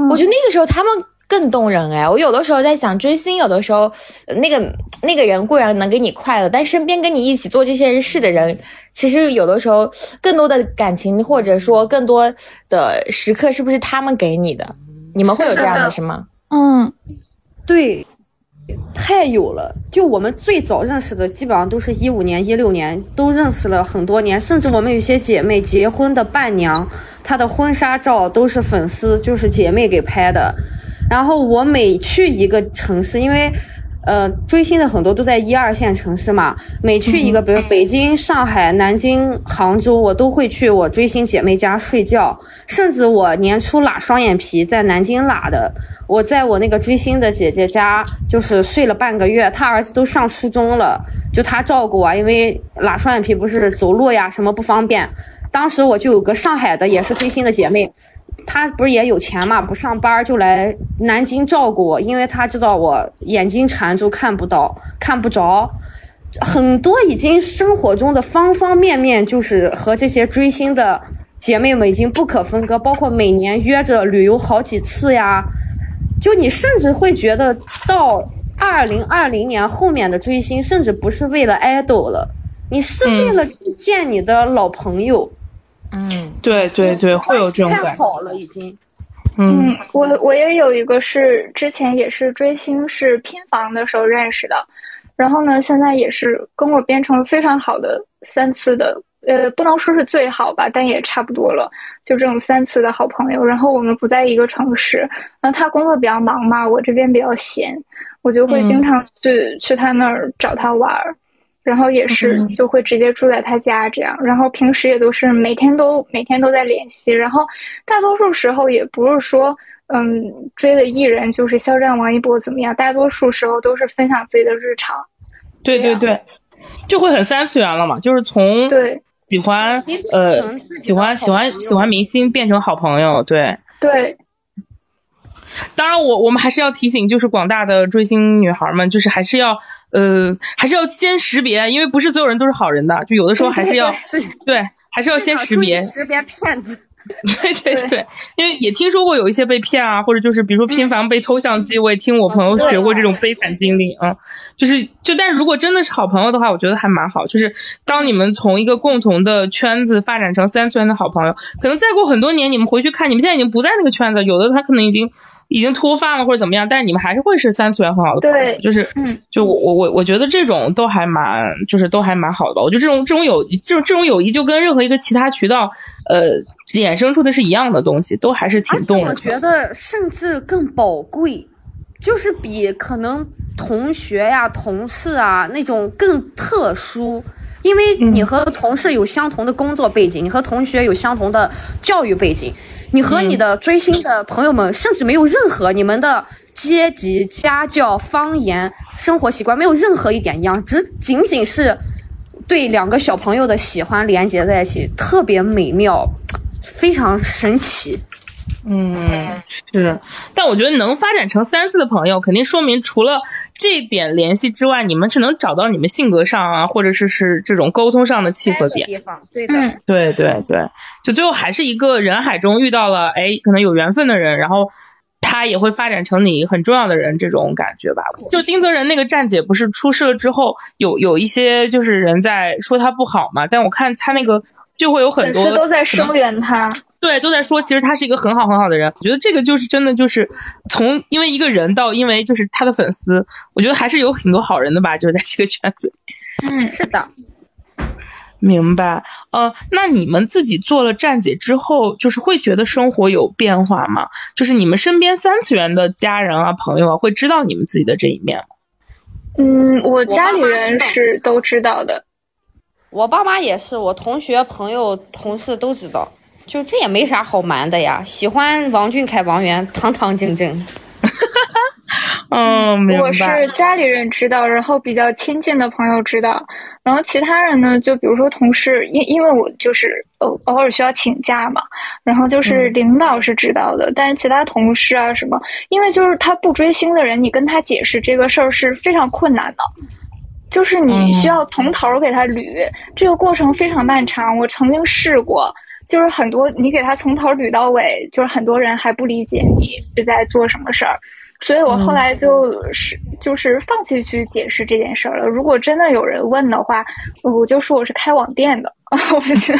我觉得那个时候他们更动人哎。我有的时候在想，追星有的时候那个那个人固然能给你快乐，但身边跟你一起做这些事的人，其实有的时候更多的感情或者说更多的时刻，是不是他们给你的？你们会有这样的是吗？嗯。对，太有了。就我们最早认识的，基本上都是一五年、一六年，都认识了很多年。甚至我们有些姐妹结婚的伴娘，她的婚纱照都是粉丝，就是姐妹给拍的。然后我每去一个城市，因为。呃，追星的很多都在一二线城市嘛。每去一个，比如北京、上海、南京、杭州，我都会去我追星姐妹家睡觉。甚至我年初拉双眼皮，在南京拉的。我在我那个追星的姐姐家，就是睡了半个月。她儿子都上初中了，就她照顾我，因为拉双眼皮不是走路呀什么不方便。当时我就有个上海的，也是追星的姐妹。他不是也有钱嘛？不上班就来南京照顾我，因为他知道我眼睛缠住看不到、看不着。很多已经生活中的方方面面，就是和这些追星的姐妹们已经不可分割。包括每年约着旅游好几次呀。就你甚至会觉得，到二零二零年后面的追星，甚至不是为了 idol 了，你是为了见你的老朋友。嗯，对对对，会有这种感觉。太好了，已经。嗯，我我也有一个是之前也是追星，是拼房的时候认识的，然后呢，现在也是跟我变成了非常好的三次的，呃，不能说是最好吧，但也差不多了，就这种三次的好朋友。然后我们不在一个城市，那他工作比较忙嘛，我这边比较闲，我就会经常去去他那儿找他玩儿。然后也是就会直接住在他家这样，然后平时也都是每天都每天都在联系，然后大多数时候也不是说嗯追的艺人就是肖战、王一博怎么样，大多数时候都是分享自己的日常。对对对，就会很三次元了嘛，就是从对喜欢呃喜欢喜欢喜欢明星变成好朋友，对对。当然，我我们还是要提醒，就是广大的追星女孩们，就是还是要呃，还是要先识别，因为不是所有人都是好人的，就有的时候还是要对，还是要先识别识别骗子。对对对，因为也听说过有一些被骗啊，或者就是比如说频繁被偷相机，我也听我朋友学过这种悲惨经历啊。就是就但是如果真的是好朋友的话，我觉得还蛮好。就是当你们从一个共同的圈子发展成三次元的好朋友，可能再过很多年你们回去看，你们现在已经不在那个圈子，有的他可能已经。已经脱发了或者怎么样，但是你们还是会是三次元很好的朋友，就是，嗯，就我我我我觉得这种都还蛮，就是都还蛮好的吧。我觉得这种这种友这种这种友谊就跟任何一个其他渠道呃衍生出的是一样的东西，都还是挺动人的。我觉得甚至更宝贵，就是比可能同学呀、同事啊那种更特殊，因为你和同事有相同的工作背景，你和同学有相同的教育背景。你和你的追星的朋友们，甚至没有任何你们的阶级、家教、方言、生活习惯，没有任何一点一样，只仅仅是对两个小朋友的喜欢连接在一起，特别美妙，非常神奇。嗯，是，但我觉得能发展成三四的朋友，肯定说明除了这点联系之外，你们是能找到你们性格上啊，或者是是这种沟通上的契合点。地方，对的，对对对，就最后还是一个人海中遇到了，哎，可能有缘分的人，然后他也会发展成你很重要的人，这种感觉吧。就丁泽仁那个站姐不是出事了之后，有有一些就是人在说他不好嘛，但我看他那个就会有很多粉丝都在声援他。对，都在说，其实他是一个很好很好的人。我觉得这个就是真的，就是从因为一个人到因为就是他的粉丝，我觉得还是有很多好人的吧，就是在这个圈子里。嗯，是的，明白。呃，那你们自己做了站姐之后，就是会觉得生活有变化吗？就是你们身边三次元的家人啊、朋友啊，会知道你们自己的这一面吗？嗯，我家里人是都知道的，我爸妈也是，我同学、朋友、同事都知道。就这也没啥好瞒的呀，喜欢王俊凯、王源，堂堂正正。嗯，我是家里人知道，然后比较亲近的朋友知道，然后其他人呢，就比如说同事，因因为我就是偶偶尔需要请假嘛，然后就是领导是知道的，但是其他同事啊什么，因为就是他不追星的人，你跟他解释这个事儿是非常困难的，就是你需要从头给他捋，这个过程非常漫长。我曾经试过。就是很多你给他从头捋到尾，就是很多人还不理解你是在做什么事儿，所以我后来就是就是放弃去解释这件事儿了。如果真的有人问的话，我就说我是开网店的。我觉得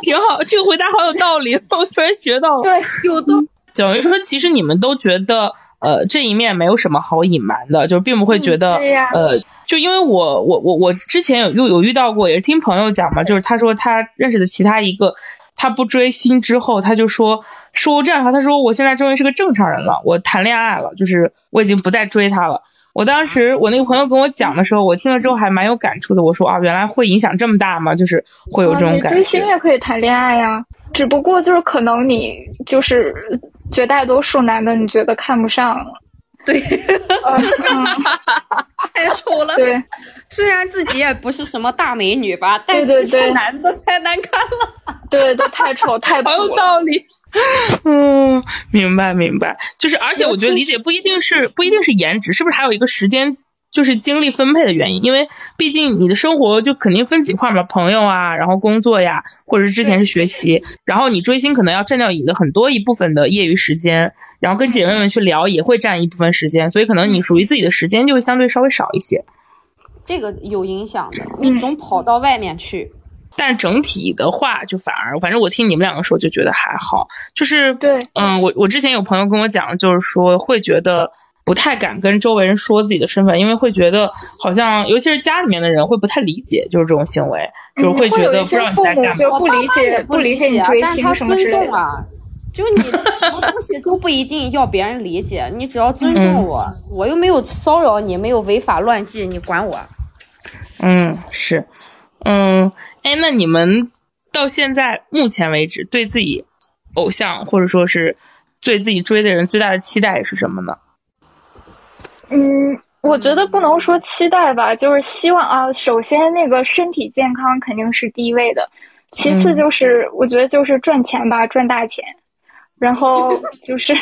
挺好，这个回答好有道理，我突然学到了。对，有的。等于说，其实你们都觉得，呃，这一面没有什么好隐瞒的，就是并不会觉得，呃。就因为我我我我之前有有有遇到过，也是听朋友讲嘛，就是他说他认识的其他一个，他不追星之后，他就说说这样的话，他说我现在终于是个正常人了，我谈恋爱了，就是我已经不再追他了。我当时我那个朋友跟我讲的时候，我听了之后还蛮有感触的。我说啊，原来会影响这么大吗？就是会有这种感觉。追星也可以谈恋爱呀，只不过就是可能你就是绝大多数男的你觉得看不上。对，太丑了。对，虽然自己也不是什么大美女吧，但是这男的太难看了。对，都太丑，太好有道理。嗯，明白明白。就是，而且我觉得理解不一定是不一定是颜值，是不是还有一个时间？就是精力分配的原因，因为毕竟你的生活就肯定分几块嘛，朋友啊，然后工作呀，或者是之前是学习，然后你追星可能要占掉你的很多一部分的业余时间，然后跟姐妹们去聊也会占一部分时间，所以可能你属于自己的时间就会相对稍微少一些。这个有影响的，你总跑到外面去。但是整体的话，就反而，反正我听你们两个说就觉得还好，就是对，嗯，我我之前有朋友跟我讲，就是说会觉得。不太敢跟周围人说自己的身份，因为会觉得好像，尤其是家里面的人会不太理解，就是这种行为，就是会觉得不知道你在干嘛。不理解，不理解你追星什么之类的。就你什么东西都不一定要别人理解，你只要尊重我，我又没有骚扰你，没有违法乱纪，你管我？嗯，是，嗯，哎，那你们到现在目前为止，对自己偶像或者说是对自己追的人最大的期待是什么呢？嗯，我觉得不能说期待吧，就是希望啊。首先，那个身体健康肯定是第一位的，其次就是我觉得就是赚钱吧，赚大钱，然后就是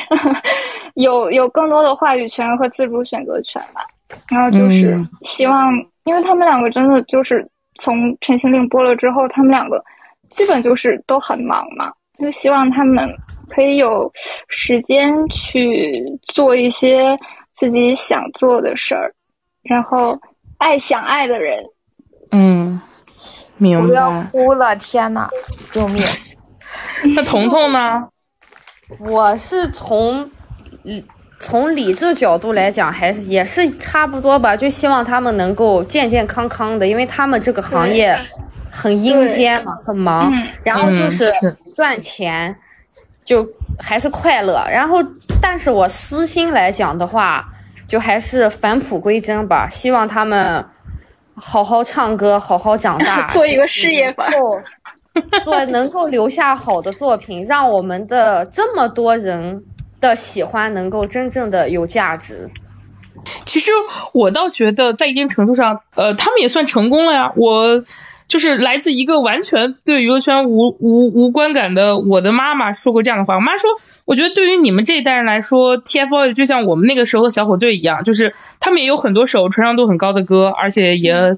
有有更多的话语权和自主选择权吧。然后就是希望，因为他们两个真的就是从《陈情令》播了之后，他们两个基本就是都很忙嘛，就希望他们可以有时间去做一些。自己想做的事儿，然后爱想爱的人，嗯，明白。我要哭了，天呐，救命！那彤彤呢？我是从理从理智角度来讲，还是也是差不多吧，就希望他们能够健健康康的，因为他们这个行业很阴间嘛，很忙，然后就是赚钱。就还是快乐，然后，但是我私心来讲的话，就还是返璞归真吧。希望他们好好唱歌，好好长大，做一个事业吧，做能够留下好的作品，让我们的这么多人的喜欢能够真正的有价值。其实我倒觉得，在一定程度上，呃，他们也算成功了呀。我。就是来自一个完全对娱乐圈无无无观感的我的妈妈说过这样的话。我妈说，我觉得对于你们这一代人来说，TFBOYS 就像我们那个时候的小虎队一样，就是他们也有很多首传唱度很高的歌，而且也。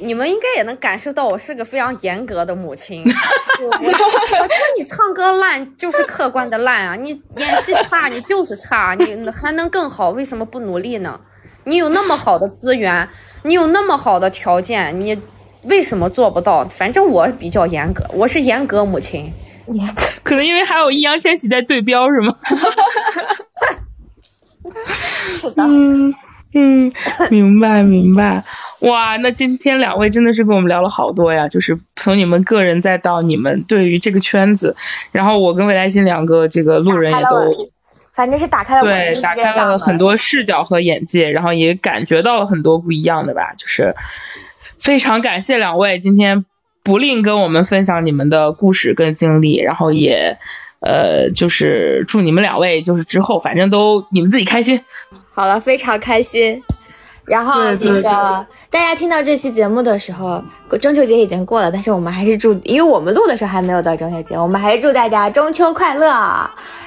你们应该也能感受到，我是个非常严格的母亲。我觉得你唱歌烂就是客观的烂啊，你演戏差你就是差，你还能更好？为什么不努力呢？你有那么好的资源，你有那么好的条件，你为什么做不到？反正我比较严格，我是严格母亲。严格，可能因为还有易烊千玺在对标，是吗？是的。嗯，明白明白，哇，那今天两位真的是跟我们聊了好多呀，就是从你们个人再到你们对于这个圈子，然后我跟未来新两个这个路人也都，反正是打开了对，打开了很多视角和眼界，然后也感觉到了很多不一样的吧，就是非常感谢两位今天不吝跟我们分享你们的故事跟经历，然后也呃就是祝你们两位就是之后反正都你们自己开心。好了，非常开心。然后那个大家听到这期节目的时候，中秋节已经过了，但是我们还是祝，因为我们录的时候还没有到中秋节，我们还是祝大家中秋快乐。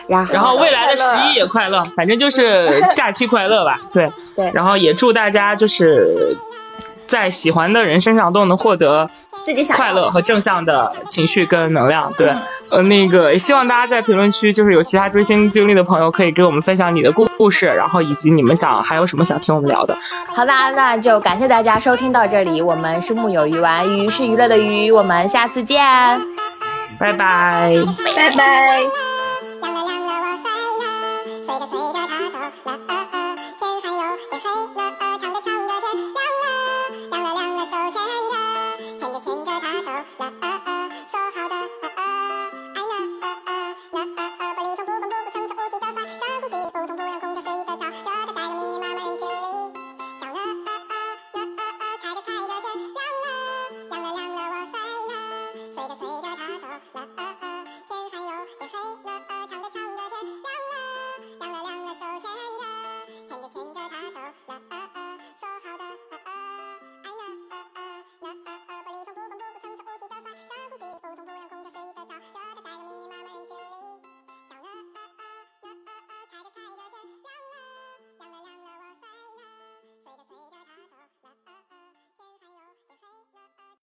然后，然后未来的十一也快乐，反正就是 假期快乐吧。对对。然后也祝大家就是在喜欢的人身上都能获得。自己想快乐和正向的情绪跟能量，对，呃，那个也希望大家在评论区，就是有其他追星经历的朋友，可以给我们分享你的故故事，然后以及你们想还有什么想听我们聊的。好的，那就感谢大家收听到这里，我们是木有鱼丸，鱼是娱乐的鱼，我们下次见，拜拜，拜拜。